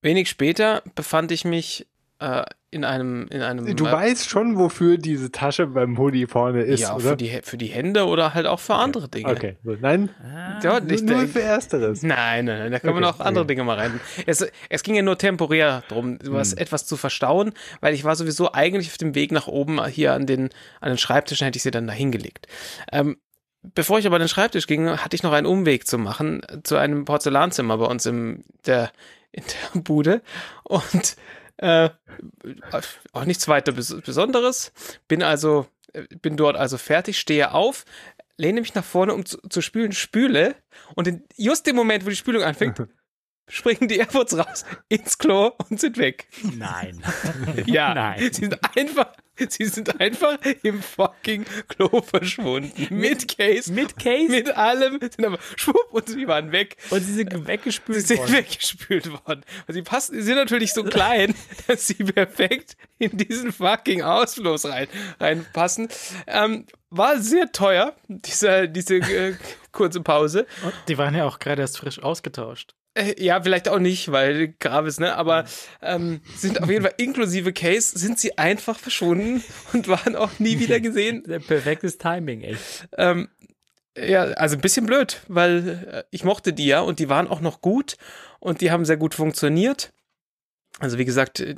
wenig später befand ich mich äh, in einem, in einem. Du äh, weißt schon, wofür diese Tasche beim Hoodie vorne ist, ja, oder? für die, für die Hände oder halt auch für andere Dinge. Okay. Nein, Ah, Ja, nur, nicht, nur äh, für Ersteres. Nein, nein, nein, da kann man Okay, auch andere okay. Dinge mal rein. Es, es ging ja nur temporär drum, was Hm. etwas zu verstauen, weil ich war sowieso eigentlich auf dem Weg nach oben hier an den, an den Schreibtisch, hätte ich sie dann da hingelegt. Ähm, bevor ich aber an den Schreibtisch ging, hatte ich noch einen Umweg zu machen äh, zu einem Porzellanzimmer bei uns im, der, in der Bude und äh, auch nichts weiter Bes Besonderes. Bin also, äh, bin dort also fertig, stehe auf, lehne mich nach vorne, um zu, zu spülen, spüle und in just dem Moment, wo die Spülung anfängt, (laughs) springen die AirPods raus ins Klo und sind weg. Nein. (laughs) Ja, Nein. sie sind einfach, sie sind einfach im fucking Klo verschwunden. Mit Case, Mit Case? mit allem, sind aber schwupp und sie waren weg. Und sie sind Sie weggespült sind worden. weggespült worden. Und sie passen, sie sind natürlich so klein, (laughs) dass sie perfekt in diesen fucking Ausfluss rein, reinpassen. Ähm, war sehr teuer, diese, diese äh, kurze Pause. Und die waren ja auch gerade erst frisch ausgetauscht. Äh, ja, vielleicht auch nicht, weil Gravis, ne? Aber ähm, sind auf jeden Fall inklusive Case, sind sie einfach verschwunden (laughs) und waren auch nie wieder gesehen. Perfektes Timing, echt. Ähm, ja, also ein bisschen blöd, weil äh, ich mochte die ja und die waren auch noch gut und die haben sehr gut funktioniert. Also wie gesagt, äh,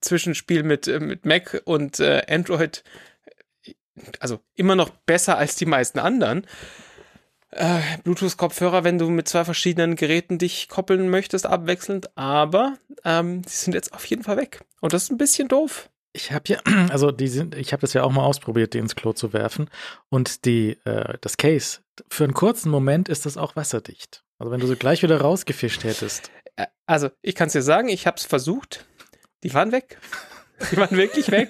Zwischenspiel mit, mit Mac und äh, Android, also immer noch besser als die meisten anderen. Äh, Bluetooth-Kopfhörer, wenn du mit zwei verschiedenen Geräten dich koppeln möchtest, abwechselnd. Aber ähm, die sind jetzt auf jeden Fall weg. Und das ist ein bisschen doof. Ich habe ja, (clears throat) also die sind, ich habe das ja auch mal ausprobiert, die ins Klo zu werfen. Und die, äh, das Case, für einen kurzen Moment ist das auch wasserdicht. Also wenn du sie gleich wieder rausgefischt hättest. Äh, Also, ich kann es dir sagen, ich habe es versucht. Die waren weg. Die waren wirklich weg.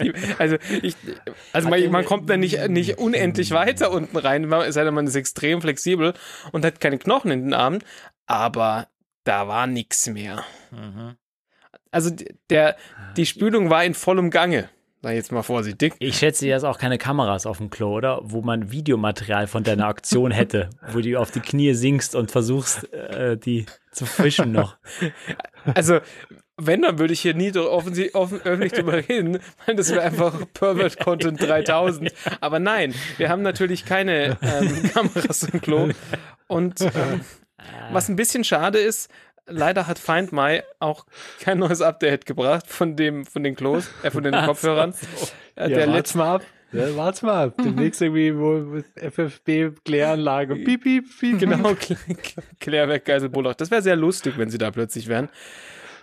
Die, also, ich, also man, man kommt da nicht, nicht unendlich weiter unten rein, es sei denn, man ist extrem flexibel und hat keine Knochen in den Armen. Aber da war nichts mehr. Mhm. Also, der, die Spülung war in vollem Gange. Sag jetzt mal vorsichtig. Ich schätze, hier ist auch keine Kameras auf dem Klo, oder? Wo man Videomaterial von deiner Aktion hätte, wo du auf die Knie sinkst und versuchst, äh, die zu fischen noch. (laughs) Also, wenn, dann würde ich hier nie dr- offensi- offen, öffentlich drüber (laughs) reden, weil das wäre einfach Pervert Content 3000. Aber nein, wir haben natürlich keine ähm, (laughs) Kameras im Klo. Und ähm, was ein bisschen schade ist, leider hat Find My auch kein neues Update gebracht von dem, von den Klos, äh, von den Kopfhörern. Äh, Ja, der letzte, mal ab. Ja, wart's mal. Demnächst irgendwie wo mit FFB-Kläranlage. Piep, piep, piep. genau, (laughs) Klärwerk Geiselbullach. Das wäre sehr lustig, wenn sie da plötzlich wären.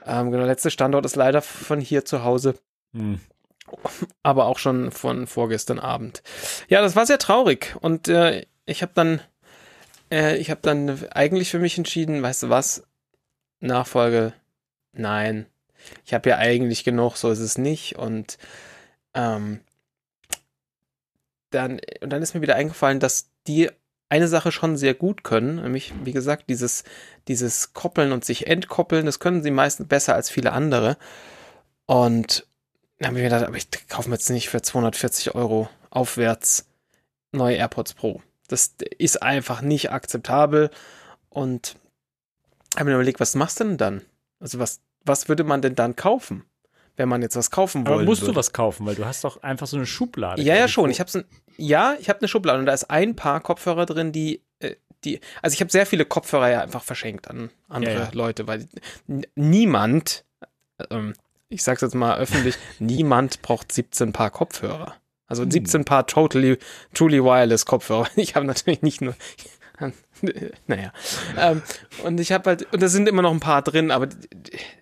Ähm, genau, der letzte Standort ist leider von hier zu Hause. Hm. aber auch schon von vorgestern Abend. Ja, das war sehr traurig und äh, ich habe dann, äh, ich habe dann eigentlich für mich entschieden, weißt du was? Nachfolge, nein. Ich habe ja eigentlich genug, so ist es nicht und ähm, dann und dann ist mir wieder eingefallen, dass die eine Sache schon sehr gut können, nämlich wie gesagt dieses dieses Koppeln und sich entkoppeln, das können sie meistens besser als viele andere und dann habe ich mir gedacht, aber ich kaufe mir jetzt nicht für 240 Euro aufwärts neue AirPods Pro. Das ist einfach nicht akzeptabel. Und habe mir überlegt, was machst du denn dann? Also was, was würde man denn dann kaufen, wenn man jetzt was kaufen Aber wollen musst du würde? was kaufen, weil du hast doch einfach so eine Schublade. Ja, ja, schon. Ich habe ein, ja, ich habe eine Schublade und da ist ein paar Kopfhörer drin, die, äh, die, also ich habe sehr viele Kopfhörer ja einfach verschenkt an andere Ja, ja. Leute, weil niemand, ähm, ich sag's jetzt mal öffentlich, (laughs) niemand braucht 17 Paar Kopfhörer. Also 17 Paar totally, truly wireless Kopfhörer. (laughs) Ich habe natürlich nicht nur, (laughs) naja, ähm, und ich habe halt, und da sind immer noch ein paar drin, aber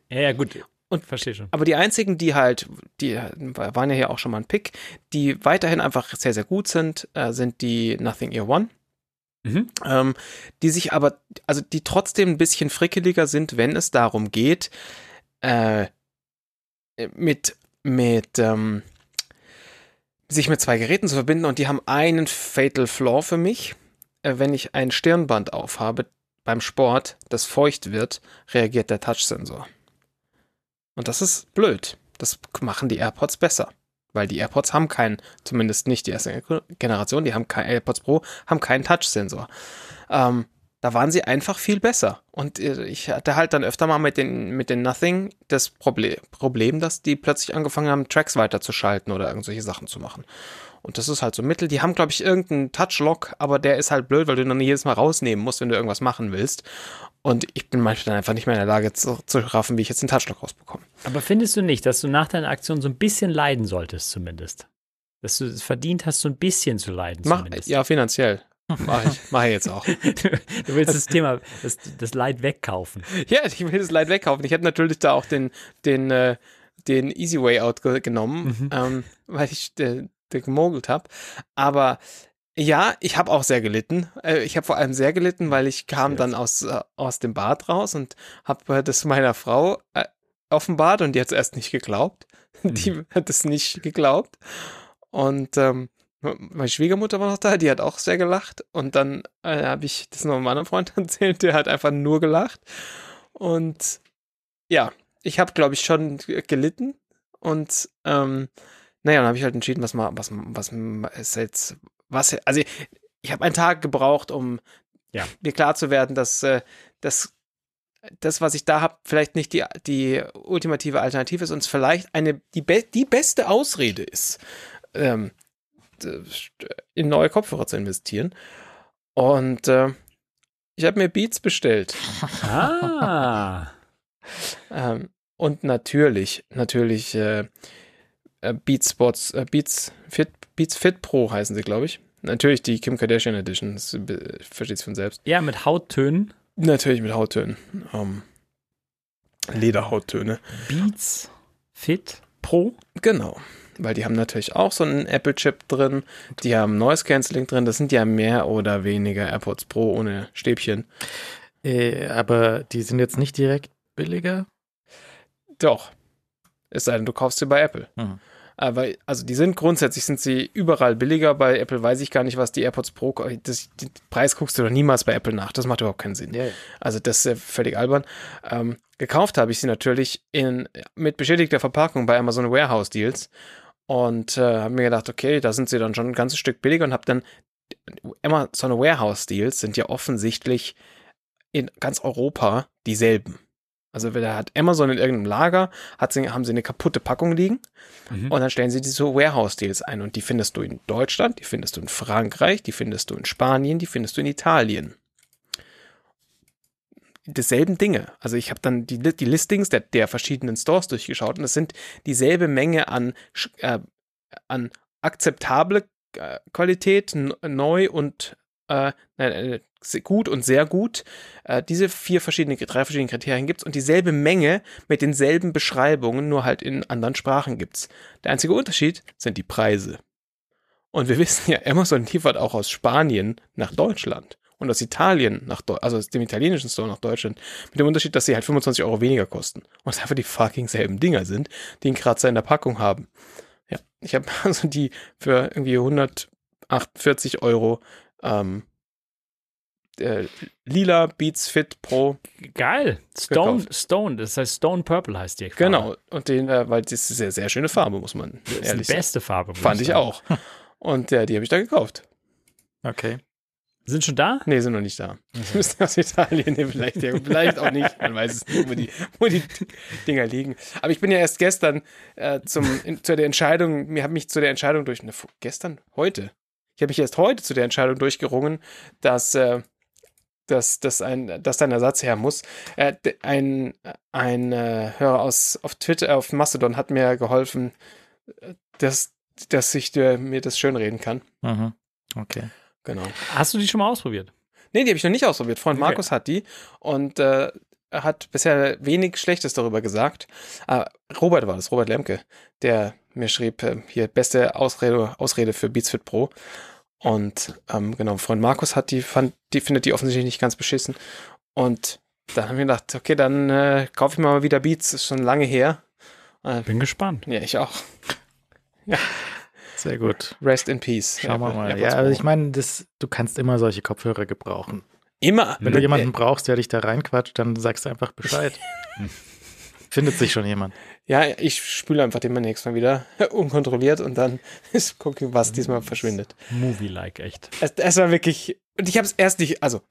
Ja, ja, gut. Und- verstehe schon. aber die einzigen, die halt, die waren ja hier auch schon mal ein Pick, die weiterhin einfach sehr, sehr gut sind, äh, sind die Nothing Ear One. Mhm. Ähm, die sich aber, also die trotzdem ein bisschen frickeliger sind, wenn es darum geht, äh, mit, mit, ähm, sich mit zwei Geräten zu verbinden und die haben einen Fatal Flaw für mich. Äh, wenn ich ein Stirnband aufhabe beim Sport, das feucht wird, reagiert der Touchsensor. Und das ist blöd. Das machen die AirPods besser. Weil die AirPods haben keinen, zumindest nicht die erste Generation, die haben kein AirPods Pro, haben keinen Touchsensor. Ähm, da waren sie einfach viel besser. Und äh, ich hatte halt dann öfter mal mit den, mit den Nothing das Proble Problem, dass die plötzlich angefangen haben, Tracks weiterzuschalten oder irgendwelche Sachen zu machen. Und das ist halt so ein Mittel. Die haben, glaube ich, irgendeinen Touchlock, aber der ist halt blöd, weil du ihn dann jedes Mal rausnehmen musst, wenn du irgendwas machen willst. Und ich bin manchmal dann einfach nicht mehr in der Lage zu, zu raffen, wie ich jetzt den Touchlock rausbekomme. Aber findest du nicht, dass du nach deiner Aktion so ein bisschen leiden solltest, zumindest? Dass du es verdient hast, so ein bisschen zu leiden, Mach, zumindest. ja, finanziell. Mach ich, mach ich jetzt auch. (laughs) Du willst das Thema, das, das Leid wegkaufen. Ja, ich will das Leid wegkaufen. Ich hätte natürlich da auch den, den, äh, den Easy Way Out ge genommen, Mhm. ähm, weil ich äh, gemogelt habe. Aber ja, ich habe auch sehr gelitten. Äh, ich habe vor allem sehr gelitten, weil ich kam dann aus, äh, aus dem Bad raus und habe äh, das meiner Frau äh, offenbart und die hat es erst nicht geglaubt. (laughs) Die hat es nicht geglaubt. Und ähm, meine Schwiegermutter war noch da, die hat auch sehr gelacht. Und dann äh, habe ich das noch meinem Freund (laughs) erzählt, der hat einfach nur gelacht. Und ja, ich habe, glaube ich, schon gelitten. Und ähm, naja, dann habe ich halt entschieden, was mal, was, was ist jetzt, was, also ich, habe einen Tag gebraucht, um Ja. mir klar zu werden, dass äh, das, das, was ich da habe, vielleicht nicht die, die ultimative Alternative ist und es vielleicht eine, die, be die beste Ausrede ist, ähm, in neue Kopfhörer zu investieren. Und äh, ich habe mir Beats bestellt. Ah. (laughs) Ähm, und natürlich, natürlich äh, äh, Beats Spots, äh, Beats Fit, Beats Fit Pro heißen sie, glaube ich. Natürlich die Kim Kardashian Edition, das äh, versteht sich von selbst. Ja, mit Hauttönen. Natürlich mit Hauttönen. Ähm, Lederhauttöne. Beats Fit Pro. Genau. Weil die haben natürlich auch so einen Apple-Chip drin. Die haben Noise Cancelling drin. Das sind ja mehr oder weniger AirPods Pro ohne Stäbchen. Äh, aber die sind jetzt nicht direkt billiger? Doch. Es sei denn, du kaufst sie bei Apple. Mhm. Aber, also die sind grundsätzlich sind sie überall billiger. Bei Apple weiß ich gar nicht, was die AirPods Pro, das, den Preis guckst du doch niemals bei Apple nach. Das macht überhaupt keinen Sinn. Ja, ja. Also das ist völlig albern. Ähm, gekauft habe ich sie natürlich in, mit beschädigter Verpackung bei Amazon Warehouse Deals und äh, habe mir gedacht, okay, da sind sie dann schon ein ganzes Stück billiger und habe dann Amazon Warehouse Deals sind ja offensichtlich in ganz Europa dieselben. Also da hat Amazon in irgendeinem Lager, hat sie, haben sie eine kaputte Packung liegen Mhm. und dann stellen sie diese Warehouse-Deals ein und die findest du in Deutschland, die findest du in Frankreich, die findest du in Spanien, die findest du in Italien. Desselben Dinge. Also ich habe dann die, die Listings der, der verschiedenen Stores durchgeschaut und es sind dieselbe Menge an, äh, an akzeptable äh, Qualität, neu und äh, äh, gut und sehr gut. Äh, diese vier verschiedene, drei verschiedene Kriterien gibt's und dieselbe Menge mit denselben Beschreibungen, nur halt in anderen Sprachen gibt's. Der einzige Unterschied sind die Preise. Und wir (laughs) wissen ja, Amazon liefert auch aus Spanien nach Deutschland und aus Italien nach Deu also aus dem italienischen Store nach Deutschland. Mit dem Unterschied, dass sie halt 25 Euro weniger kosten. Und es einfach die fucking selben Dinger sind, die einen Kratzer in der Packung haben. Ja, ich habe (laughs) also die für irgendwie 148 Euro ähm, äh, lila Beats Fit Pro. Geil. Stone, Gekauft. Stone, das heißt Stone Purple heißt die. Farbe. Genau. Und den, äh, weil das ist eine sehr, sehr schöne Farbe, muss man Das ist die ehrlich sagen. beste Farbe. Fand ich sagen. auch. Und ja, die habe ich da gekauft. Okay. Sind schon da? Nee, sind noch nicht da. Die (laughs) müssen aus Italien, nee, vielleicht, ja, vielleicht auch nicht. Man weiß es nicht, wo die, wo die Dinger liegen. Aber ich bin ja erst gestern äh, zum, in, zu der Entscheidung, mir habe mich zu der Entscheidung durch, ne, gestern? Heute. Ich habe mich erst heute zu der Entscheidung durchgerungen, dass, äh, dass, dass, ein, dass da ein Ersatz her muss. Äh, ein ein äh, Hörer aus, auf Twitter, auf Mastodon hat mir geholfen, äh, dass, dass ich äh, mir das schönreden kann. Mhm. Okay. Genau. Hast du die schon mal ausprobiert? Nee, die habe ich noch nicht ausprobiert. Freund Okay. Markus hat die und äh, hat bisher wenig Schlechtes darüber gesagt. Äh, Robert war das, Robert Lemke, der mir schrieb, äh, hier beste Ausrede, Ausrede für Beats Fit Pro. Und ähm, genau, Freund Markus hat die, fand, die findet die offensichtlich nicht ganz beschissen. Und dann haben wir gedacht, okay, dann äh, kaufe ich mir mal wieder Beats, ist schon lange her. Äh, Bin gespannt. ja, ich auch. (laughs) Sehr gut. Rest in Peace. Schauen wir mal. Ja, also ich meine, das, du kannst immer solche Kopfhörer gebrauchen. immer. Wenn du jemanden brauchst, der dich da reinquatscht, dann sagst du einfach Bescheid. (laughs) Findet sich schon jemand. Ja, ich spüle einfach den nächstes Mal wieder (laughs) unkontrolliert und dann (laughs) gucke, was diesmal verschwindet. Movie-like, echt. Es, es war wirklich, und ich habe es erst nicht, also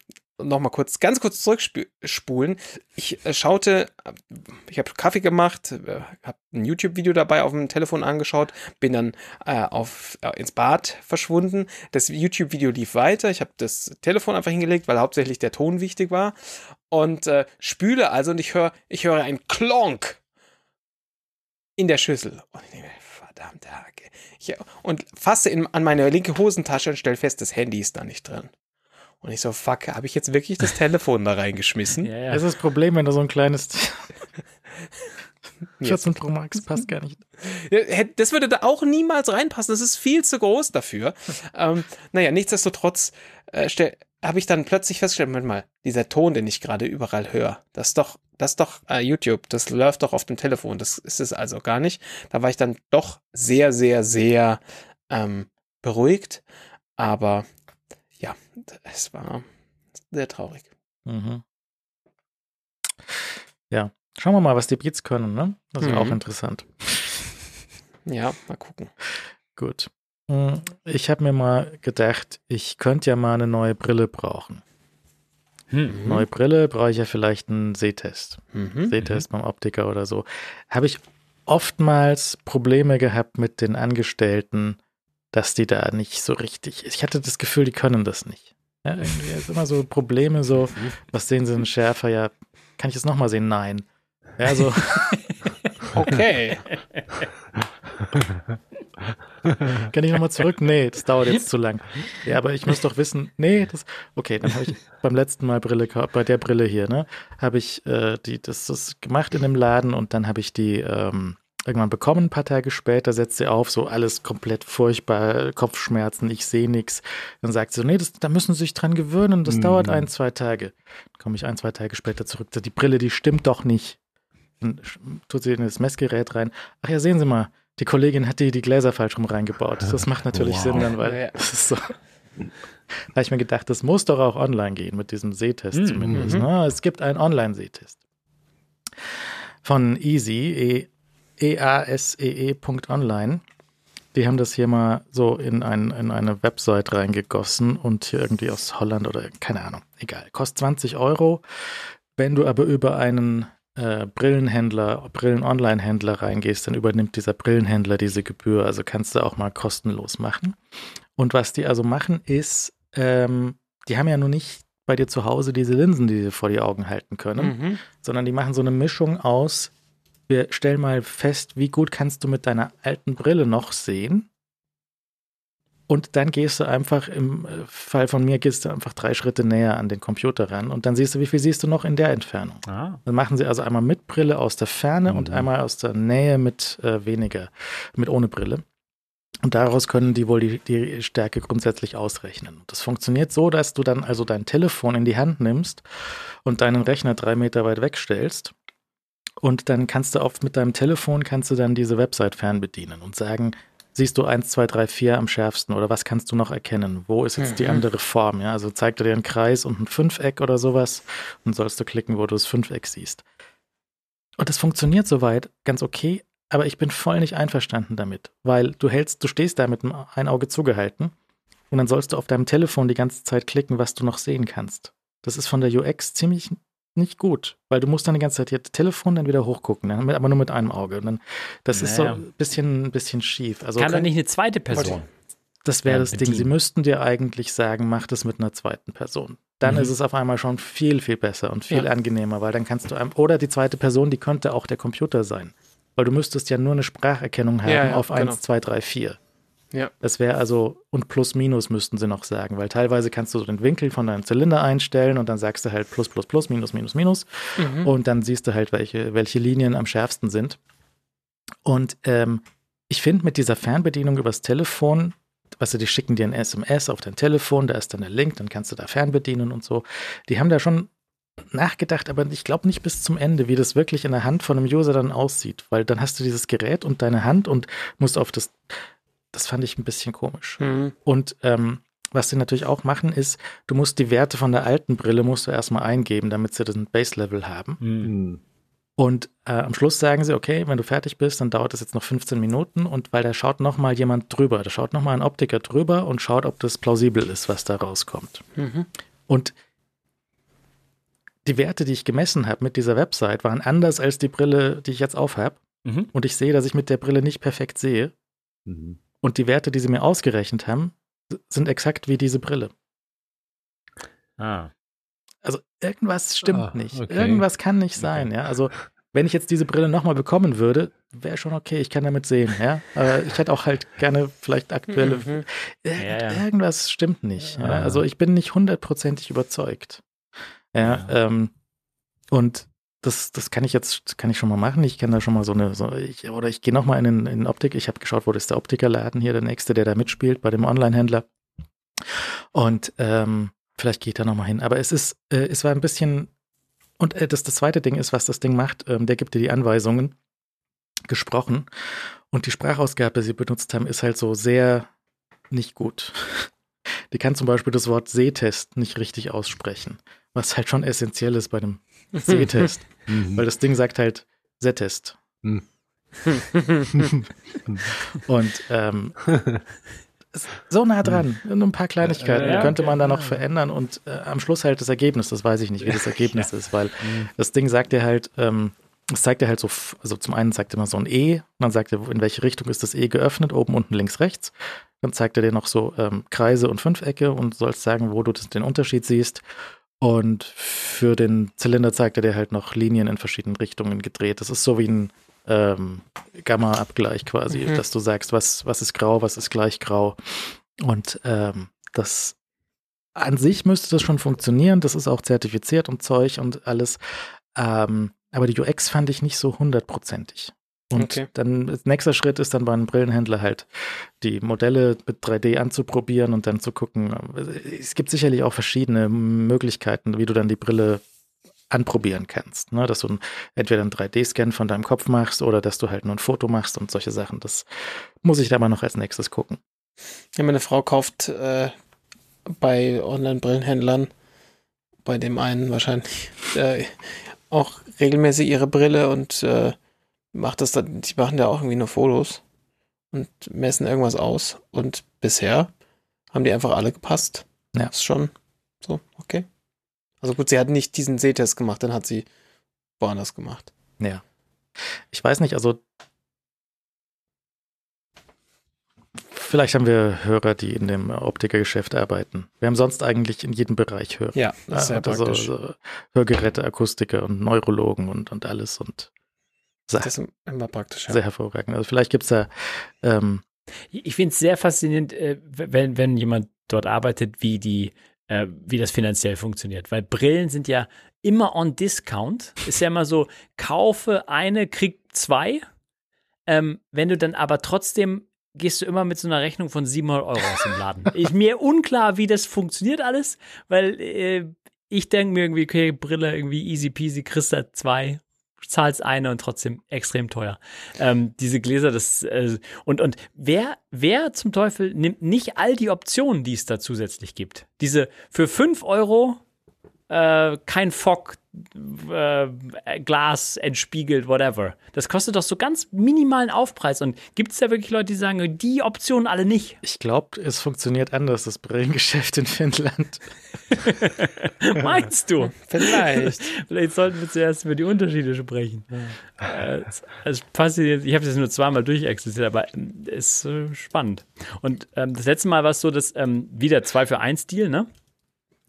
nochmal kurz, ganz kurz zurückspulen. Ich äh, schaute, ich habe Kaffee gemacht, äh, habe ein YouTube-Video dabei auf dem Telefon angeschaut, bin dann äh, auf, äh, ins Bad verschwunden. Das YouTube-Video lief weiter. Ich habe das Telefon einfach hingelegt, weil hauptsächlich der Ton wichtig war. Und äh, spüle also und ich höre, ich höre ein Klonk in der Schüssel. Und ich denke, mir, verdammte Hacke. Ich, und fasse in, an meine linke Hosentasche und stelle fest, das Handy ist da nicht drin. Und ich so, fuck, habe ich jetzt wirklich das Telefon da reingeschmissen? (laughs) Ja, ja. Das ist das Problem, wenn du so ein kleines Jetzt. 14 Pro Max passt gar nicht. Das würde da auch niemals reinpassen. Das ist viel zu groß dafür. (laughs) ähm, naja, nichtsdestotrotz äh, habe ich dann plötzlich festgestellt, Moment mal, dieser Ton, den ich gerade überall höre, das ist doch, das ist doch äh, YouTube, das läuft doch auf dem Telefon. Das ist es also gar nicht. Da war ich dann doch sehr, sehr, sehr ähm, beruhigt. Aber ja, es war sehr traurig. Mhm. Ja, schauen wir mal, was die Beats können, ne? Das ist Mhm. auch interessant. (laughs) Ja, mal gucken. Gut. Hm, Ich habe mir mal gedacht, ich könnte ja mal eine neue Brille brauchen. Hm. Neue Brille brauche ich ja vielleicht einen Sehtest. Mhm. Sehtest beim Optiker oder so. Habe ich oftmals Probleme gehabt mit den Angestellten, dass die da nicht so richtig. Ich hatte das Gefühl, die können das nicht. Ja, irgendwie ist immer so Probleme, so, was sehen sie denn schärfer? Ja, kann ich es nochmal sehen? Nein. Ja, so, (laughs) Okay. (laughs) Kann ich nochmal zurück? Nee, das dauert jetzt zu lang. Ja, aber ich muss doch wissen, nee, das, okay, dann habe ich beim letzten Mal Brille, bei der Brille hier, ne, habe ich äh, die, das, das gemacht in dem Laden und dann habe ich die ähm, irgendwann bekommen, ein paar Tage später, setzt sie auf, so alles komplett furchtbar, Kopfschmerzen, ich sehe nichts. Dann sagt sie so, nee, das, da müssen Sie sich dran gewöhnen, das mm. dauert ein, zwei Tage. Dann komme ich ein, zwei Tage später zurück, die Brille, die stimmt doch nicht. Dann tut sie in das Messgerät rein. Ach ja, sehen Sie mal, die Kollegin hat die, die Gläser falsch rum reingebaut. Das macht natürlich wow. Sinn dann, weil ja. das ist so. Da habe ich mir gedacht, das muss doch auch online gehen mit diesem Sehtest mm, zumindest. Mm -hmm. Es gibt einen Online-Sehtest von Easy, easee.online. Die haben das hier mal so in, ein, in eine Website reingegossen und hier irgendwie aus Holland oder keine Ahnung, egal. Kostet 20 Euro. Wenn du aber über einen äh, Brillenhändler, Brillen-Online-Händler reingehst, dann übernimmt dieser Brillenhändler diese Gebühr. Also kannst du auch mal kostenlos machen. Und was die also machen, ist, ähm, die haben ja nur nicht bei dir zu Hause diese Linsen, die sie vor die Augen halten können, mhm. sondern die machen so eine Mischung aus wir stellen mal fest, wie gut kannst du mit deiner alten Brille noch sehen. Und dann gehst du einfach, im äh, Fall von mir, gehst du einfach drei Schritte näher an den Computer ran und dann siehst du, wie viel siehst du noch in der Entfernung. Ah. Dann machen sie also einmal mit Brille aus der Ferne mhm. und einmal aus der Nähe mit äh, weniger, mit ohne Brille. Und daraus können die wohl die, die Stärke grundsätzlich ausrechnen. Das funktioniert so, dass du dann also dein Telefon in die Hand nimmst und deinen Rechner drei Meter weit wegstellst und dann kannst du oft mit deinem Telefon kannst du dann diese Website fernbedienen und sagen, siehst du 1, 2, 3, 4 am schärfsten oder was kannst du noch erkennen? Wo ist jetzt mhm. die andere Form? Ja, also zeigt er dir einen Kreis und ein Fünfeck oder sowas und sollst du klicken, wo du das Fünfeck siehst. Und das funktioniert soweit ganz okay, aber ich bin voll nicht einverstanden damit, weil du hältst, du stehst da mit ein Auge zugehalten und dann sollst du auf deinem Telefon die ganze Zeit klicken, was du noch sehen kannst. Das ist von der UX ziemlich nicht gut, weil du musst dann die ganze Zeit hier Telefon dann wieder hochgucken, dann, aber nur mit einem Auge. Und dann, das naja. ist so ein bisschen, ein bisschen schief. Also kann, da nicht eine zweite Person? Das wäre das bedienen. Ding. Sie müssten dir eigentlich sagen, mach das mit einer zweiten Person. Dann mhm. ist es auf einmal schon viel, viel besser und viel ja. angenehmer, weil dann kannst du einem, oder die zweite Person, die könnte auch der Computer sein. Weil du müsstest ja nur eine Spracherkennung haben ja, ja, auf genau. 1, 2, 3, 4. Ja. Das wäre also, und plus minus müssten sie noch sagen, weil teilweise kannst du so den Winkel von deinem Zylinder einstellen und dann sagst du halt plus, plus, plus, minus, minus, minus. Mhm. Und dann siehst du halt, welche, welche Linien am schärfsten sind. Und ähm, ich finde mit dieser Fernbedienung übers Telefon, weißt du, die schicken dir ein SMS auf dein Telefon, da ist dann der Link, dann kannst du da fernbedienen und so. Die haben da schon nachgedacht, aber ich glaube nicht bis zum Ende, wie das wirklich in der Hand von einem User dann aussieht, weil dann hast du dieses Gerät und deine Hand und musst auf das das fand ich ein bisschen komisch. Mhm. Und ähm, was sie natürlich auch machen, ist, du musst die Werte von der alten Brille musst du erstmal eingeben, damit sie den Base-Level haben. Mhm. Und äh, am Schluss sagen sie, okay, wenn du fertig bist, dann dauert das jetzt noch 15 Minuten und weil da schaut nochmal jemand drüber, da schaut nochmal ein Optiker drüber und schaut, ob das plausibel ist, was da rauskommt. Mhm. Und die Werte, die ich gemessen habe mit dieser Website, waren anders als die Brille, die ich jetzt aufhab. Mhm. Und ich sehe, dass ich mit der Brille nicht perfekt sehe. Mhm. Und die Werte, die sie mir ausgerechnet haben, sind exakt wie diese Brille. Ah. Also irgendwas stimmt ah, nicht. Okay. Irgendwas kann nicht sein, okay. ja. Also wenn ich jetzt diese Brille nochmal bekommen würde, wäre schon okay, ich kann damit sehen, ja. Aber ich hätte auch halt gerne vielleicht aktuelle. Mhm. Irgend, ja, ja. Irgendwas stimmt nicht. Ja? Also ich bin nicht hundertprozentig überzeugt. Ja, ähm, und das, das kann ich jetzt, kann ich schon mal machen. Ich kann da schon mal so eine, so, ich, oder ich gehe nochmal in, in Optik. Ich habe geschaut, wo ist der Optikerladen hier, der nächste, der da mitspielt bei dem Online-Händler. Und ähm, vielleicht gehe ich da nochmal hin. Aber es ist, äh, es war ein bisschen, und äh, das, das zweite Ding ist, was das Ding macht, ähm, der gibt dir die Anweisungen gesprochen. Und die Sprachausgabe, die sie benutzt haben, ist halt so sehr nicht gut. (laughs) Die kann zum Beispiel das Wort Sehtest nicht richtig aussprechen, was halt schon essentiell ist bei dem Sehtest. Mhm. Weil das Ding sagt halt Settest. Mhm. (laughs) Und ähm, so nah dran, nur ein paar Kleinigkeiten ja, könnte man da noch verändern und äh, am Schluss halt das Ergebnis, das weiß ich nicht, wie das Ergebnis ja. ist, weil mhm. das Ding sagt dir halt, ähm, es zeigt dir halt so, also zum einen zeigt er immer so ein E, dann sagt er, in welche Richtung ist das E geöffnet, oben, unten, links, rechts. Dann zeigt er dir noch so ähm, Kreise und Fünfecke und sollst sagen, wo du das, den Unterschied siehst. Und für den Zylinder zeigt er dir halt noch Linien in verschiedenen Richtungen gedreht. Das ist so wie ein, äh, ähm, Gamma-Abgleich quasi, Mhm. dass du sagst, was, was ist grau, was ist gleich grau. Und ähm, das an sich müsste das schon funktionieren. Das ist auch zertifiziert und Zeug und alles. Ähm, aber die UX fand ich nicht so hundertprozentig. Und Okay. dann, nächster Schritt ist dann bei einem Brillenhändler halt, die Modelle mit 3D anzuprobieren und dann zu gucken. Es gibt sicherlich auch verschiedene Möglichkeiten, wie du dann die Brille anprobieren kannst. Ne? Dass du ein, entweder einen 3D-Scan von deinem Kopf machst oder dass du halt nur ein Foto machst und solche Sachen. Das muss ich da mal noch als nächstes gucken. Ja, meine Frau kauft äh, bei Online-Brillenhändlern, bei dem einen wahrscheinlich, äh, auch regelmäßig ihre Brille und äh, macht das dann, die machen da auch irgendwie nur Fotos und messen irgendwas aus. Und bisher haben die einfach alle gepasst. Ja. Ist schon so, okay. Also gut, sie hat nicht diesen Sehtest gemacht, dann hat sie woanders gemacht. Ja. Ich weiß nicht, also vielleicht haben wir Hörer, die in dem Optikergeschäft arbeiten. Wir haben sonst eigentlich in jedem Bereich Hörer. Ja, das ist sehr also, praktisch. so Hörgeräte, Akustiker und Neurologen und, und alles und Das ist immer praktisch. Ja. sehr hervorragend. Also vielleicht gibt es da ähm, Ich finde es sehr faszinierend, äh, wenn, wenn jemand dort arbeitet, wie die, äh, wie das finanziell funktioniert. Weil Brillen sind ja immer on Discount. Ist ja immer so, kaufe eine, krieg zwei. Ähm, wenn du dann aber trotzdem gehst du immer mit so einer Rechnung von 700 Euro aus dem Laden. (laughs) Ich, mir unklar, wie das funktioniert alles, weil äh, ich denke mir irgendwie, okay, Brille irgendwie easy peasy, kriegst da zwei, zahlst eine und trotzdem extrem teuer. Ähm, diese Gläser, das äh, und und wer wer zum Teufel nimmt nicht all die Optionen, die es da zusätzlich gibt? Diese für 5 Euro äh, kein Fock, äh, Glas entspiegelt, whatever. Das kostet doch so ganz minimalen Aufpreis. Und gibt es da wirklich Leute, die sagen, die Optionen alle nicht? ich glaube, es funktioniert anders, das Brillengeschäft in Finnland. (laughs) Meinst du? Vielleicht. Vielleicht sollten wir zuerst über die Unterschiede sprechen. Äh, es- es. Ich habe das nur zweimal durchexerziert, aber ähm, ist äh, spannend. Und ähm, das letzte Mal war es so, dass ähm, wieder 2 für 1 Deal, ne?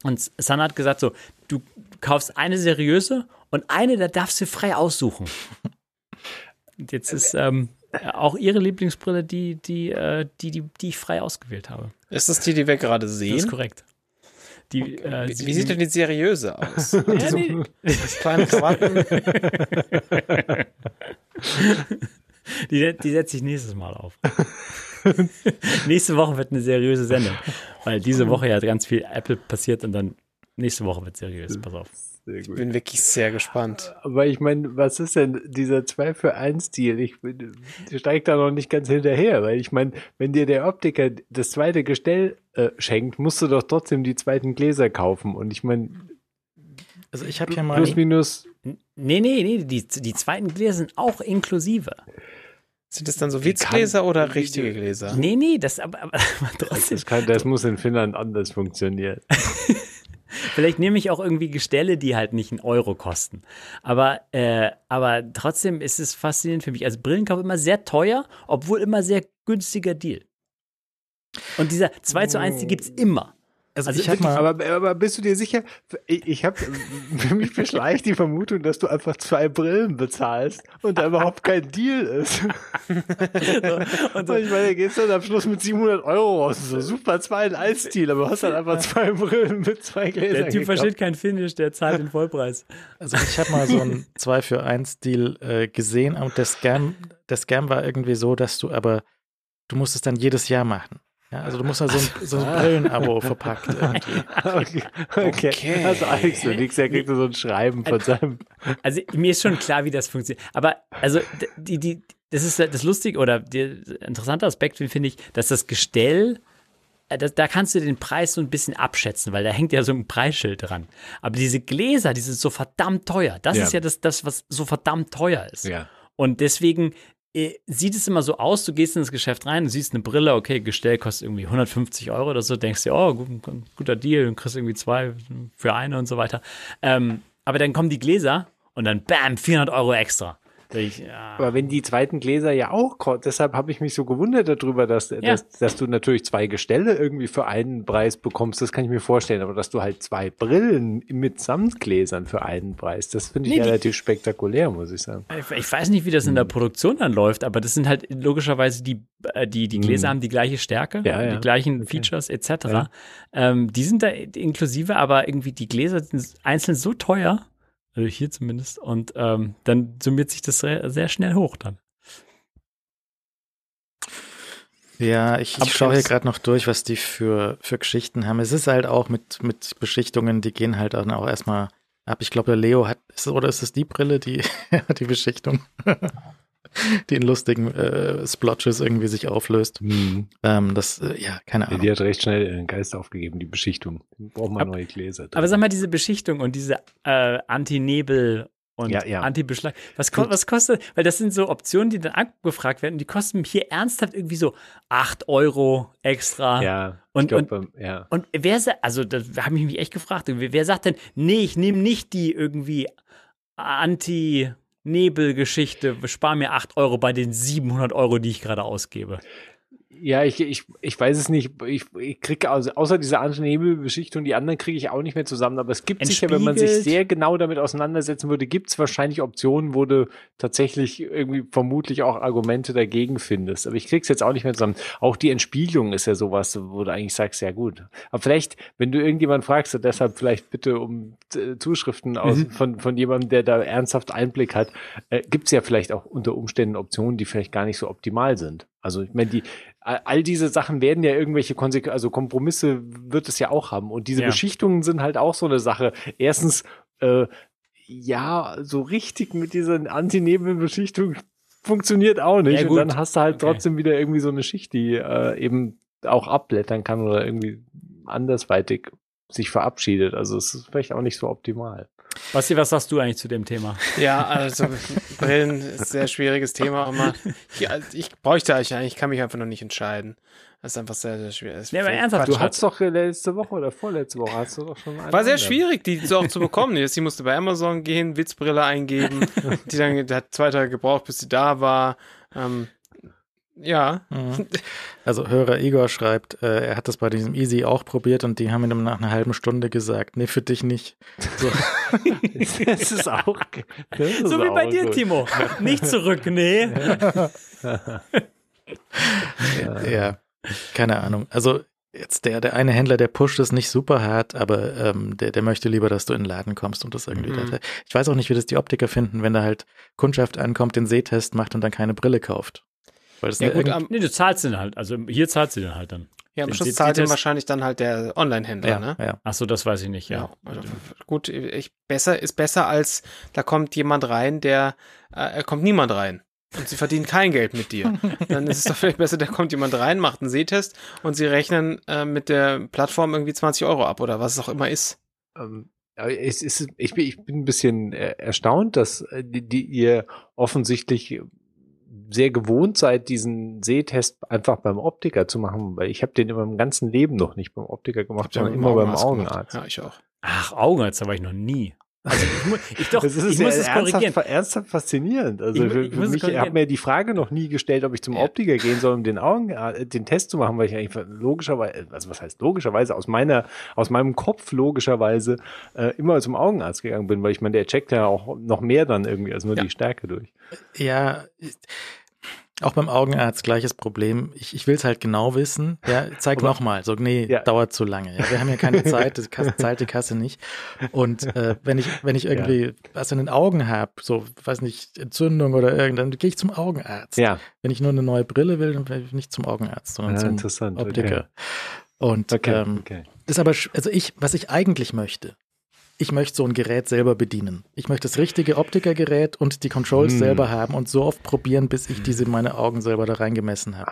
Und Sana hat gesagt so, du kaufst eine seriöse und eine, da darfst du frei aussuchen. Und jetzt ist ähm, auch ihre Lieblingsbrille die, die, äh, die, die, die ich frei ausgewählt habe. Ist das die, die wir gerade Das ist sehen? korrekt. Die, äh, Wie, sie- wie sieht denn die seriöse aus? (laughs) ja, nee, Kleine Krawatten. (laughs) Die, die setze ich nächstes Mal auf. (laughs) (laughs) nächste Woche wird eine seriöse Sendung. Weil diese Woche ja ganz viel Apple passiert und dann nächste Woche wird seriös. Pass auf. Sehr Ich bin wirklich sehr gespannt. Aber ich meine, was ist denn dieser 2 für 1 Deal? Ich bin- ich steig da noch nicht ganz hinterher, weil ich meine, wenn dir der Optiker das zweite Gestell äh, schenkt, musst du doch trotzdem die zweiten Gläser kaufen. Und ich meine, Also ich habe hier mal plus minus, Nee, nee, nee, die, die zweiten Gläser sind auch inklusive. Sind das dann so Witzgläser oder richtige Gläser? Nee, nee, das aber, aber, (laughs) aber trotzdem. das, kann, das muss in Finnland anders funktionieren. (laughs) Vielleicht nehme ich auch irgendwie Gestelle, die halt nicht einen Euro kosten. Aber, äh, aber trotzdem ist es faszinierend für mich. Also Brillenkauf immer sehr teuer, obwohl immer sehr günstiger Deal. Und dieser 2 zu 1, die gibt es immer. Also, also ich habe mal Aber, aber bist du dir sicher? Ich, ich habe (laughs) für mich beschleicht die Vermutung, dass du einfach zwei Brillen bezahlst und da überhaupt kein Deal ist. (laughs) Und ich meine, da gehst du dann am Schluss mit 700 Euro raus. So super, zwei in 1 Deal, aber du hast dann einfach zwei Brillen mit zwei Gläsern. der Typ gekauft. versteht kein Finnisch, der zahlt den Vollpreis. Also ich habe mal so einen 2 für 1 Deal äh, gesehen und der Scam, der Scam war irgendwie so, dass du aber, du musst es dann jedes Jahr machen. Ja, also du musst da so ein, so ein Brillenabo verpackt irgendwie. Okay. okay. Okay. Also Alex, du nix, er kriegt so ein Schreiben von seinem. Also mir ist schon klar, wie das funktioniert. Aber also die, die, das ist das Lustige oder der interessante Aspekt finde ich, dass das Gestell, äh, das, da kannst du den Preis so ein bisschen abschätzen, weil da hängt ja so ein Preisschild dran. Aber diese Gläser, die sind so verdammt teuer. Das Ja. ist ja das, das, was so verdammt teuer ist. Ja. Und deswegen sieht es immer so aus, du gehst ins Geschäft rein, du siehst eine Brille, okay, Gestell kostet irgendwie 150 Euro oder so, denkst dir, oh, gut, guter Deal, du kriegst irgendwie zwei für eine und so weiter. Ähm, aber dann kommen die Gläser und dann bam, 400 Euro extra. Ich, ja. Aber wenn die zweiten Gläser ja auch, deshalb habe ich mich so gewundert darüber, dass, dass, dass du natürlich zwei Gestelle irgendwie für einen Preis bekommst, das kann ich mir vorstellen, aber dass du halt zwei Brillen mit Samtgläsern für einen Preis, das finde ich Nee, die- relativ spektakulär, muss ich sagen. Ich ich weiß nicht, wie das in Hm. der Produktion dann läuft, aber das sind halt logischerweise die, äh, die, die Gläser Hm. haben die gleiche Stärke, Ja, ja. die gleichen Okay. Features etc. Ja. Ähm, die sind da inklusive, aber irgendwie die Gläser sind einzeln so teuer, also hier zumindest, und ähm, dann summiert sich das sehr, sehr schnell hoch dann. Ja, ich, ich schaue hier gerade noch durch, was die für, für Geschichten haben. Es ist halt auch mit, mit Beschichtungen, die gehen halt dann auch erstmal ab. Ich glaube, der Leo hat, oder ist es die Brille, die, (laughs) die Beschichtung, (laughs) die in lustigen äh, Splotches irgendwie sich auflöst. Hm. Ähm, das, äh, ja, keine Ahnung. die hat recht schnell den Geist aufgegeben, die Beschichtung. Braucht man Ab- neue Gläser. Aber sag mal, diese Beschichtung und diese äh, Anti-Nebel und Ja, ja. Anti-Beschlag, was, ko was kostet, weil das sind so Optionen, die dann abgefragt werden und die kosten hier ernsthaft irgendwie so 8 Euro extra. ja, Und- ich glaub, ähm, ja. Und wer also da habe ich mich echt gefragt, wer sagt denn, nee, ich nehme nicht die irgendwie Anti-Nebel-Geschichte, spar mir 8 Euro bei den 700 Euro, die ich gerade ausgebe. Ja, ich, ich, ich weiß es nicht. Ich, ich kriege also, außer dieser Nebelbeschichtung, die anderen kriege ich auch nicht mehr zusammen. Aber es gibt sicher, wenn man sich sehr genau damit auseinandersetzen würde, gibt es wahrscheinlich Optionen, wo du tatsächlich irgendwie vermutlich auch Argumente dagegen findest. Aber ich krieg's jetzt auch nicht mehr zusammen. Auch die Entspiegelung ist ja sowas, wo du eigentlich sagst, ja gut. Aber vielleicht, wenn du irgendjemand fragst, und deshalb vielleicht bitte um äh, Zuschriften aus, Mhm. von, von jemandem, der da ernsthaft Einblick hat, äh, gibt's ja vielleicht auch unter Umständen Optionen, die vielleicht gar nicht so optimal sind. Also ich meine, die all diese Sachen werden ja irgendwelche Konsequenzen, also Kompromisse wird es ja auch haben. Und diese Ja. Beschichtungen sind halt auch so eine Sache. Erstens, äh, ja, so richtig mit dieser Antinebelbeschichtung funktioniert auch nicht. Ja, und dann hast du halt Okay. trotzdem wieder irgendwie so eine Schicht, die äh, eben auch abblättern kann oder irgendwie andersweitig sich verabschiedet. Also es ist vielleicht auch nicht so optimal. Basti, was sagst du eigentlich zu dem Thema? Ja, also Brillen ist ein sehr schwieriges Thema. Aber ich, also ich bräuchte eigentlich, ich kann mich einfach noch nicht entscheiden. Das ist einfach sehr, sehr schwierig. Es Nee, aber ernsthaft, Quatsch. Du hattest doch letzte Woche oder vorletzte Woche hast du doch schon War sehr anderen. schwierig, die so auch zu bekommen. Jetzt, Die musste bei Amazon gehen, Witzbrille eingeben, die dann die hat zwei Tage gebraucht, bis sie da war. Ähm, ja, Mhm. Also Hörer Igor schreibt, äh, er hat das bei diesem Easy auch probiert und die haben ihm nach einer halben Stunde gesagt, nee, für dich nicht. So, (laughs) das ist auch. Das ist So wie bei dir, gut. Timo. Nicht zurück, nee. ja, keine Ahnung. Also jetzt der, der eine Händler, der pusht es nicht super hart, aber ähm, der, der möchte lieber, dass du in den Laden kommst und das irgendwie. Mhm. Ich weiß auch nicht, wie das die Optiker finden, wenn da halt Kundschaft ankommt, den Sehtest macht und dann keine Brille kauft. Weil das ja gut, irgend- am, Nee, du zahlst den halt. Also hier zahlst du den halt dann. ja, am den Schluss zahlt den wahrscheinlich dann halt der Online-Händler, ja, ne? ja. Ach so, das weiß ich nicht, ja. Ja, also, gut, ich, besser ist besser als da kommt jemand rein, der äh, kommt niemand rein und sie verdienen kein Geld mit dir. (laughs) Dann ist es doch vielleicht besser, da kommt jemand rein, macht einen Sehtest und sie rechnen äh, mit der Plattform irgendwie 20 Euro ab oder was es auch immer ist. Ähm, es ist, ich, bin, ich bin ein bisschen äh, erstaunt, dass äh, die, die ihr offensichtlich sehr gewohnt seid, diesen Sehtest einfach beim Optiker zu machen, weil ich habe den in meinem ganzen Leben noch nicht beim Optiker gemacht, sondern immer beim Augenarzt. Ja, ich auch. Ach, Augenarzt, da war ich noch nie. Also ich, mu- ich doch, (laughs) Das ist ich ja muss es korrigieren. ernsthaft, ernsthaft faszinierend. Also Ich ich für mich, ich habe mir die Frage noch nie gestellt, ob ich zum. Optiker gehen soll, um den Augen, äh, den Test zu machen, weil ich eigentlich logischerweise, also was heißt logischerweise, aus meiner, aus meinem Kopf logischerweise äh, immer zum Augenarzt gegangen bin, weil ich meine, der checkt ja auch noch mehr dann irgendwie als nur Ja. die Stärke durch. Ja, auch beim Augenarzt gleiches Problem. Ich, ich will es halt genau wissen. Ja, zeig nochmal. So, nee, Ja. dauert zu lange. Ja, wir haben ja keine (laughs) Zeit, das Kasse, zahlt die Kasse nicht. Und äh, wenn ich, wenn ich irgendwie was in den Augen habe, so, weiß nicht, Entzündung oder irgendwann, dann gehe ich zum Augenarzt. Ja, Wenn ich nur eine neue Brille will, dann will ich nicht zum Augenarzt, sondern ja zum interessant. Optiker. Und Okay, ähm, okay. ist aber, also ich, was ich eigentlich möchte, ich möchte so ein Gerät selber bedienen. Ich möchte das richtige Optikergerät und die Controls Hm. selber haben und so oft probieren, bis ich diese meine Augen selber da reingemessen habe.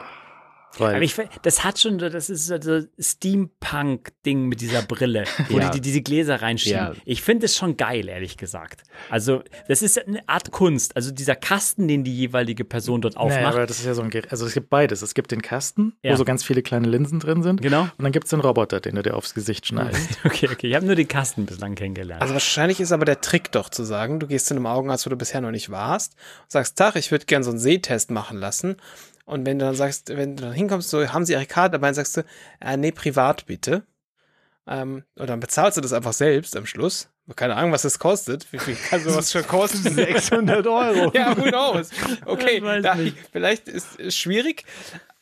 Weil Aber ich, das hat schon, so- das ist so so Steampunk-Ding mit dieser Brille, wo Ja. die, die diese Gläser reinschieben. Ja. Ich finde es schon geil, ehrlich gesagt. Also, das ist eine Art Kunst. Also, dieser Kasten, den die jeweilige Person dort Naja, aufmacht. aber das ist ja so ein Gerät. Also es gibt beides. Es gibt den Kasten, Ja. wo so ganz viele kleine Linsen drin sind. genau. Und dann gibt es den Roboter, den du dir aufs Gesicht schneidest. (laughs) Okay, okay. Ich habe nur den Kasten bislang kennengelernt. Also wahrscheinlich ist aber der Trick doch zu sagen, du gehst zu einem Augenarzt, wo du bisher noch nicht warst, und sagst, Tag, ich würde gern so einen Sehtest machen lassen. Und wenn du dann sagst, wenn du dann hinkommst, so, haben sie ihre Karte dabei, dann sagst du, äh, nee, privat bitte. Ähm, und dann bezahlst du das einfach selbst am Schluss. Keine Ahnung, was das kostet. Wie viel kann sowas schon kosten? (laughs) (laughs) 600 Euro. ja, who knows? (laughs) Okay, Ich weiß da, vielleicht ist es schwierig,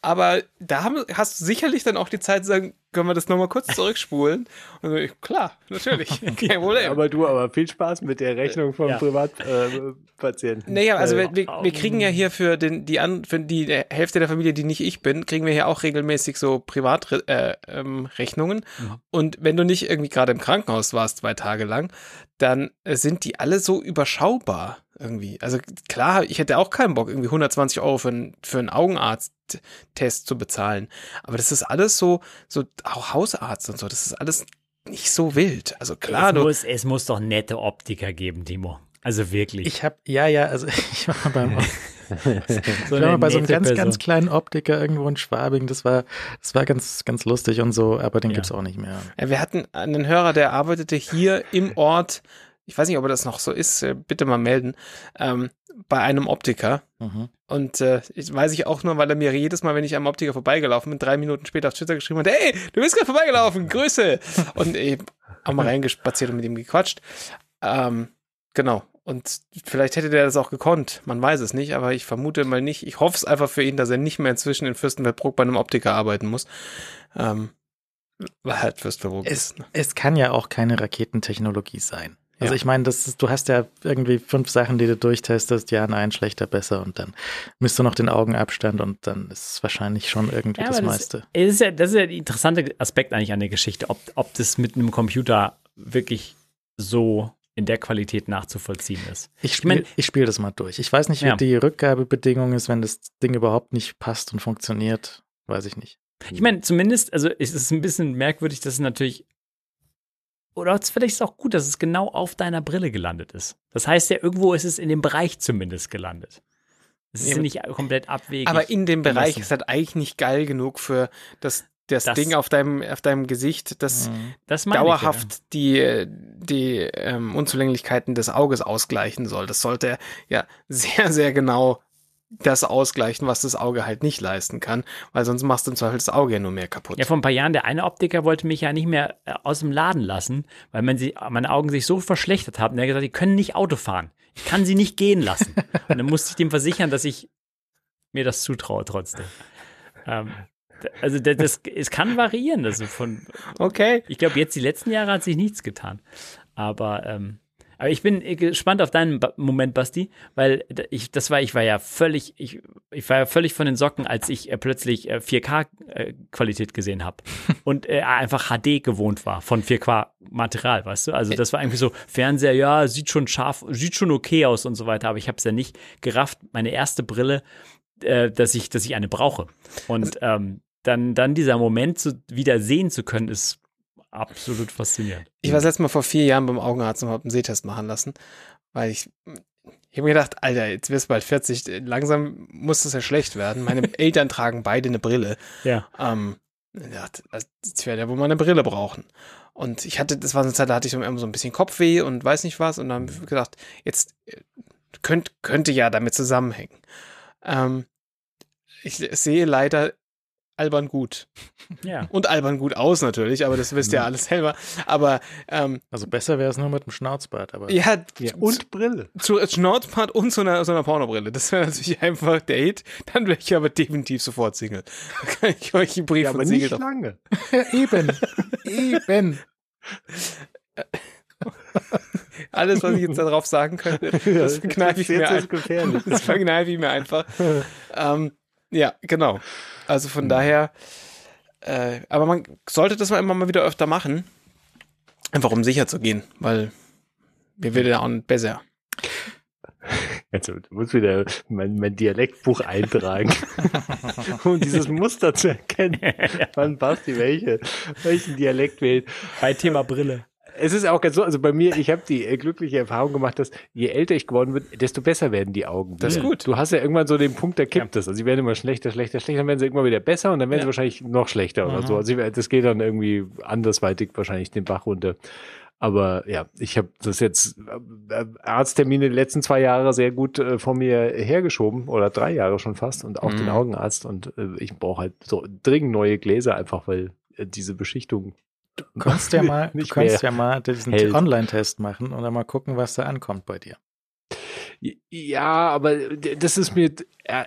aber da haben, hast du sicherlich dann auch die Zeit zu sagen, können wir das nochmal kurz zurückspulen? (laughs) Und so, ich, klar, natürlich, (laughs) kein Problem. Aber du, aber viel Spaß mit der Rechnung vom Ja. Privatpatienten. Naja, also Äh, wir, wir, wir kriegen ja hier für den die an für die Hälfte der Familie, die nicht ich bin, kriegen wir hier auch regelmäßig so Privatrechnungen. Äh, ähm, Rechnungen. Und wenn du nicht irgendwie gerade im Krankenhaus warst zwei Tage lang, dann äh, sind die alle so überschaubar irgendwie. Also klar, ich hätte auch keinen Bock, irgendwie 120 Euro für, einen- für einen Augenarzttest zu bezahlen. Aber das ist alles so, so auch Hausarzt und so. Das ist alles nicht so wild. Also klar, es, du, muss, es muss doch nette Optiker geben, Timo. Also wirklich. Ich habe, ja, ja, also (laughs) ich war mal beim, (laughs) so ich war bei so einem ganz, Person. ganz kleinen Optiker irgendwo in Schwabing. Das war, das war ganz, ganz lustig und so, aber den Ja. gibt's auch nicht mehr. Ja, wir hatten einen Hörer, der arbeitete hier im Ort, ich weiß nicht, ob das noch so ist, äh, bitte mal melden, ähm, bei einem Optiker. Mhm. Und äh, ich weiß ich auch nur, weil er mir jedes Mal, wenn ich am Optiker vorbeigelaufen bin, drei Minuten später auf Twitter geschrieben hat, hey, du bist gerade vorbeigelaufen, Grüße. (laughs) Und ich auch mal reingespaziert und mit ihm gequatscht. Ähm, genau. Und vielleicht hätte der das auch gekonnt. Man weiß es nicht, aber ich vermute mal nicht. Ich hoffe es einfach für ihn, dass er nicht mehr inzwischen in Fürstenfeldbruck bei einem Optiker arbeiten muss. Ähm, weil halt Fürstenfeldbruck Es, ist. Ne? es kann ja auch keine Raketentechnologie sein. Also Ja. ich meine, das ist, du hast ja irgendwie fünf Sachen, die du durchtestest, ja, nein, schlechter, besser und dann misst du noch den Augenabstand und dann ist es wahrscheinlich schon irgendwie Ja, das aber meiste. Das ist, ja, das ist ja der interessante Aspekt eigentlich an der Geschichte, ob, ob das mit einem Computer wirklich so in der Qualität nachzuvollziehen ist. Ich Ich mein- spiele ich spiel das mal durch. Ich weiß nicht, wie Ja. die Rückgabebedingung ist, wenn das Ding überhaupt nicht passt und funktioniert. Weiß ich nicht. Ich meine, zumindest, also es ist ein bisschen merkwürdig, dass es natürlich, oder vielleicht ist es auch gut, dass es genau auf deiner Brille gelandet ist. Das heißt ja, irgendwo ist es in dem Bereich zumindest gelandet. Es ist Ja, ja nicht komplett abwegig. Aber in dem Bereich gemessen. ist halt eigentlich nicht geil genug für das, das, Das- Ding auf deinem, auf deinem Gesicht, das Mhm. das dauerhaft die, die ähm, Unzulänglichkeiten des Auges ausgleichen soll. Das sollte ja sehr, sehr genau das ausgleichen, was das Auge halt nicht leisten kann, weil sonst machst du im Zweifel das Auge ja nur mehr kaputt. Ja, vor ein paar Jahren, der eine Optiker wollte mich ja nicht mehr äh, aus dem Laden lassen, weil man sie, meine Augen sich so verschlechtert haben. Er hat gesagt, die können nicht Auto fahren. Ich kann sie nicht gehen lassen. (laughs) Und dann musste ich dem versichern, dass ich mir das zutraue trotzdem. Ähm, also d- das, es kann variieren. Also von, Okay. ich glaube, jetzt die letzten Jahre hat sich nichts getan. Aber, ähm, aber ich bin äh, gespannt auf deinen Moment, Basti, weil ich, das war, ich war ja völlig, ich, ich war ja völlig von den Socken, als ich äh, plötzlich äh, 4K-Qualität gesehen habe (laughs) und äh, einfach HD gewohnt war von 4K-Material, weißt du? Also das war irgendwie so Fernseher, ja, sieht schon scharf, sieht schon okay aus und so weiter, aber ich habe es ja nicht gerafft. Meine erste Brille, äh, dass ich, dass ich eine brauche. Und ähm, dann, dann dieser Moment zu, wieder sehen zu können, ist absolut faszinierend. Ich war das letzte Mal vor vier Jahren beim Augenarzt und habe einen Sehtest machen lassen, weil ich, ich habe mir gedacht, Alter, jetzt wirst du bald 40, langsam muss das ja schlecht werden. Meine (laughs) Eltern tragen beide eine Brille. Ja. Ähm, also ich werde ja wohl mal eine Brille brauchen. Und ich hatte, das war so eine Zeit, da hatte ich so immer so ein bisschen Kopfweh und weiß nicht was. Und dann habe ich gedacht, jetzt äh, könnt, könnte ja damit zusammenhängen. Ähm, ich sehe leider albern gut. Ja. Und albern gut aus natürlich, aber das wisst ihr alles selber. Aber ähm, Also besser wäre es nur mit dem Schnauzbart, aber ja, Ja, und Brille. zu Schnauzbart und so einer, so einer Pornobrille. Das wäre natürlich einfach der Hit. Dann wäre ich aber definitiv sofort Single. Da kann ich euch einen Brief Ja, aber Siegel nicht drauf. lange. (laughs) eben, eben. (laughs) Alles, was ich jetzt darauf sagen könnte, das verkneife ich mir Jetzt ein. ist gefährlich. Das verkneife ich mir einfach. (laughs) ähm, ja, genau. Also von daher, äh, aber man sollte das mal immer mal wieder öfter machen. Einfach um sicher zu gehen, weil wir werden ja auch nicht besser. (laughs) Also, du musst wieder mein, mein Dialektbuch eintragen, (laughs) um dieses Muster zu erkennen. (laughs) Wann passt die welche, welchen Dialekt wählt. Bei Thema Brille. Es ist auch ganz so, also bei mir, ich habe die äh, glückliche Erfahrung gemacht, dass je älter ich geworden bin, desto besser werden die Augen. Das ist gut. Du hast ja irgendwann so den Punkt, da kippt es. Also sie werden immer schlechter, schlechter, schlechter, dann werden sie irgendwann wieder besser und dann werden Ja. sie wahrscheinlich noch schlechter oder Mhm. so. Also ich- das geht dann irgendwie andersweitig wahrscheinlich den Bach runter. Aber ja, ich habe das jetzt äh, Arzttermine die letzten zwei Jahre sehr gut äh, vor mir hergeschoben oder drei Jahre schon fast und auch den Mhm. Augenarzt und äh, ich brauche halt so dringend neue Gläser einfach, weil äh, diese Beschichtung Du kannst ja mal, du kannst ja mal diesen. Online-Test machen und dann mal gucken, was da ankommt bei dir. Ja, aber das ist mir,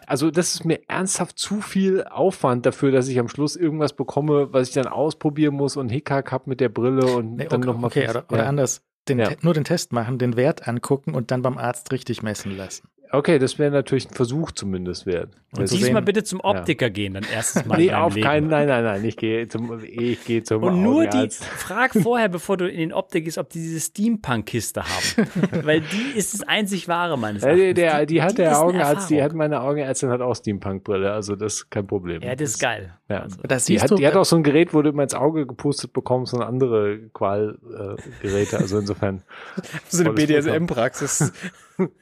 also das ist mir ernsthaft zu viel Aufwand dafür, dass ich am Schluss irgendwas bekomme, was ich dann ausprobieren muss und Hickhack hab mit der Brille und Nee, dann okay, nochmal. okay oder, oder anders. Den, Ja. Nur den Test machen, den Wert angucken und dann beim Arzt richtig messen lassen. Okay, das wäre natürlich ein Versuch zumindest wert. Und zu diesmal sehen- bitte zum Optiker gehen, dann erstes Mal. nee, auf Leben. keinen, nein, nein, nein, ich gehe zum, ich gehe zum Und nur die, (laughs) frag vorher, bevor du in den Optik gehst, ob die diese Steampunk-Kiste haben. (laughs) Weil die ist das einzig wahre meines Ja, der, Erachtens. der, die hat der ist eine Augenarzt, die hat meine Augenärztin hat auch Steampunk-Brille, also das ist kein Problem. Ja, das ist geil. Ja. Also, Das Die hat, du, die hat auch so ein Gerät, wo du immer ins Auge gepustet bekommst und andere Qualgeräte. also insofern. (laughs) So eine BDSM-Praxis.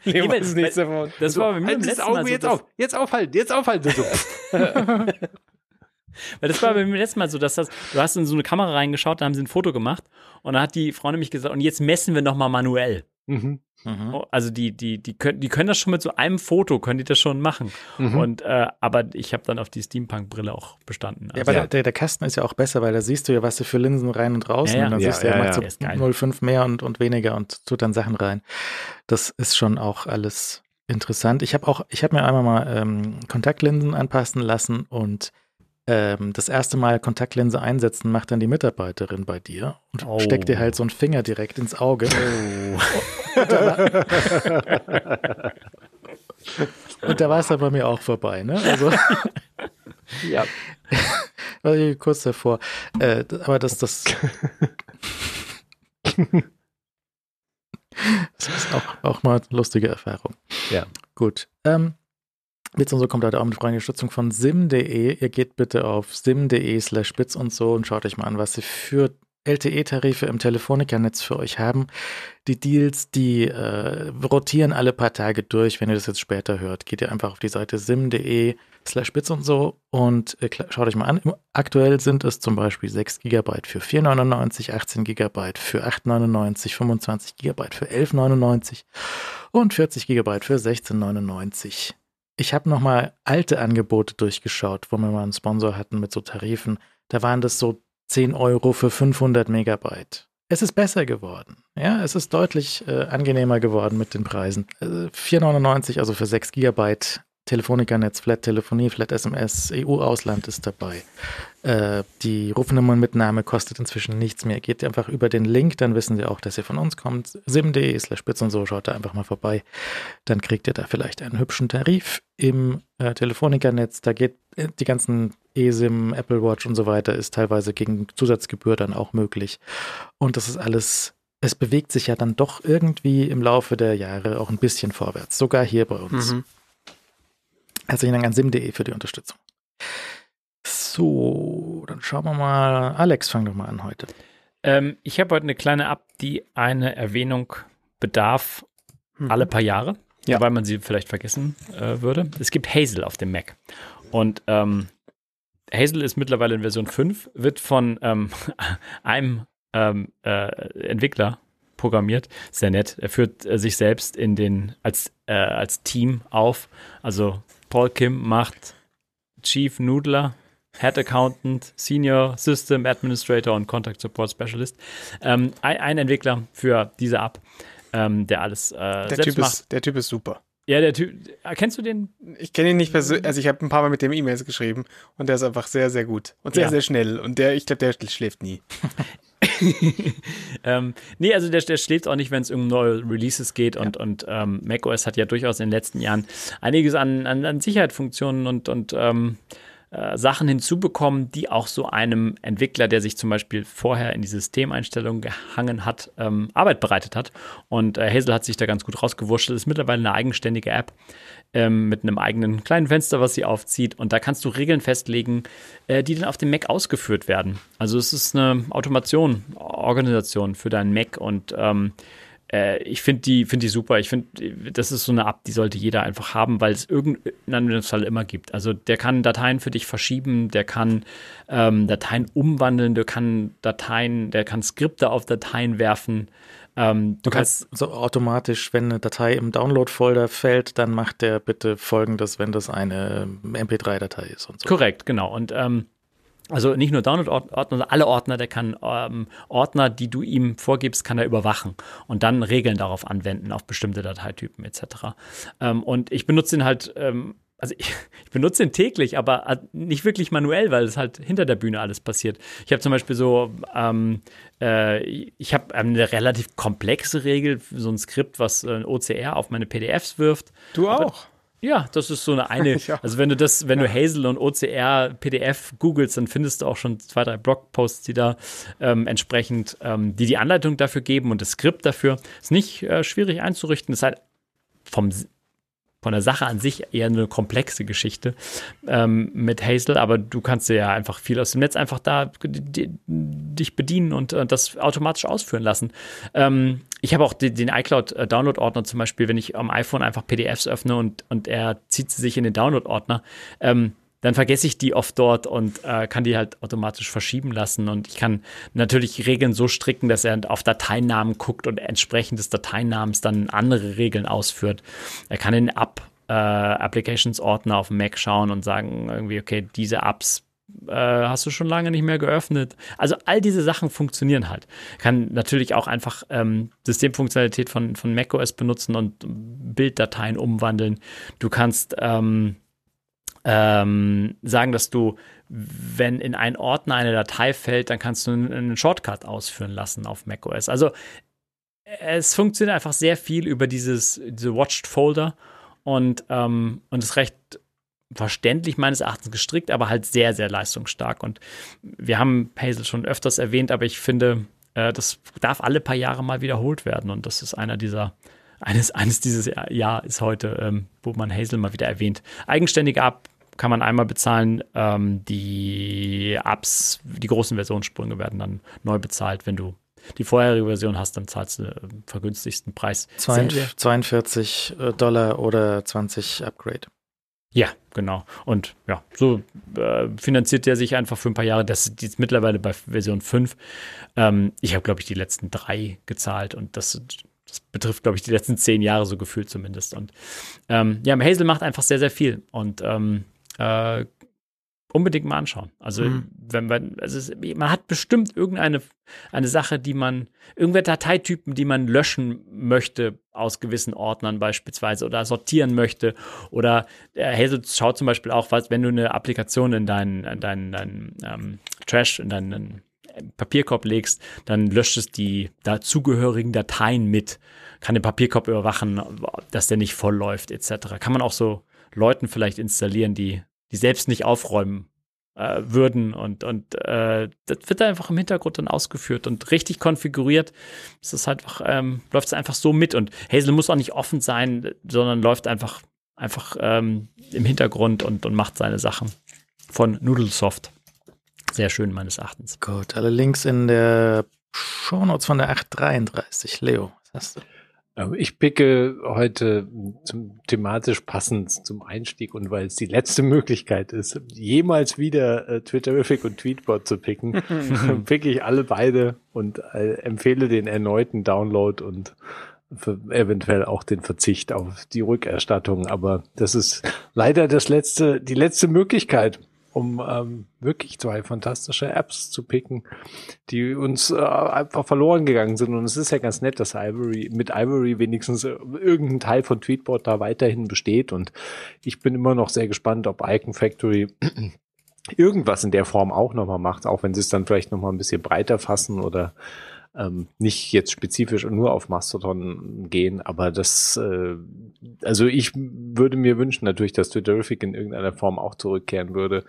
Leon weil- weiß nichts weil- davon. das war bei mir Halt im das letzten Auge Mal so, jetzt auf, jetzt aufhalten, jetzt aufhalten. So. (laughs) Weil das war beim letzten Mal so, dass das, du hast in so eine Kamera reingeschaut, da haben sie ein Foto gemacht und dann hat die Frau nämlich gesagt, und jetzt messen wir nochmal manuell. mhm. Mhm. Oh, Also die, die, die können, die können das schon mit so einem Foto, können die das schon machen. Mhm. Und äh, aber ich habe dann auf die Steampunk-Brille auch bestanden. Ja, Also, aber Der, der Kasten ist ja auch besser, weil da siehst du ja, was du für Linsen rein und raus Ja, ja. und dann Ja, siehst du, er ja, macht ja. So geil. 0,5 mehr und, und weniger und tut dann Sachen rein. Das ist schon auch alles interessant. Ich habe auch, ich habe mir einmal mal ähm, Kontaktlinsen anpassen lassen und ähm, das erste Mal Kontaktlinse einsetzen macht dann die Mitarbeiterin bei dir und Oh. steckt dir halt so einen Finger direkt ins Auge. (laughs) Und da war es dann bei mir auch vorbei, ne? Also (laughs) ja. (laughs) war ich kurz davor. Äh, aber das, das. Das ist auch, auch mal eine lustige Erfahrung. Ja. Gut. Ähm, Witz und so kommt heute auch mit freundlicher Unterstützung von sim.de. Ihr geht bitte auf sim.de slash spitz und so und schaut euch mal an, was sie für LTE-Tarife im Telefonica-Netz für euch haben. Die Deals, die äh, rotieren alle paar Tage durch. Wenn ihr das jetzt später hört, geht ihr einfach auf die Seite sim.de slash spitz und so und äh, schaut euch mal an. Aktuell sind es zum Beispiel 6 GB für 4,99, 18 GB für 8,99, 25 GB für 11,99 und 40 GB für 16,99. Ich habe nochmal alte Angebote durchgeschaut, wo wir mal einen Sponsor hatten mit so Tarifen. Da waren das so 10 Euro für 500 Megabyte. Es ist besser geworden. Ja, es ist deutlich äh, angenehmer geworden mit den Preisen. Äh, 4,99, also für 6 Gigabyte Telefonica-Netz, Flat-Telefonie, Flat-SMS, EU-Ausland ist dabei. Äh, die Rufnummernmitnahme kostet inzwischen nichts mehr. Geht einfach über den Link, dann wissen Sie auch, dass ihr von uns kommt. sim.de slash spitz und so, schaut da einfach mal vorbei. Dann kriegt ihr da vielleicht einen hübschen Tarif im äh, Telefonica-Netz. Da geht äh, die ganzen eSIM, Apple Watch und so weiter, ist teilweise gegen Zusatzgebühr dann auch möglich. Und das ist alles, es bewegt sich ja dann doch irgendwie im Laufe der Jahre auch ein bisschen vorwärts. Sogar hier bei uns. Mhm. Herzlichen Dank an sim.de für die Unterstützung. So, dann schauen wir mal. Alex, fang doch mal an heute. ähm, ich habe heute eine kleine App, die eine Erwähnung bedarf Mhm. alle paar Jahre, Ja. weil man sie vielleicht vergessen äh, würde. Es gibt Hazel auf dem Mac. Und ähm, Hazel ist mittlerweile in Version 5, wird von ähm, (laughs) einem ähm, äh, Entwickler programmiert. Sehr nett. Er führt äh, sich selbst in den als, äh, als Team auf. Also Paul Kim macht Chief Noodler, Head Accountant, Senior System Administrator und Contact Support Specialist. Ähm, ein, ein Entwickler für diese App, ähm, der alles äh, Der, selbst typ macht. ist, der Typ ist super. Ja, der Typ. äh, Kennst du den? Ich kenne ihn nicht persönlich, also ich habe ein paar Mal mit dem E-Mails geschrieben und der ist einfach sehr, sehr gut und sehr, Ja. sehr schnell und der, ich glaube, der schläft nie. (laughs) (laughs) ähm, nee, also der, der schläft auch nicht, wenn es um neue Releases geht und, und ähm, macOS hat ja durchaus in den letzten Jahren einiges an, an, an Sicherheitsfunktionen und, und ähm, äh, Sachen hinzubekommen, die auch so einem Entwickler, der sich zum Beispiel vorher in die Systemeinstellungen gehangen hat, ähm, Arbeit bereitet hat. Und äh, Hazel hat sich da ganz gut rausgewurschtelt, ist mittlerweile eine eigenständige App ähm, mit einem eigenen kleinen Fenster, was sie aufzieht. Und da kannst du Regeln festlegen, äh, die dann auf dem Mac ausgeführt werden. Also es ist eine Automation, Organisation für deinen Mac und ähm, äh, ich finde die, find die super. Ich finde, das ist so eine App, die sollte jeder einfach haben, weil es irgendeinen Anwendungsfall immer gibt. Also der kann Dateien für dich verschieben, der kann ähm, Dateien umwandeln, der kann Dateien, der kann Skripte auf Dateien werfen. Ähm, du kannst so automatisch, wenn eine Datei im Download-Folder fällt, dann macht der bitte folgendes, wenn das eine MP3-Datei ist und so. Korrekt, genau. Und ähm, also nicht nur Download-Ordner, sondern alle Ordner, der kann ähm, Ordner, die du ihm vorgibst, kann er überwachen und dann Regeln darauf anwenden, auf bestimmte Dateitypen etc. Ähm, und ich benutze ihn halt, ähm, also ich, (laughs) ich, benutze ihn täglich, aber nicht wirklich manuell, weil es halt hinter der Bühne alles passiert. Ich habe zum Beispiel so, ähm, äh, ich habe eine relativ komplexe Regel, so ein Skript, was äh, OCR auf meine PDFs wirft. Du auch. Aber, ja, das ist so eine (laughs) eine. Also wenn du das, wenn du Hazel und OCR PDF googelst, dann findest du auch schon zwei, drei Blogposts, die da ähm, entsprechend, ähm, die die Anleitung dafür geben und das Skript dafür. Ist nicht äh, schwierig einzurichten. Ist halt vom von der Sache an sich eher eine komplexe Geschichte ähm, mit Hazel, aber du kannst ja einfach viel aus dem Netz einfach da dich bedienen und, und das automatisch ausführen lassen. Ähm, ich habe auch den, den iCloud-Download-Ordner zum Beispiel, wenn ich am iPhone einfach PDFs öffne und, und er zieht sie sich in den Download-Ordner. Ähm, dann vergesse ich die oft dort und äh, kann die halt automatisch verschieben lassen. Und ich kann natürlich Regeln so stricken, dass er auf Dateinamen guckt und entsprechend des Dateinamens dann andere Regeln ausführt. Er kann in App äh, Applications Ordner auf Mac schauen und sagen irgendwie, okay, diese Apps äh, hast du schon lange nicht mehr geöffnet. Also all diese Sachen funktionieren halt. Kann natürlich auch einfach ähm, Systemfunktionalität von, von macOS benutzen und Bilddateien umwandeln. Du kannst ähm, ähm, sagen, dass du, wenn in einen Ordner eine Datei fällt, dann kannst du einen Shortcut ausführen lassen auf macOS. Also es funktioniert einfach sehr viel über dieses diese Watched Folder und ähm, und ist recht verständlich meines Erachtens gestrickt, aber halt sehr sehr leistungsstark. Und wir haben Hazel schon öfters erwähnt, aber ich finde, äh, das darf alle paar Jahre mal wiederholt werden und das ist einer dieser eines, eines dieses Jahr ist heute, ähm, wo man Hazel mal wieder erwähnt. Eigenständige App kann man einmal bezahlen. Ähm, die Apps, die großen Versionssprünge werden dann neu bezahlt. Wenn du die vorherige Version hast, dann zahlst du den vergünstigsten Preis. 42 äh, Dollar oder 20 Upgrade. Ja, genau. Und ja, so äh, finanziert der sich einfach für ein paar Jahre. Das ist jetzt mittlerweile bei Version 5. Ähm, ich habe, glaube ich, die letzten drei gezahlt und das das betrifft, glaube ich, die letzten zehn Jahre so gefühlt zumindest. Und ähm, ja, Hazel macht einfach sehr, sehr viel. Und ähm, äh, unbedingt mal anschauen. Also, mhm. wenn man, also es, man hat bestimmt irgendeine eine Sache, die man, irgendwelche Dateitypen, die man löschen möchte aus gewissen Ordnern beispielsweise oder sortieren möchte. Oder äh, Hazel schaut zum Beispiel auch, was, wenn du eine Applikation in deinen, in deinen, deinen ähm, Trash, in deinen Papierkorb legst, dann löscht es die dazugehörigen Dateien mit, kann den Papierkorb überwachen, dass der nicht voll läuft, etc. Kann man auch so Leuten vielleicht installieren, die, die selbst nicht aufräumen äh, würden und, und äh, das wird einfach im Hintergrund dann ausgeführt und richtig konfiguriert. Ist halt ähm, läuft es einfach so mit und Hazel muss auch nicht offen sein, sondern läuft einfach, einfach ähm, im Hintergrund und, und macht seine Sachen von Noodlesoft. Sehr schön meines Erachtens. Gut, alle Links in der Shownotes von der 833. Leo, was hast du? Ähm, ich picke heute zum, thematisch passend zum Einstieg und weil es die letzte Möglichkeit ist, jemals wieder äh, Twitterific und Tweetbot zu picken, (laughs) picke ich alle beide und äh, empfehle den erneuten Download und eventuell auch den Verzicht auf die Rückerstattung. Aber das ist leider das letzte, die letzte Möglichkeit um ähm, wirklich zwei fantastische Apps zu picken, die uns äh, einfach verloren gegangen sind. Und es ist ja ganz nett, dass Ivory mit Ivory wenigstens äh, irgendein Teil von Tweetbot da weiterhin besteht. Und ich bin immer noch sehr gespannt, ob Icon Factory (clears throat) irgendwas in der Form auch nochmal macht, auch wenn sie es dann vielleicht nochmal ein bisschen breiter fassen oder ähm, nicht jetzt spezifisch nur auf Mastodon gehen, aber das, äh, also ich würde mir wünschen natürlich, dass Twitterific in irgendeiner Form auch zurückkehren würde.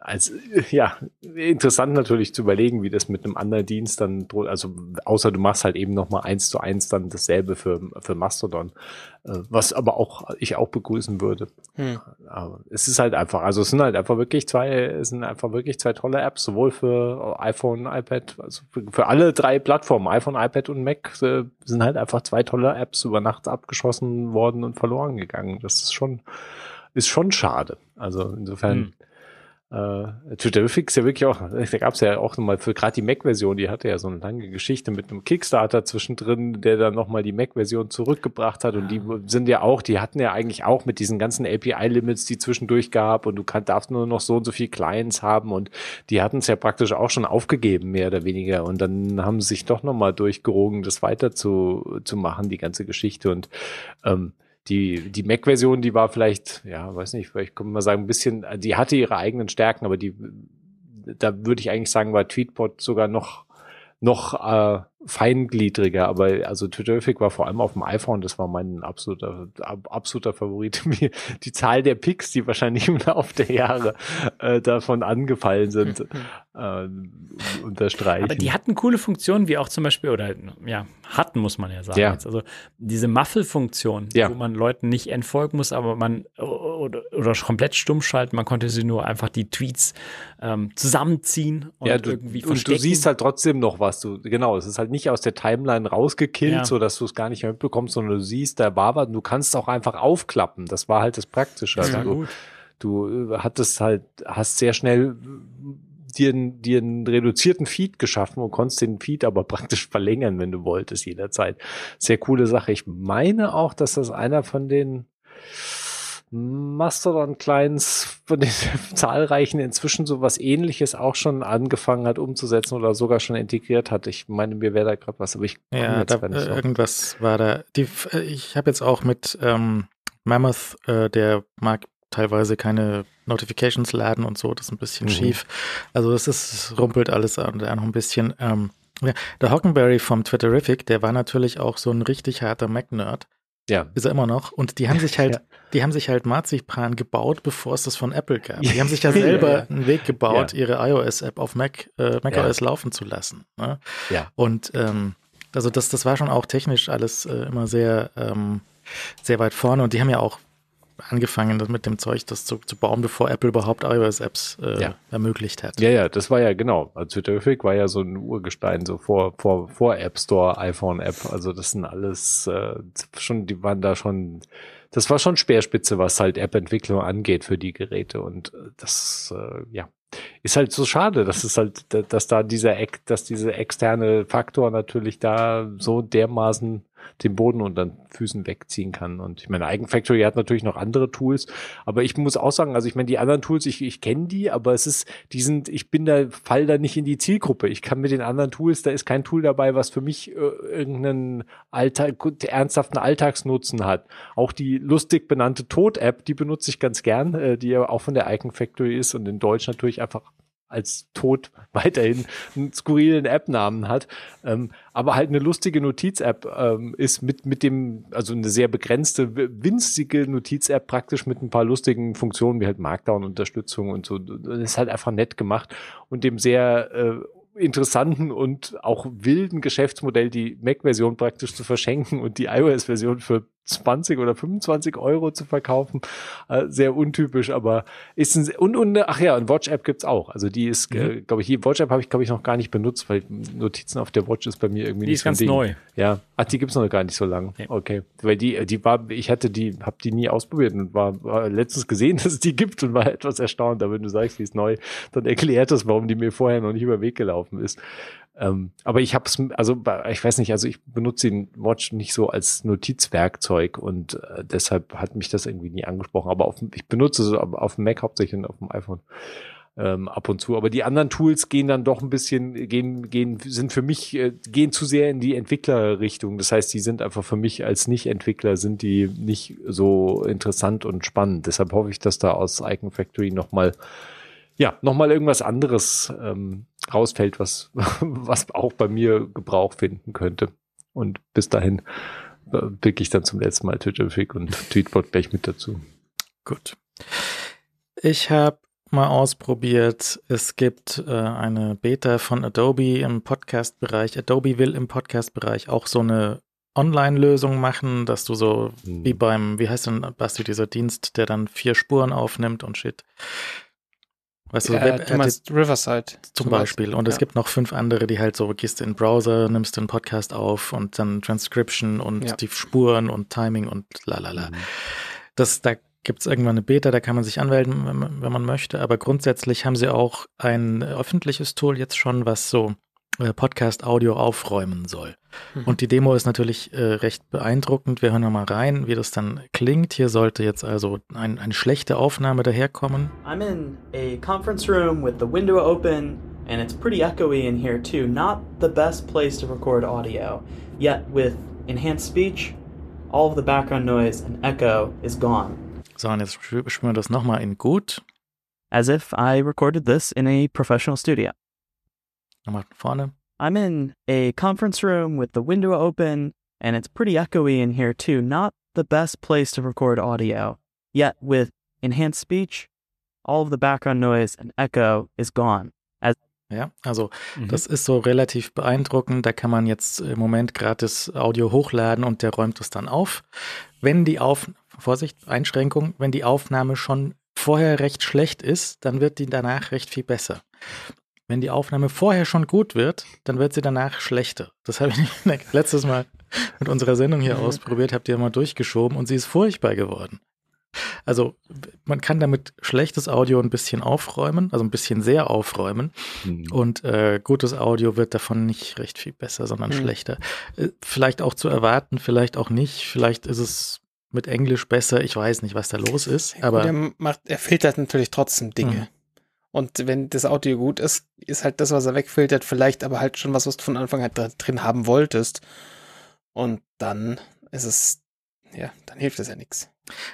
Als ja interessant natürlich zu überlegen, wie das mit einem anderen Dienst dann, also außer du machst halt eben noch mal eins zu eins dann dasselbe für für Mastodon, äh, was aber auch ich auch begrüßen würde. Hm. Aber es ist halt einfach, also es sind halt einfach wirklich zwei, es sind einfach wirklich zwei tolle Apps, sowohl für iPhone, iPad, also für, für alle drei Plattformen, iPhone, iPad und Mac, äh, sind halt einfach zwei tolle Apps über Nacht abgeschossen worden und verloren gegangen. Das ist schon ist schon schade. Also insofern. Hm äh, Twitterific ist ja wirklich auch, da gab es ja auch nochmal für gerade die Mac-Version, die hatte ja so eine lange Geschichte mit einem Kickstarter zwischendrin, der dann nochmal die Mac-Version zurückgebracht hat. Und die sind ja auch, die hatten ja eigentlich auch mit diesen ganzen API-Limits, die zwischendurch gab und du kann, darfst nur noch so und so viel Clients haben. Und die hatten es ja praktisch auch schon aufgegeben, mehr oder weniger. Und dann haben sie sich doch nochmal durchgerungen, das weiter zu, zu machen, die ganze Geschichte. Und ähm, die, die Mac-Version, die war vielleicht, ja, weiß nicht, vielleicht kann man sagen, ein bisschen, die hatte ihre eigenen Stärken, aber die, da würde ich eigentlich sagen, war Tweetbot sogar noch, noch äh, feingliedriger, aber also Twitterific war vor allem auf dem iPhone, das war mein absoluter absoluter Favorit. (laughs) die Zahl der Picks, die wahrscheinlich im Laufe der Jahre äh, davon angefallen sind, (laughs) äh, unterstreichen. Aber die hatten coole Funktionen, wie auch zum Beispiel, oder ja, hatten, muss man ja sagen. Ja. Also diese Muffle-Funktion, ja. wo man Leuten nicht entfolgen muss, aber man oder, oder komplett stumm schalten, man konnte sie nur einfach die Tweets ähm, zusammenziehen und ja, du, irgendwie Und du siehst halt trotzdem noch was. Du, genau, es ist halt nicht aus der Timeline rausgekillt, ja. so dass du es gar nicht mehr mitbekommst, sondern du siehst, da war was, du kannst auch einfach aufklappen. Das war halt das Praktische. Das also, du, du hattest halt, hast sehr schnell dir, dir einen reduzierten Feed geschaffen und konntest den Feed aber (laughs) praktisch verlängern, wenn du wolltest, jederzeit. Sehr coole Sache. Ich meine auch, dass das einer von den Mastodon-Clients von den (laughs) zahlreichen inzwischen so was ähnliches auch schon angefangen hat umzusetzen oder sogar schon integriert hat. Ich meine, mir wäre da gerade was, aber ich ja, da, äh, irgendwas war da. Die, äh, ich habe jetzt auch mit ähm, Mammoth, äh, der mag teilweise keine Notifications laden und so, das ist ein bisschen mhm. schief. Also es ist, rumpelt alles an der noch ein bisschen. Ähm, ja, der Hockenberry vom Twitterific, der war natürlich auch so ein richtig harter Mac-Nerd. Ja. Ist er immer noch. Und die haben sich halt, ja. die haben sich halt Marzipan gebaut, bevor es das von Apple gab. (laughs) Die haben sich ja selber ja, einen Weg gebaut, ihre iOS-App auf Mac, äh, macOS laufen zu lassen. Ne? Ja. Und ähm, also das, das war schon auch technisch alles äh, immer sehr, ähm, sehr weit vorne. Und die haben ja auch angefangen, das mit dem Zeug das zu, zu bauen, bevor Apple überhaupt iOS-Apps äh, ja. ermöglicht hat. Ja, ja, das war ja genau. Also Twitterific war ja so ein Urgestein, so vor, vor, vor App Store, iPhone-App. Also das sind alles äh, schon, die waren da schon, das war schon Speerspitze, was halt App-Entwicklung angeht für die Geräte. Und äh, das, äh, ja, ist halt so schade, dass es halt, dass da dieser, dass diese externe Faktor natürlich da so dermaßen den Boden unter den Füßen wegziehen kann. Und ich meine, Eigenfactory hat natürlich noch andere Tools, aber ich muss auch sagen, also ich meine, die anderen Tools, ich, ich kenne die, aber es ist, die sind, ich bin da, fall da nicht in die Zielgruppe. Ich kann mit den anderen Tools, da ist kein Tool dabei, was für mich äh, irgendeinen Alltag, ernsthaften Alltagsnutzen hat. Auch die lustig benannte Tod-App, die benutze ich ganz gern, äh, die ja auch von der Eigenfactory ist und in Deutsch natürlich einfach als Tod (laughs) weiterhin einen skurrilen App-Namen hat, ähm, aber halt eine lustige Notiz-App ähm, ist mit, mit dem, also eine sehr begrenzte, winzige Notiz-App praktisch mit ein paar lustigen Funktionen wie halt Markdown-Unterstützung und so. Das ist halt einfach nett gemacht und dem sehr äh, interessanten und auch wilden Geschäftsmodell die Mac-Version praktisch zu verschenken und die iOS-Version für 20 oder 25 Euro zu verkaufen. Äh, sehr untypisch, aber ist ein, und, und ach ja, und Watch App gibt's auch. Also die ist, mhm. äh, glaube ich, die Watch App habe ich, glaube ich, noch gar nicht benutzt, weil Notizen auf der Watch ist bei mir irgendwie die nicht ist ganz Ding. neu. Ja, ach, die gibt's noch gar nicht so lang. Ja. Okay, weil die, die war, ich hatte die, habe die nie ausprobiert und war, war letztens gesehen, (laughs) dass es die gibt und war etwas erstaunt. Aber wenn du sagst, die ist neu, dann erklärt das, warum die mir vorher noch nicht über den Weg gelaufen ist. Ähm, aber ich habe es, also ich weiß nicht, also ich benutze den Watch nicht so als Notizwerkzeug und äh, deshalb hat mich das irgendwie nie angesprochen. Aber auf, ich benutze es auf dem Mac hauptsächlich und auf dem iPhone ähm, ab und zu. Aber die anderen Tools gehen dann doch ein bisschen, gehen, gehen, sind für mich, äh, gehen zu sehr in die Entwicklerrichtung. Das heißt, die sind einfach für mich als Nicht-Entwickler sind die nicht so interessant und spannend. Deshalb hoffe ich, dass da aus Icon Factory nochmal ja, nochmal irgendwas anderes ähm, rausfällt, was, (laughs) was auch bei mir Gebrauch finden könnte. Und bis dahin äh, pick ich dann zum letzten Mal Twitterfic und Tweetbot gleich mit dazu. Gut. Ich habe mal ausprobiert. Es gibt äh, eine Beta von Adobe im Podcast-Bereich. Adobe will im Podcast-Bereich auch so eine Online-Lösung machen, dass du so Hm. wie beim, wie heißt denn, Basti, dieser Dienst, der dann vier Spuren aufnimmt und shit. Weißt du, äh, du meinst Riverside. zum Beispiel. Und es Ja. gibt noch fünf andere, die halt so, gehst du in den Browser, nimmst den Podcast auf und dann Transcription und Ja. die Spuren und Timing und lalala. Mhm. Das, da gibt es irgendwann eine Beta, da kann man sich anmelden, wenn man, wenn man möchte. Aber grundsätzlich haben sie auch ein öffentliches Tool jetzt schon, was so Podcast-Audio aufräumen soll. Mhm. Und die Demo ist natürlich äh, recht beeindruckend. Wir hören mal rein, wie das dann klingt. Hier sollte jetzt also ein, eine schlechte Aufnahme daherkommen. I'm in a conference room with the window open, and it's pretty echoey in here too. Not the best place to record audio. Yet, with enhanced speech, all of the background noise and echo is gone. So, und jetzt spü- spüren wir das nochmal in gut. As if I recorded this in a professional studio. Nochmal von vorne. I'm in a conference room with the window open, and it's pretty echoey in here too. Not the best place to record audio. Yet, with enhanced speech, all of the background noise and echo is gone. Ja, also Mhm. Das ist so relativ beeindruckend. Da kann man jetzt im Moment gratis Audio hochladen und der räumt es dann auf. Wenn die Auf Vorsicht, Einschränkung, wenn die Aufnahme schon vorher recht schlecht ist, dann wird die danach recht viel besser. Wenn die Aufnahme vorher schon gut wird, dann wird sie danach schlechter. Das habe ich (laughs) letztes Mal mit unserer Sendung hier Mhm. ausprobiert, habt ihr mal durchgeschoben und sie ist furchtbar geworden. Also man kann damit schlechtes Audio ein bisschen aufräumen, also ein bisschen sehr aufräumen. Mhm. Und äh, gutes Audio wird davon nicht recht viel besser, sondern Hm. schlechter. Äh, vielleicht auch zu erwarten, vielleicht auch nicht. Vielleicht ist es mit Englisch besser. Ich weiß nicht, was da los ist. Aber er, macht, er filtert natürlich trotzdem Dinge. Mhm. Und wenn das Audio gut ist, ist halt das, was er wegfiltert, vielleicht aber halt schon was, was du von Anfang an dr- drin haben wolltest. Und dann ist es, ja, dann hilft es ja nichts.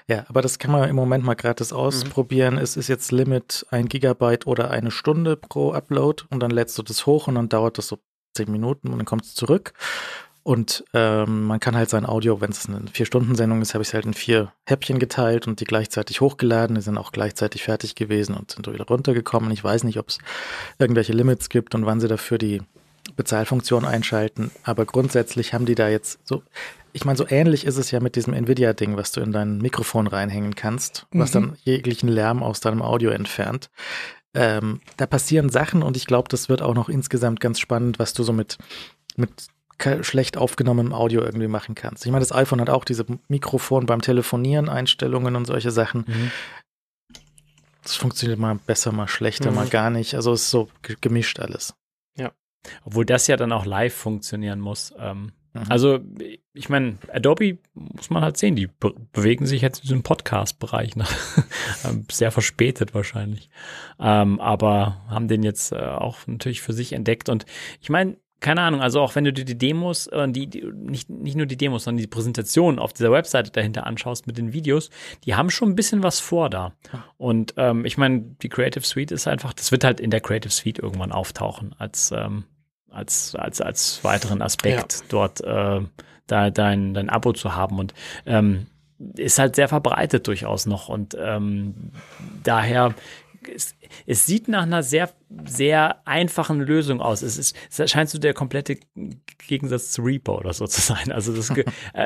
ja, aber das kann man im Moment mal gratis ausprobieren. Es ist jetzt Limit ein Gigabyte oder eine Stunde pro Upload und dann lädst du das hoch und dann dauert das so zehn Minuten und dann kommt es zurück. Und ähm, man kann halt sein Audio, wenn es eine Vier-Stunden-Sendung ist, habe ich es halt in vier Häppchen geteilt und die gleichzeitig hochgeladen. Die sind auch gleichzeitig fertig gewesen und sind wieder runtergekommen. Ich weiß nicht, ob es irgendwelche Limits gibt und wann sie dafür die Bezahlfunktion einschalten. Aber grundsätzlich haben die da jetzt so, ich meine, so ähnlich ist es ja mit diesem Nvidia-Ding, was du in dein Mikrofon reinhängen kannst, was Mhm. dann jeglichen Lärm aus deinem Audio entfernt. Ähm, da passieren Sachen und ich glaube, das wird auch noch insgesamt ganz spannend, was du so mit, mit schlecht aufgenommenem Audio irgendwie machen kannst. Ich meine, das iPhone hat auch diese Mikrofon beim Telefonieren, Einstellungen und solche Sachen. Mhm. Das funktioniert mal besser, mal schlechter, Mhm. mal gar nicht. Also es ist so ge- gemischt alles. Obwohl das ja dann auch live funktionieren muss. Ähm, Mhm. Also, ich meine, Adobe muss man halt sehen, die be bewegen sich jetzt in diesem Podcast-Bereich, ne? (laughs) Ähm, sehr verspätet wahrscheinlich. Ähm, aber haben den jetzt äh, auch natürlich für sich entdeckt. Und ich meine, keine Ahnung, also auch wenn du dir die Demos, äh, die, die nicht, nicht nur die Demos, sondern die Präsentation auf dieser Webseite dahinter anschaust mit den Videos, die haben schon ein bisschen was vor da. Und ähm, ich meine, die Creative Suite ist einfach, das wird halt in der Creative Suite irgendwann auftauchen als, ähm, als, als, als weiteren Aspekt dort äh, da dein, dein Abo zu haben. Und ähm, ist halt sehr verbreitet durchaus noch. Und ähm, daher, es, es sieht nach einer sehr, sehr einfachen Lösung aus. Es, ist, es scheint so der komplette Gegensatz zu Reaper oder so zu sein. Also, das, (laughs) äh,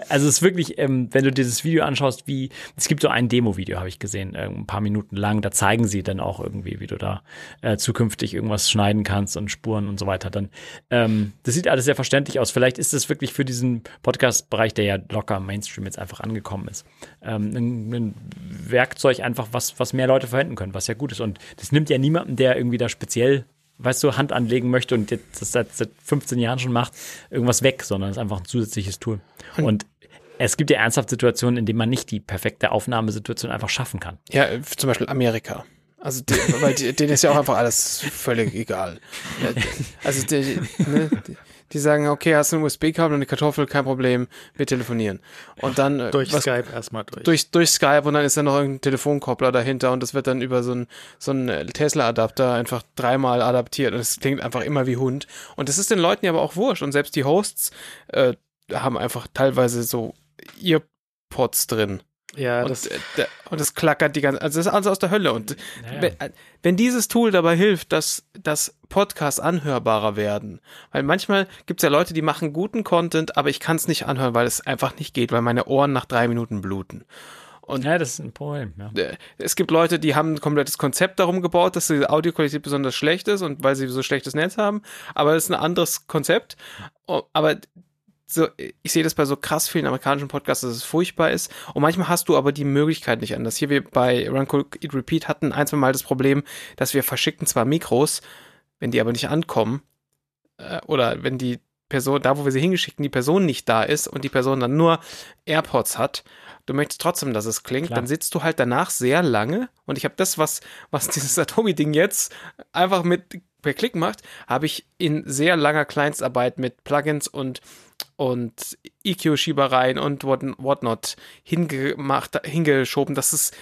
also es ist wirklich, ähm, wenn du dir das Video anschaust, wie, es gibt so ein Demo-Video, habe ich gesehen, äh, ein paar Minuten lang, da zeigen sie dann auch irgendwie, wie du da äh, zukünftig irgendwas schneiden kannst und Spuren und so weiter. Dann, ähm, das sieht alles sehr verständlich aus. Vielleicht ist das wirklich für diesen Podcast-Bereich, der ja locker Mainstream jetzt einfach angekommen ist, ähm, ein, ein Werkzeug einfach, was, was mehr Leute verwenden können, was ja gut ist. Und das nimmt ja niemanden, der irgendwie da speziell, weißt du, Hand anlegen möchte und jetzt das seit, seit 15 Jahren schon macht, irgendwas weg, sondern es ist einfach ein zusätzliches Tool. Und es gibt ja ernsthaft Situationen, in denen man nicht die perfekte Aufnahmesituation einfach schaffen kann. Ja, zum Beispiel Amerika. Also, die, weil die, denen ist ja auch einfach alles völlig egal. (laughs) Also, die, ne, die, die sagen, okay, hast du ein USB-Kabel und eine Kartoffel, kein Problem, wir telefonieren. Und dann äh, Durch was, Skype erstmal durch. durch, durch Skype und dann ist da noch irgendein Telefonkoppler dahinter und das wird dann über so einen so einen Tesla-Adapter einfach dreimal adaptiert und es klingt einfach immer wie Hund. Und das ist den Leuten ja aber auch wurscht und selbst die Hosts äh, haben einfach teilweise so Earpods drin. Ja, und, das, äh, der- und es klackert die ganze also das ist alles aus der Hölle. Und Naja. wenn, dieses Tool dabei hilft, dass, dass Podcasts anhörbarer werden, weil manchmal gibt es ja Leute, die machen guten Content, aber ich kann es nicht anhören, weil es einfach nicht geht, weil meine Ohren nach drei Minuten bluten. Und ja, das ist ein Problem. Ja. äh, es gibt Leute, die haben ein komplettes Konzept darum gebaut, dass die Audioqualität besonders schlecht ist und weil sie so schlechtes Netz haben, aber es ist ein anderes Konzept. Aber so, ich sehe das bei so krass vielen amerikanischen Podcasts, dass es furchtbar ist. Und manchmal hast du aber die Möglichkeit nicht anders. Hier wir bei Run Cook Eat Repeat hatten ein, zwei Mal das Problem, dass wir verschickten zwar Mikros, wenn die aber nicht ankommen, äh, oder wenn die Person, da wo wir sie hingeschickten, die Person nicht da ist und die Person dann nur AirPods hat, du möchtest trotzdem, dass es klingt, Klar. dann sitzt du halt danach sehr lange und ich habe das, was, was (laughs) dieses Atomi-Ding jetzt einfach mit per Klick macht, habe ich in sehr langer Kleinstarbeit mit Plugins und und EQ-Schiebereien und what, whatnot hingemacht, hingeschoben, dass es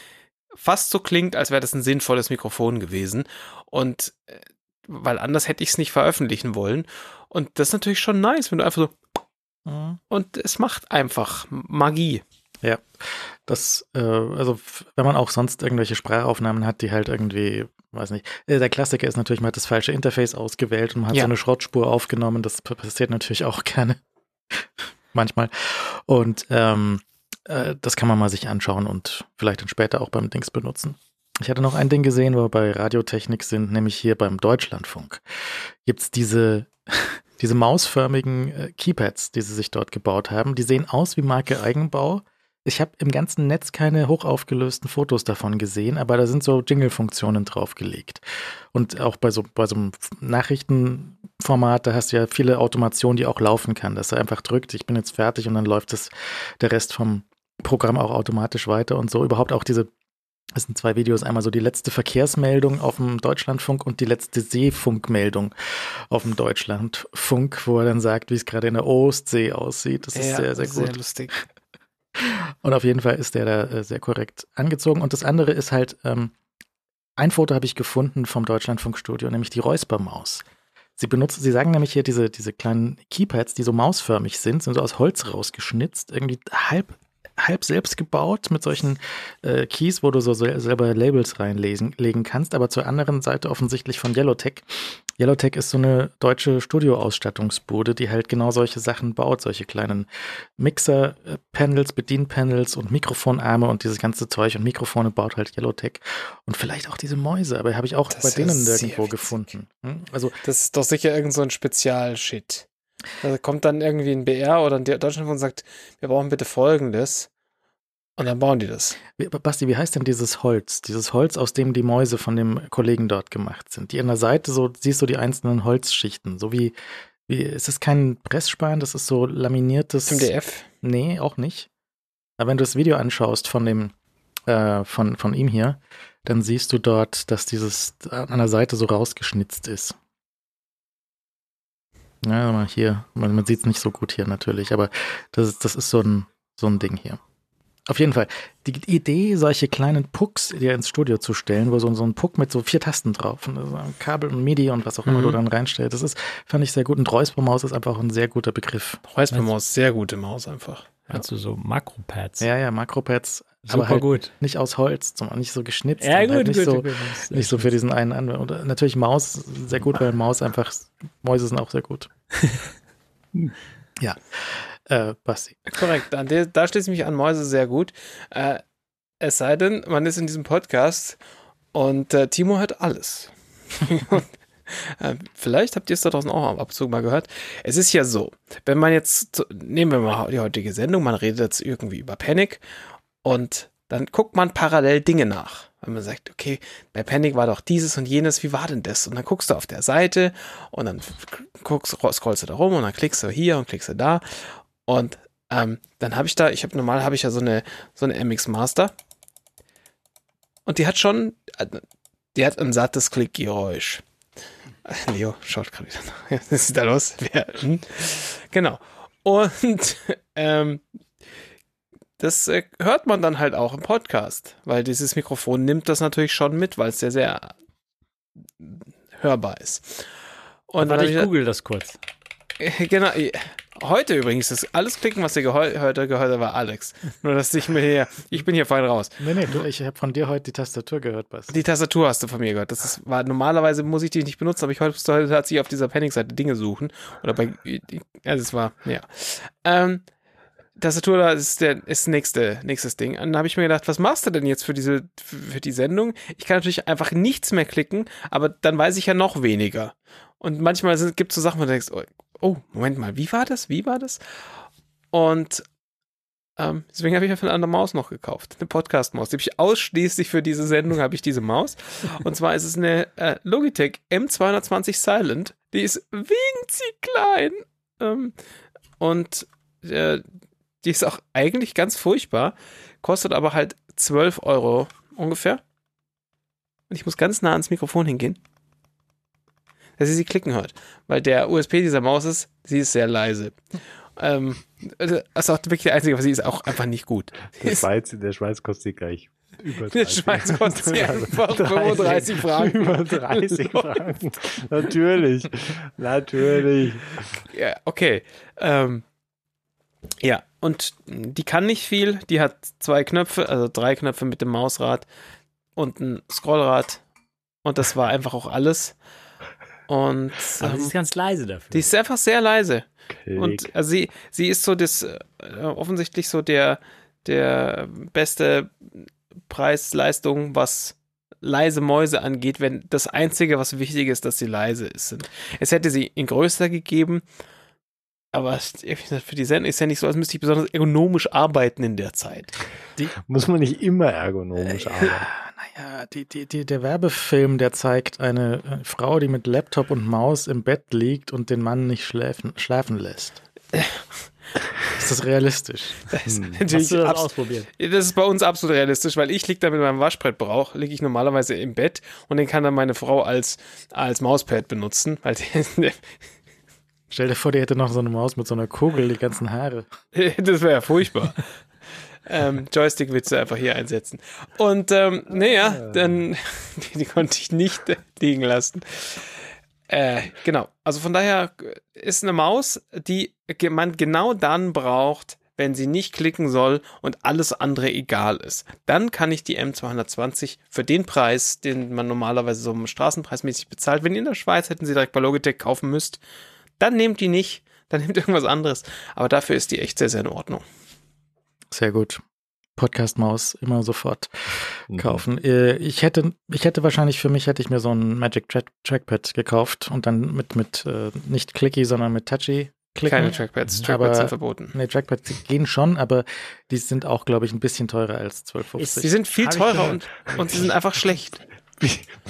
fast so klingt, als wäre das ein sinnvolles Mikrofon gewesen. Und äh, weil anders hätte ich es nicht veröffentlichen wollen. Und das ist natürlich schon nice, wenn du einfach so Mhm. und es macht einfach Magie. Ja, das, äh, also wenn man auch sonst irgendwelche Sprachaufnahmen hat, die halt irgendwie, weiß nicht, äh, der Klassiker ist natürlich, man hat das falsche Interface ausgewählt und man hat Ja. so eine Schrottspur aufgenommen, das passiert natürlich auch (laughs) gerne. (laughs) Manchmal. Und ähm, äh, das kann man mal sich anschauen und vielleicht dann später auch beim Dings benutzen. Ich hatte noch ein Ding gesehen, wo wir bei Radiotechnik sind, nämlich hier beim Deutschlandfunk. Gibt's diese, (laughs) diese mausförmigen äh, Keypads, die sie sich dort gebaut haben. Die sehen aus wie Marke Eigenbau. Ich habe im ganzen Netz keine hochaufgelösten Fotos davon gesehen, aber da sind so Jingle-Funktionen draufgelegt. Und auch bei so, bei so einem Nachrichtenformat, da hast du ja viele Automationen, die auch laufen kann, dass er einfach drückt, ich bin jetzt fertig und dann läuft das, der Rest vom Programm auch automatisch weiter und so. Überhaupt auch diese, das sind zwei Videos, einmal so die letzte Verkehrsmeldung auf dem Deutschlandfunk und die letzte Seefunkmeldung auf dem Deutschlandfunk, wo er dann sagt, wie es gerade in der Ostsee aussieht. Das ist sehr, sehr gut. lustig. Und auf jeden Fall ist der da äh, sehr korrekt angezogen. Und das andere ist halt, ähm, ein Foto habe ich gefunden vom Deutschlandfunkstudio, nämlich die Räuspermaus. Sie benutzen, sie sagen nämlich hier diese, diese kleinen Keypads, die so mausförmig sind, sind so aus Holz rausgeschnitzt, irgendwie halb, halb selbst gebaut mit solchen äh, Keys, wo du so sel selber Labels reinlegen legen kannst, aber zur anderen Seite offensichtlich von Yellowtech. Yellowtech ist so eine deutsche Studioausstattungsbude, die halt genau solche Sachen baut, solche kleinen Mixer-Panels, Bedienpanels und Mikrofonarme und dieses ganze Zeug und Mikrofone baut halt Yellowtech und vielleicht auch diese Mäuse, aber habe ich auch Das bei denen witzig. gefunden. Hm? Also Das ist doch sicher irgend so ein Spezialshit. Da kommt dann irgendwie ein BR oder ein Deutschlandfunk und sagt, wir brauchen bitte folgendes. Und dann bauen die das. Basti, wie heißt denn dieses Holz? Dieses Holz, aus dem die Mäuse von dem Kollegen dort gemacht sind. Die an der Seite so, siehst du die einzelnen Holzschichten. So wie, wie, ist das kein Pressspan? Das ist so laminiertes. MDF. Nee, auch nicht. Aber wenn du das Video anschaust von dem, äh, von, von ihm hier, dann siehst du dort, dass dieses an der Seite so rausgeschnitzt ist. Ja, mal hier, man, man sieht es nicht so gut hier natürlich, aber das, ist- das ist so ein, so ein Ding hier. Auf jeden Fall, die Idee, solche kleinen Pucks dir ins Studio zu stellen, wo so, so ein Puck mit so vier Tasten drauf und so ein Kabel und MIDI und was auch immer Mhm. du dann reinstellst, das ist, fand ich sehr gut. Und Räuspermaus ist einfach ein sehr guter Begriff. Räuspermaus, sehr gute Maus einfach. Meinst du so Makropads? Ja, ja, Makropads, Super aber halt gut. nicht aus Holz, sondern nicht so geschnitzt. Ja, und gut, halt nicht gut, so, gut. Nicht so für diesen einen Anwender. Und natürlich Maus, sehr gut, weil Maus einfach, Mäuse sind auch sehr gut. (laughs) ja. Äh, Basti. Korrekt, der, da schließe ich mich an Mäuse sehr gut. Äh, es sei denn, man ist in diesem Podcast und äh, Timo hört alles. (laughs) und, äh, vielleicht habt ihr es da draußen auch am Abzug mal gehört. Es ist ja so, wenn man jetzt, nehmen wir mal die heutige Sendung, man redet jetzt irgendwie über Panic und dann guckt man parallel Dinge nach. Wenn man sagt, okay, bei Panic war doch dieses und jenes, wie war denn das? Und dann guckst du auf der Seite und dann guckst, scrollst du da rum und dann klickst du hier und klickst du da und ähm, dann habe ich da, ich habe normal habe ich ja so eine so eine MX Master und die hat schon, äh, die hat ein sattes Klickgeräusch. (laughs) Leo schaut gerade wieder nach. (laughs) Was ist da los? Hm? Genau. Und (laughs) ähm, das äh, hört man dann halt auch im Podcast, weil dieses Mikrofon nimmt das natürlich schon mit, weil es sehr, sehr hörbar ist. Und Warte, dann ich hab google das kurz. Ich, genau, Heute übrigens, das alles klicken, was ihr geheu- heute gehört habt, war Alex. Nur, dass ich mir hier, ich bin hier fein raus. Nee, nee, du, ich habe von dir heute die Tastatur gehört, Basti. Die Tastatur hast du von mir gehört. Das ist, war, normalerweise muss ich die nicht benutzen, aber ich heute sich auf dieser Panic-Seite Dinge suchen. Oder bei, also es war, ja. Ähm, Tastatur da ist der ist nächste nächstes Ding. Und dann habe ich mir gedacht, was machst du denn jetzt für diese für, für die Sendung? Ich kann natürlich einfach nichts mehr klicken, aber dann weiß ich ja noch weniger. Und manchmal gibt es so Sachen, wo du denkst, oh, oh, Moment mal, wie war das? Wie war das? Und ähm, deswegen habe ich ja eine andere Maus noch gekauft, eine Podcast-Maus. Die habe ich ausschließlich für diese Sendung habe ich diese Maus. Und zwar ist es eine äh, Logitech M220 Silent. Die ist winzig klein ähm, und äh, die ist auch eigentlich ganz furchtbar, kostet aber halt 12 Euro ungefähr. Und ich muss ganz nah ans Mikrofon hingehen, dass ihr sie klicken hört. Weil der USB dieser Maus ist, sie ist sehr leise. Ähm, also, das ist auch wirklich der einzige, was sie ist auch einfach nicht gut. Sie Der Schweiz, in der Schweiz kostet sie gleich über in der Schweiz kostet sie (laughs) einfach 35 Franken. (laughs) Über 30 Franken. Natürlich. Natürlich. Ja, okay. Ähm, ja, und die kann nicht viel. Die hat zwei Knöpfe, also drei Knöpfe mit dem Mausrad und ein Scrollrad. Und das war einfach auch alles. Und Aber sie ähm, ist ganz leise dafür. die ist einfach sehr leise. Klick. Und also sie, sie ist so das äh, offensichtlich so der, der beste Preis-Leistung, was leise Mäuse angeht, wenn das Einzige, was wichtig ist, dass sie leise ist, sind. Es hätte sie in größer gegeben, aber für die Sendung ist ja nicht so, als müsste ich besonders ergonomisch arbeiten in der Zeit. Muss man nicht immer ergonomisch arbeiten. Naja, die, die, die, der Werbefilm, der zeigt eine äh, Frau, die mit Laptop und Maus im Bett liegt und den Mann nicht schläfen, schlafen lässt. Ist das realistisch? (laughs) Das ist Hm. natürlich Hast du das ausprobiert? Das ist bei uns absolut realistisch, weil ich liege da mit meinem Waschbrettbrauch, liege ich normalerweise im Bett und den kann dann meine Frau als, als Mauspad benutzen, weil (laughs) der, Stell dir vor, die hätte noch so eine Maus mit so einer Kugel, die ganzen Haare. (laughs) das wäre ja furchtbar. Ähm, Joystick-Witze einfach hier einsetzen. Und ähm, naja, dann (laughs) die, die konnte ich nicht äh, liegen lassen. Äh, genau. Also von daher ist eine Maus, die man genau dann braucht, wenn sie nicht klicken soll und alles andere egal ist. Dann kann ich die M220 für den Preis, den man normalerweise so straßenpreismäßig bezahlt, wenn ihr in der Schweiz hätten sie direkt bei Logitech kaufen müsst, dann nehmt die nicht, dann nehmt (laughs) irgendwas anderes. Aber dafür ist die echt sehr, sehr in Ordnung. Sehr gut. Podcast-Maus immer sofort Mhm. kaufen. Äh, Ich hätte, ich hätte wahrscheinlich für mich hätte ich mir so ein Magic Track Trackpad gekauft und dann mit, mit äh, nicht clicky, sondern mit touchy klicken. Keine Trackpads. Mhm. Trackpads Aber- sind verboten. Nee, Trackpads gehen schon, aber die sind auch, glaube ich, ein bisschen teurer als 12,50. Sie sind viel teurer und, und sie sind einfach (laughs) schlecht.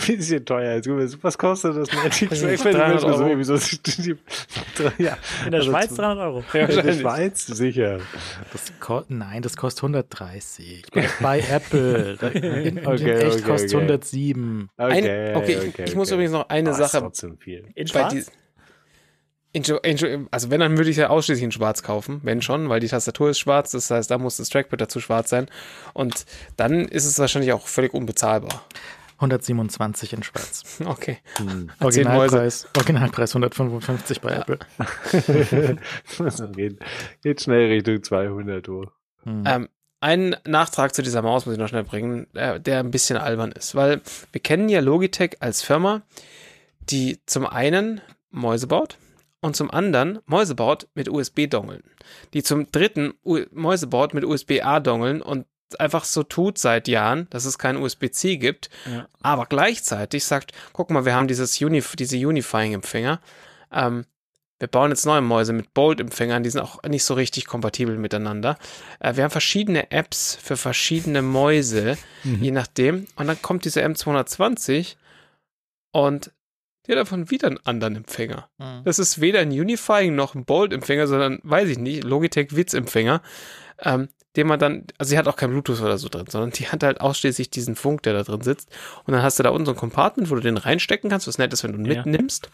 Bisschen teuer. Jetzt guck mal, Was kostet das Das sind Trackpad? 300 Ich (laughs) ja. In der Also Schweiz zu- 300 Euro. Ja, In der. Schweiz sicher. Das Nein, das kostet 130. Bei, bei Apple. (laughs) In, in Okay, echt okay, kostet okay. 107. Ein, okay, ich, ich muss übrigens noch eine ist Sache trotzdem viel. In Schwarz? die, in, in, also wenn, dann würde ich ja ausschließlich in schwarz kaufen, wenn schon, weil die Tastatur ist schwarz, das heißt, da muss das Trackpad dazu schwarz sein und dann ist es wahrscheinlich auch völlig unbezahlbar. 127 in Schwarz. (laughs) Okay. Hm. Originalpreis, Originalpreis 155 bei Apple. Also (laughs) geht, geht schnell Richtung 200 Uhr. Hm. Ähm, einen Nachtrag zu dieser Maus muss ich noch schnell bringen, äh, der ein bisschen albern ist, weil wir kennen ja Logitech als Firma, die zum einen Mäuse baut und zum anderen Mäuse baut mit USB-Dongeln. Die zum dritten U Mäuse baut mit USB-A-Dongeln und einfach so tut seit Jahren, dass es kein USB-C gibt, Ja. aber gleichzeitig sagt, guck mal, wir haben dieses Unif diese Unifying-Empfänger, ähm, wir bauen jetzt neue Mäuse mit Bolt-Empfängern, die sind auch nicht so richtig kompatibel miteinander. Äh, wir haben verschiedene Apps für verschiedene Mäuse, je nachdem. Und dann kommt diese M220 und die hat davon wieder einen anderen Empfänger. Hm. Das ist weder ein Unifying noch ein Bolt-Empfänger, sondern, weiß ich nicht, Logitech-Witz-Empfänger, ähm, den man dann, also sie hat auch kein Bluetooth oder so drin, sondern die hat halt ausschließlich diesen Funk, der da drin sitzt. Und dann hast du da unten so ein Compartment, wo du den reinstecken kannst, was nett ist, wenn du ihn Ja. mitnimmst.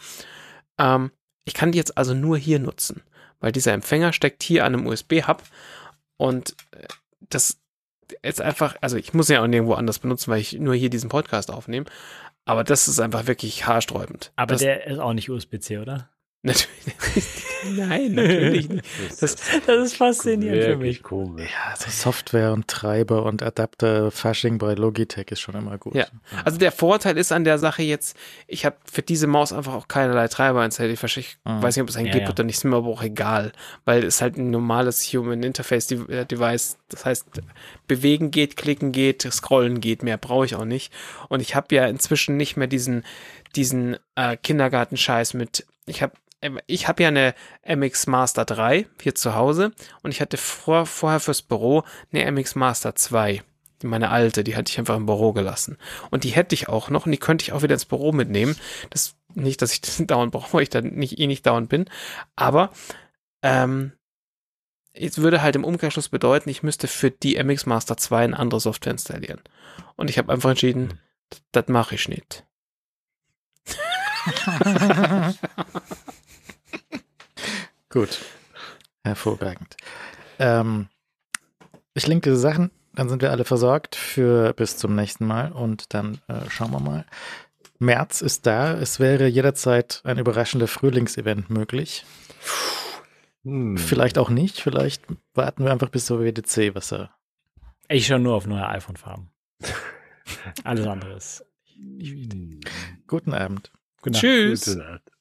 Ähm, ich kann die jetzt also nur hier nutzen, weil dieser Empfänger steckt hier an einem USB-Hub und äh, das ist einfach, also ich muss ihn ja auch nirgendwo anders benutzen, weil ich nur hier diesen Podcast aufnehme. Aber das ist einfach wirklich haarsträubend. Aber das, der ist auch nicht USB-C, oder? Natürlich. (laughs) Nein, natürlich nicht. Das, Das ist faszinierend für mich. komisch. Ja, also Software und Treiber und Adapter Fasching bei Logitech ist schon immer gut. Ja. Also der Vorteil ist an der Sache jetzt, ich habe für diese Maus einfach auch keinerlei Treiber installiert. Ich, Mhm. weiß nicht, ob es einen Ja, gibt ja. oder nicht, ist mir aber auch egal, weil es halt ein normales Human Interface äh, Device, das heißt, bewegen geht, klicken geht, scrollen geht, mehr brauche ich auch nicht. Und ich habe ja inzwischen nicht mehr diesen, diesen äh, Kindergartenscheiß mit, ich habe ich habe ja eine MX Master 3 hier zu Hause und ich hatte vor, vorher fürs Büro eine MX Master 2 meine alte, die hatte ich einfach im Büro gelassen. Und die hätte ich auch noch und die könnte ich auch wieder ins Büro mitnehmen. Das nicht, dass ich (laughs) das dauernd brauche, weil ich da nicht, eh nicht dauernd bin. Aber ähm, es würde halt im Umkehrschluss bedeuten, ich müsste für die MX Master 2 eine andere Software installieren. Und ich habe einfach entschieden, das mache ich nicht. (laughs) (laughs) Gut. Hervorragend. Ähm, ich linke diese Sachen, dann sind wir alle versorgt für bis zum nächsten Mal und dann äh, schauen wir mal. März ist da. Es wäre jederzeit ein überraschender Frühlingsevent möglich. Hm. Vielleicht auch nicht. Vielleicht warten wir einfach bis zur WDC, was er. Ich schaue nur auf neue iPhone-Farben. Alles andere ist. Guten Abend. Gute Nacht. Tschüss. Gute Nacht.